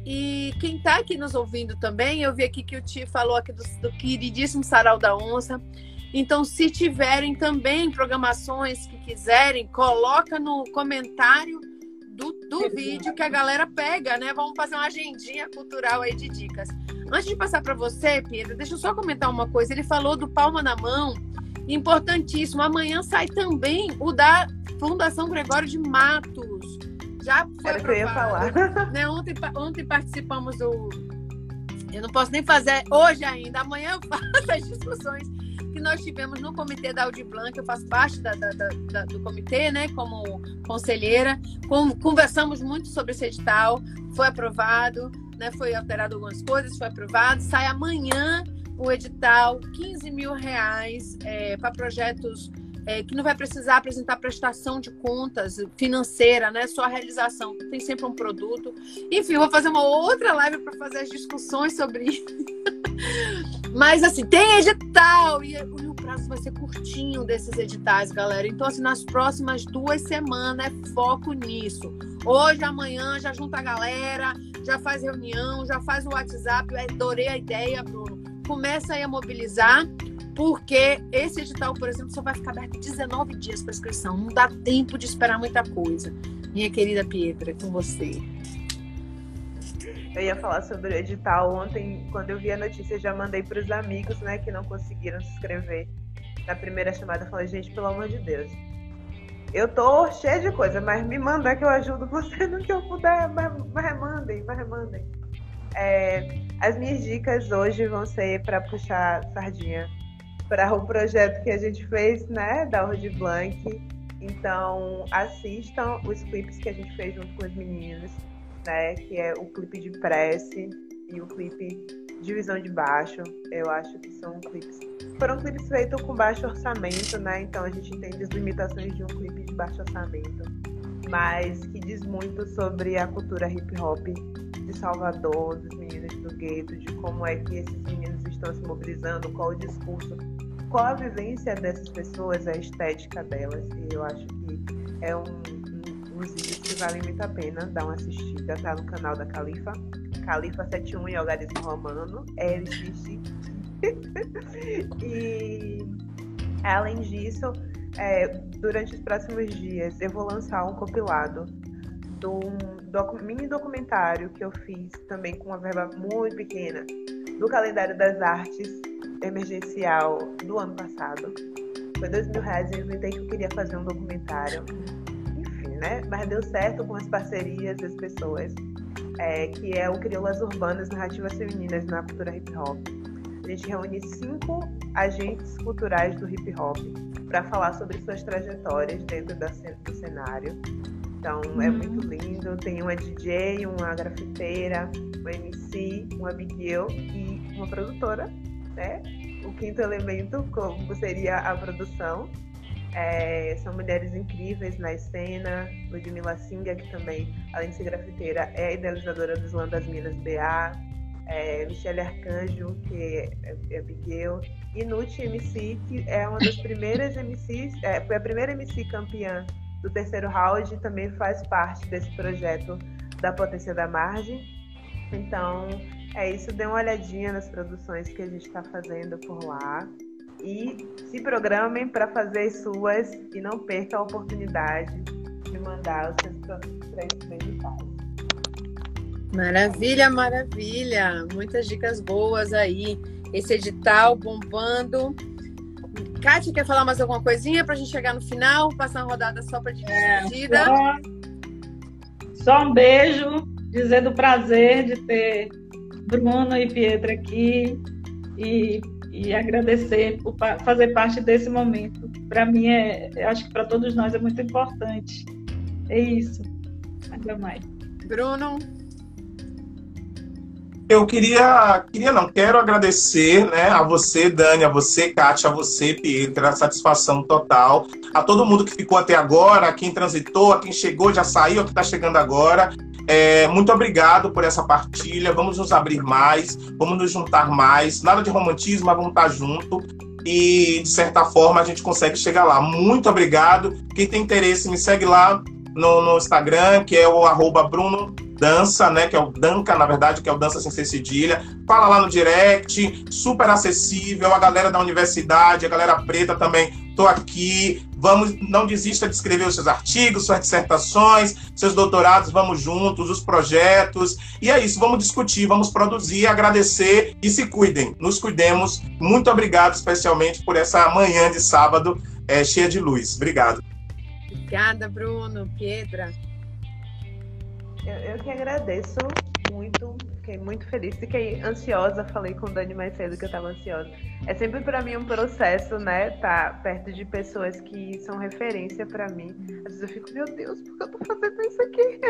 Speaker 1: E quem está aqui nos ouvindo também, eu vi aqui que o Ti falou aqui do, do queridíssimo Sarau da Onça. Então, se tiverem também programações que quiserem, coloca no comentário do, do vídeo que a galera pega, né? Vamos fazer uma agendinha cultural aí de dicas. Antes de passar para você, Pedro, deixa eu só comentar uma coisa. Ele falou do Palma na Mão, importantíssimo. Amanhã sai também o da Fundação Gregório de Matos. Já foi Era que eu ia falar. [laughs] Né? Ontem, ontem participamos do. Eu não posso nem fazer hoje ainda. Amanhã eu [laughs] faço as discussões que nós tivemos no comitê da Audi Blanc, eu faço parte da, da, da, do comitê, né, como conselheira. Com, conversamos muito sobre esse edital, foi aprovado, né, foi alterado algumas coisas, foi aprovado. Sai amanhã o edital, 15 mil reais é, para projetos é, que não vai precisar apresentar prestação de contas financeira, né? Só a realização. Tem sempre um produto. Enfim, vou fazer uma outra live para fazer as discussões sobre isso. [laughs] Mas assim, tem edital e, o prazo vai ser curtinho desses editais, galera. Então, assim, nas próximas duas semanas é foco nisso. Hoje, amanhã, já junta a galera, já faz reunião, já faz o WhatsApp. Eu adorei a ideia, Bruno. Começa aí a mobilizar, porque esse edital, por exemplo, só vai ficar aberto 19 dias para inscrição. Não dá tempo de esperar muita coisa. Minha querida Pietra, é com você.
Speaker 4: Eu ia falar sobre o edital ontem, quando eu vi a notícia, já mandei para os amigos, né, que não conseguiram se inscrever. Na primeira chamada, eu falei, gente, pelo amor de Deus. Eu tô cheia de coisa, mas me manda que eu ajudo você [laughs] no que eu puder. Mas, mas mandem, mas mandem. É, as minhas dicas hoje vão ser para puxar sardinha para o projeto que a gente fez, né, da Ord Blank. Então, assistam os clipes que a gente fez junto com os meninos né? Que é o clipe de prece e o clipe de visão de baixo. Eu acho que são clipes. Foram clipes feitos com baixo orçamento, né? Então a gente entende as limitações de um clipe de baixo orçamento. Mas que diz muito sobre a cultura hip hop de Salvador, dos meninos do gueto, de como é que esses meninos estão se mobilizando, qual o discurso, qual a vivência dessas pessoas, a estética delas. E eu acho que é um, uns que valem muito a pena dar uma assistida, tá no canal da Califa. Califa 71 e Algarismo Romano. É, ele existe [laughs] e além disso, é, durante os próximos dias eu vou lançar um compilado de um mini documentário que eu fiz também com uma verba muito pequena do calendário das artes emergencial do ano passado. Foi dois mil reais e eu inventei que eu queria fazer um documentário. Né? Mas deu certo com as parcerias das pessoas, é, que é o Crioulas Urbanas Narrativas Femininas na Cultura Hip Hop. A gente reúne cinco agentes culturais do hip hop para falar sobre suas trajetórias dentro da, do cenário. Então é uhum. é muito lindo. Tem uma DJ, uma grafiteira, uma MC, uma Abigail e uma produtora, né? O quinto elemento, como seria a produção. É, são mulheres incríveis na cena. Ludmilla Singa, que também, além de ser grafiteira, é idealizadora dos Land das Minas BA. É, Michelle Arcanjo, que é, é Abigail. E MC, que é uma das primeiras MCs, é, foi a primeira MC campeã do terceiro round, também faz parte desse projeto da Potência da Margem. Então, é isso, dê uma olhadinha nas produções que a gente está fazendo por lá e se programem para fazer as suas e não perca a oportunidade de mandar os seus produtos para esses.
Speaker 1: Maravilha, maravilha! Muitas dicas boas aí. Esse edital bombando. Kátia, quer falar mais alguma coisinha para a gente chegar no final? Passar uma rodada só para despedida? É,
Speaker 6: só, só um beijo, dizer do prazer de ter Bruno e Pietra aqui e, e agradecer por fazer parte desse momento. Para mim, é, acho que para todos nós é muito importante. É isso. Nada mais.
Speaker 1: Bruno?
Speaker 3: Eu queria, queria não, quero agradecer né, a você, Dani, a você, Kátia, a você, Pietra, a satisfação total. A todo mundo que ficou até agora, a quem transitou, a quem chegou, já saiu, a quem está chegando agora. É, muito obrigado por essa partilha. Vamos nos abrir mais, vamos nos juntar mais. Nada de romantismo, mas vamos estar junto. E, de certa forma, a gente consegue chegar lá. Muito obrigado. Quem tem interesse, me segue lá no, no Instagram, que é o arroba Bruno Dança, né? Que é o Danca, na verdade, que é o Dança Sem Ser Cedilha. Fala lá no direct, super acessível. A galera da universidade, a galera preta também, tô aqui. Vamos, não desista de escrever os seus artigos, suas dissertações, seus doutorados, vamos juntos, os projetos. E é isso, vamos discutir, vamos produzir, agradecer e se cuidem. Nos cuidemos. Muito obrigado, especialmente, por essa manhã de sábado é, cheia de luz. Obrigado.
Speaker 1: Obrigada, Bruno, Piedra.
Speaker 4: Eu, eu que agradeço muito, fiquei muito feliz, fiquei ansiosa, falei com o Dani mais cedo que eu estava ansiosa. É sempre para mim um processo, né, tá perto de pessoas que são referência para mim. Às vezes eu fico, meu Deus, por que eu tô fazendo isso aqui?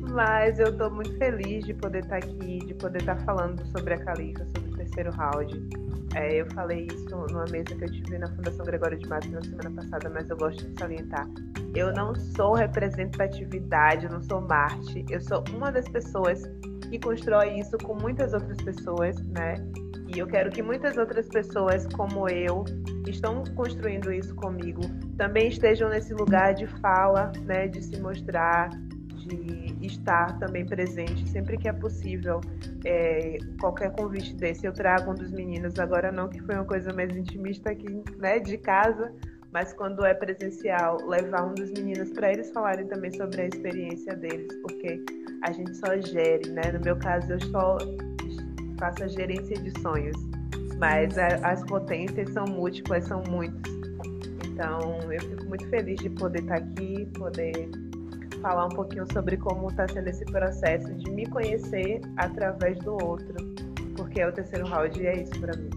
Speaker 4: [laughs] Mas eu tô muito feliz de poder estar tá aqui, de poder estar tá falando sobre a Califa, sobre o terceiro round. É, eu falei isso numa mesa que eu tive na Fundação Gregório de Matos na semana passada, mas eu gosto de salientar. Eu não sou representatividade, eu não sou Marte. Eu sou uma das pessoas que constrói isso com muitas outras pessoas, né? E eu quero que muitas outras pessoas, como eu, que estão construindo isso comigo, também estejam nesse lugar de fala, né? De se mostrar, de estar também presente sempre que é possível. É, qualquer convite desse eu trago um dos meninos, agora não que foi uma coisa mais intimista aqui, né, de casa, mas quando é presencial, levar um dos meninos para eles falarem também sobre a experiência deles, porque a gente só gere, né? No meu caso, eu só faço a gerência de sonhos, mas a, as potências são múltiplas, são muitas. Então, eu fico muito feliz de poder estar aqui, poder falar um pouquinho sobre como está sendo esse processo de me conhecer através do outro, porque é o terceiro round e é isso para mim.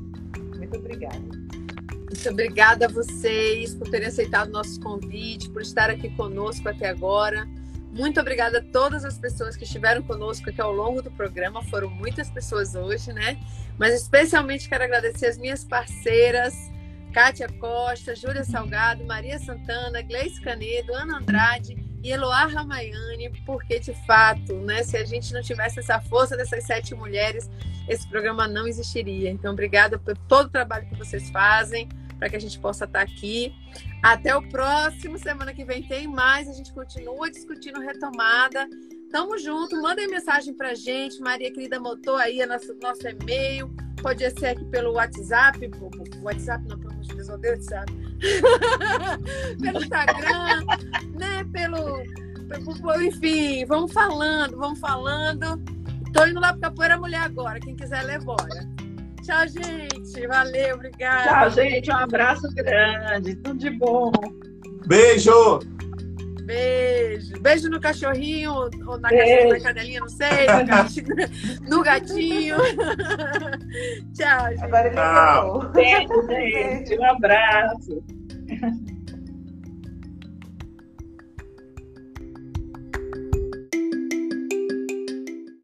Speaker 4: Muito obrigada.
Speaker 1: Muito obrigada a vocês por terem aceitado o nosso convite, por estar aqui conosco até agora. Muito obrigada a todas as pessoas que estiveram conosco aqui ao longo do programa. Foram muitas pessoas hoje, né? Mas especialmente quero agradecer as minhas parceiras, Kátia Costa, Júlia Salgado, Maria Santana, Gleice Canedo, Ana Andrade e Eloá Ramayane, porque de fato, né, se a gente não tivesse essa força dessas sete mulheres, esse programa não existiria. Então, obrigada por todo o trabalho que vocês fazem para que a gente possa estar aqui. Até o próximo, semana que vem tem mais, a gente continua discutindo retomada Tamo junto. Mandem mensagem pra gente. Maria querida botou aí nosso, nosso e-mail. Pode ser aqui pelo WhatsApp. WhatsApp não, pelo amor de Deus, odeio WhatsApp. [laughs] pelo Instagram, né? Pelo, pelo. Enfim, vamos falando, vamos falando. Tô indo lá pro Capoeira Mulher agora. Quem quiser, levora. Tchau, gente. Valeu, obrigada.
Speaker 2: Tchau, gente. Um abraço grande. Tudo de bom.
Speaker 3: Beijo!
Speaker 1: Beijo. Beijo no cachorrinho, ou na, cachorrinha, na cadelinha, não sei. No gatinho. no gatinho. [laughs] Tchau, gente.
Speaker 4: Agora ele
Speaker 3: Tchau.
Speaker 2: Beijo, gente. Um abraço. [laughs]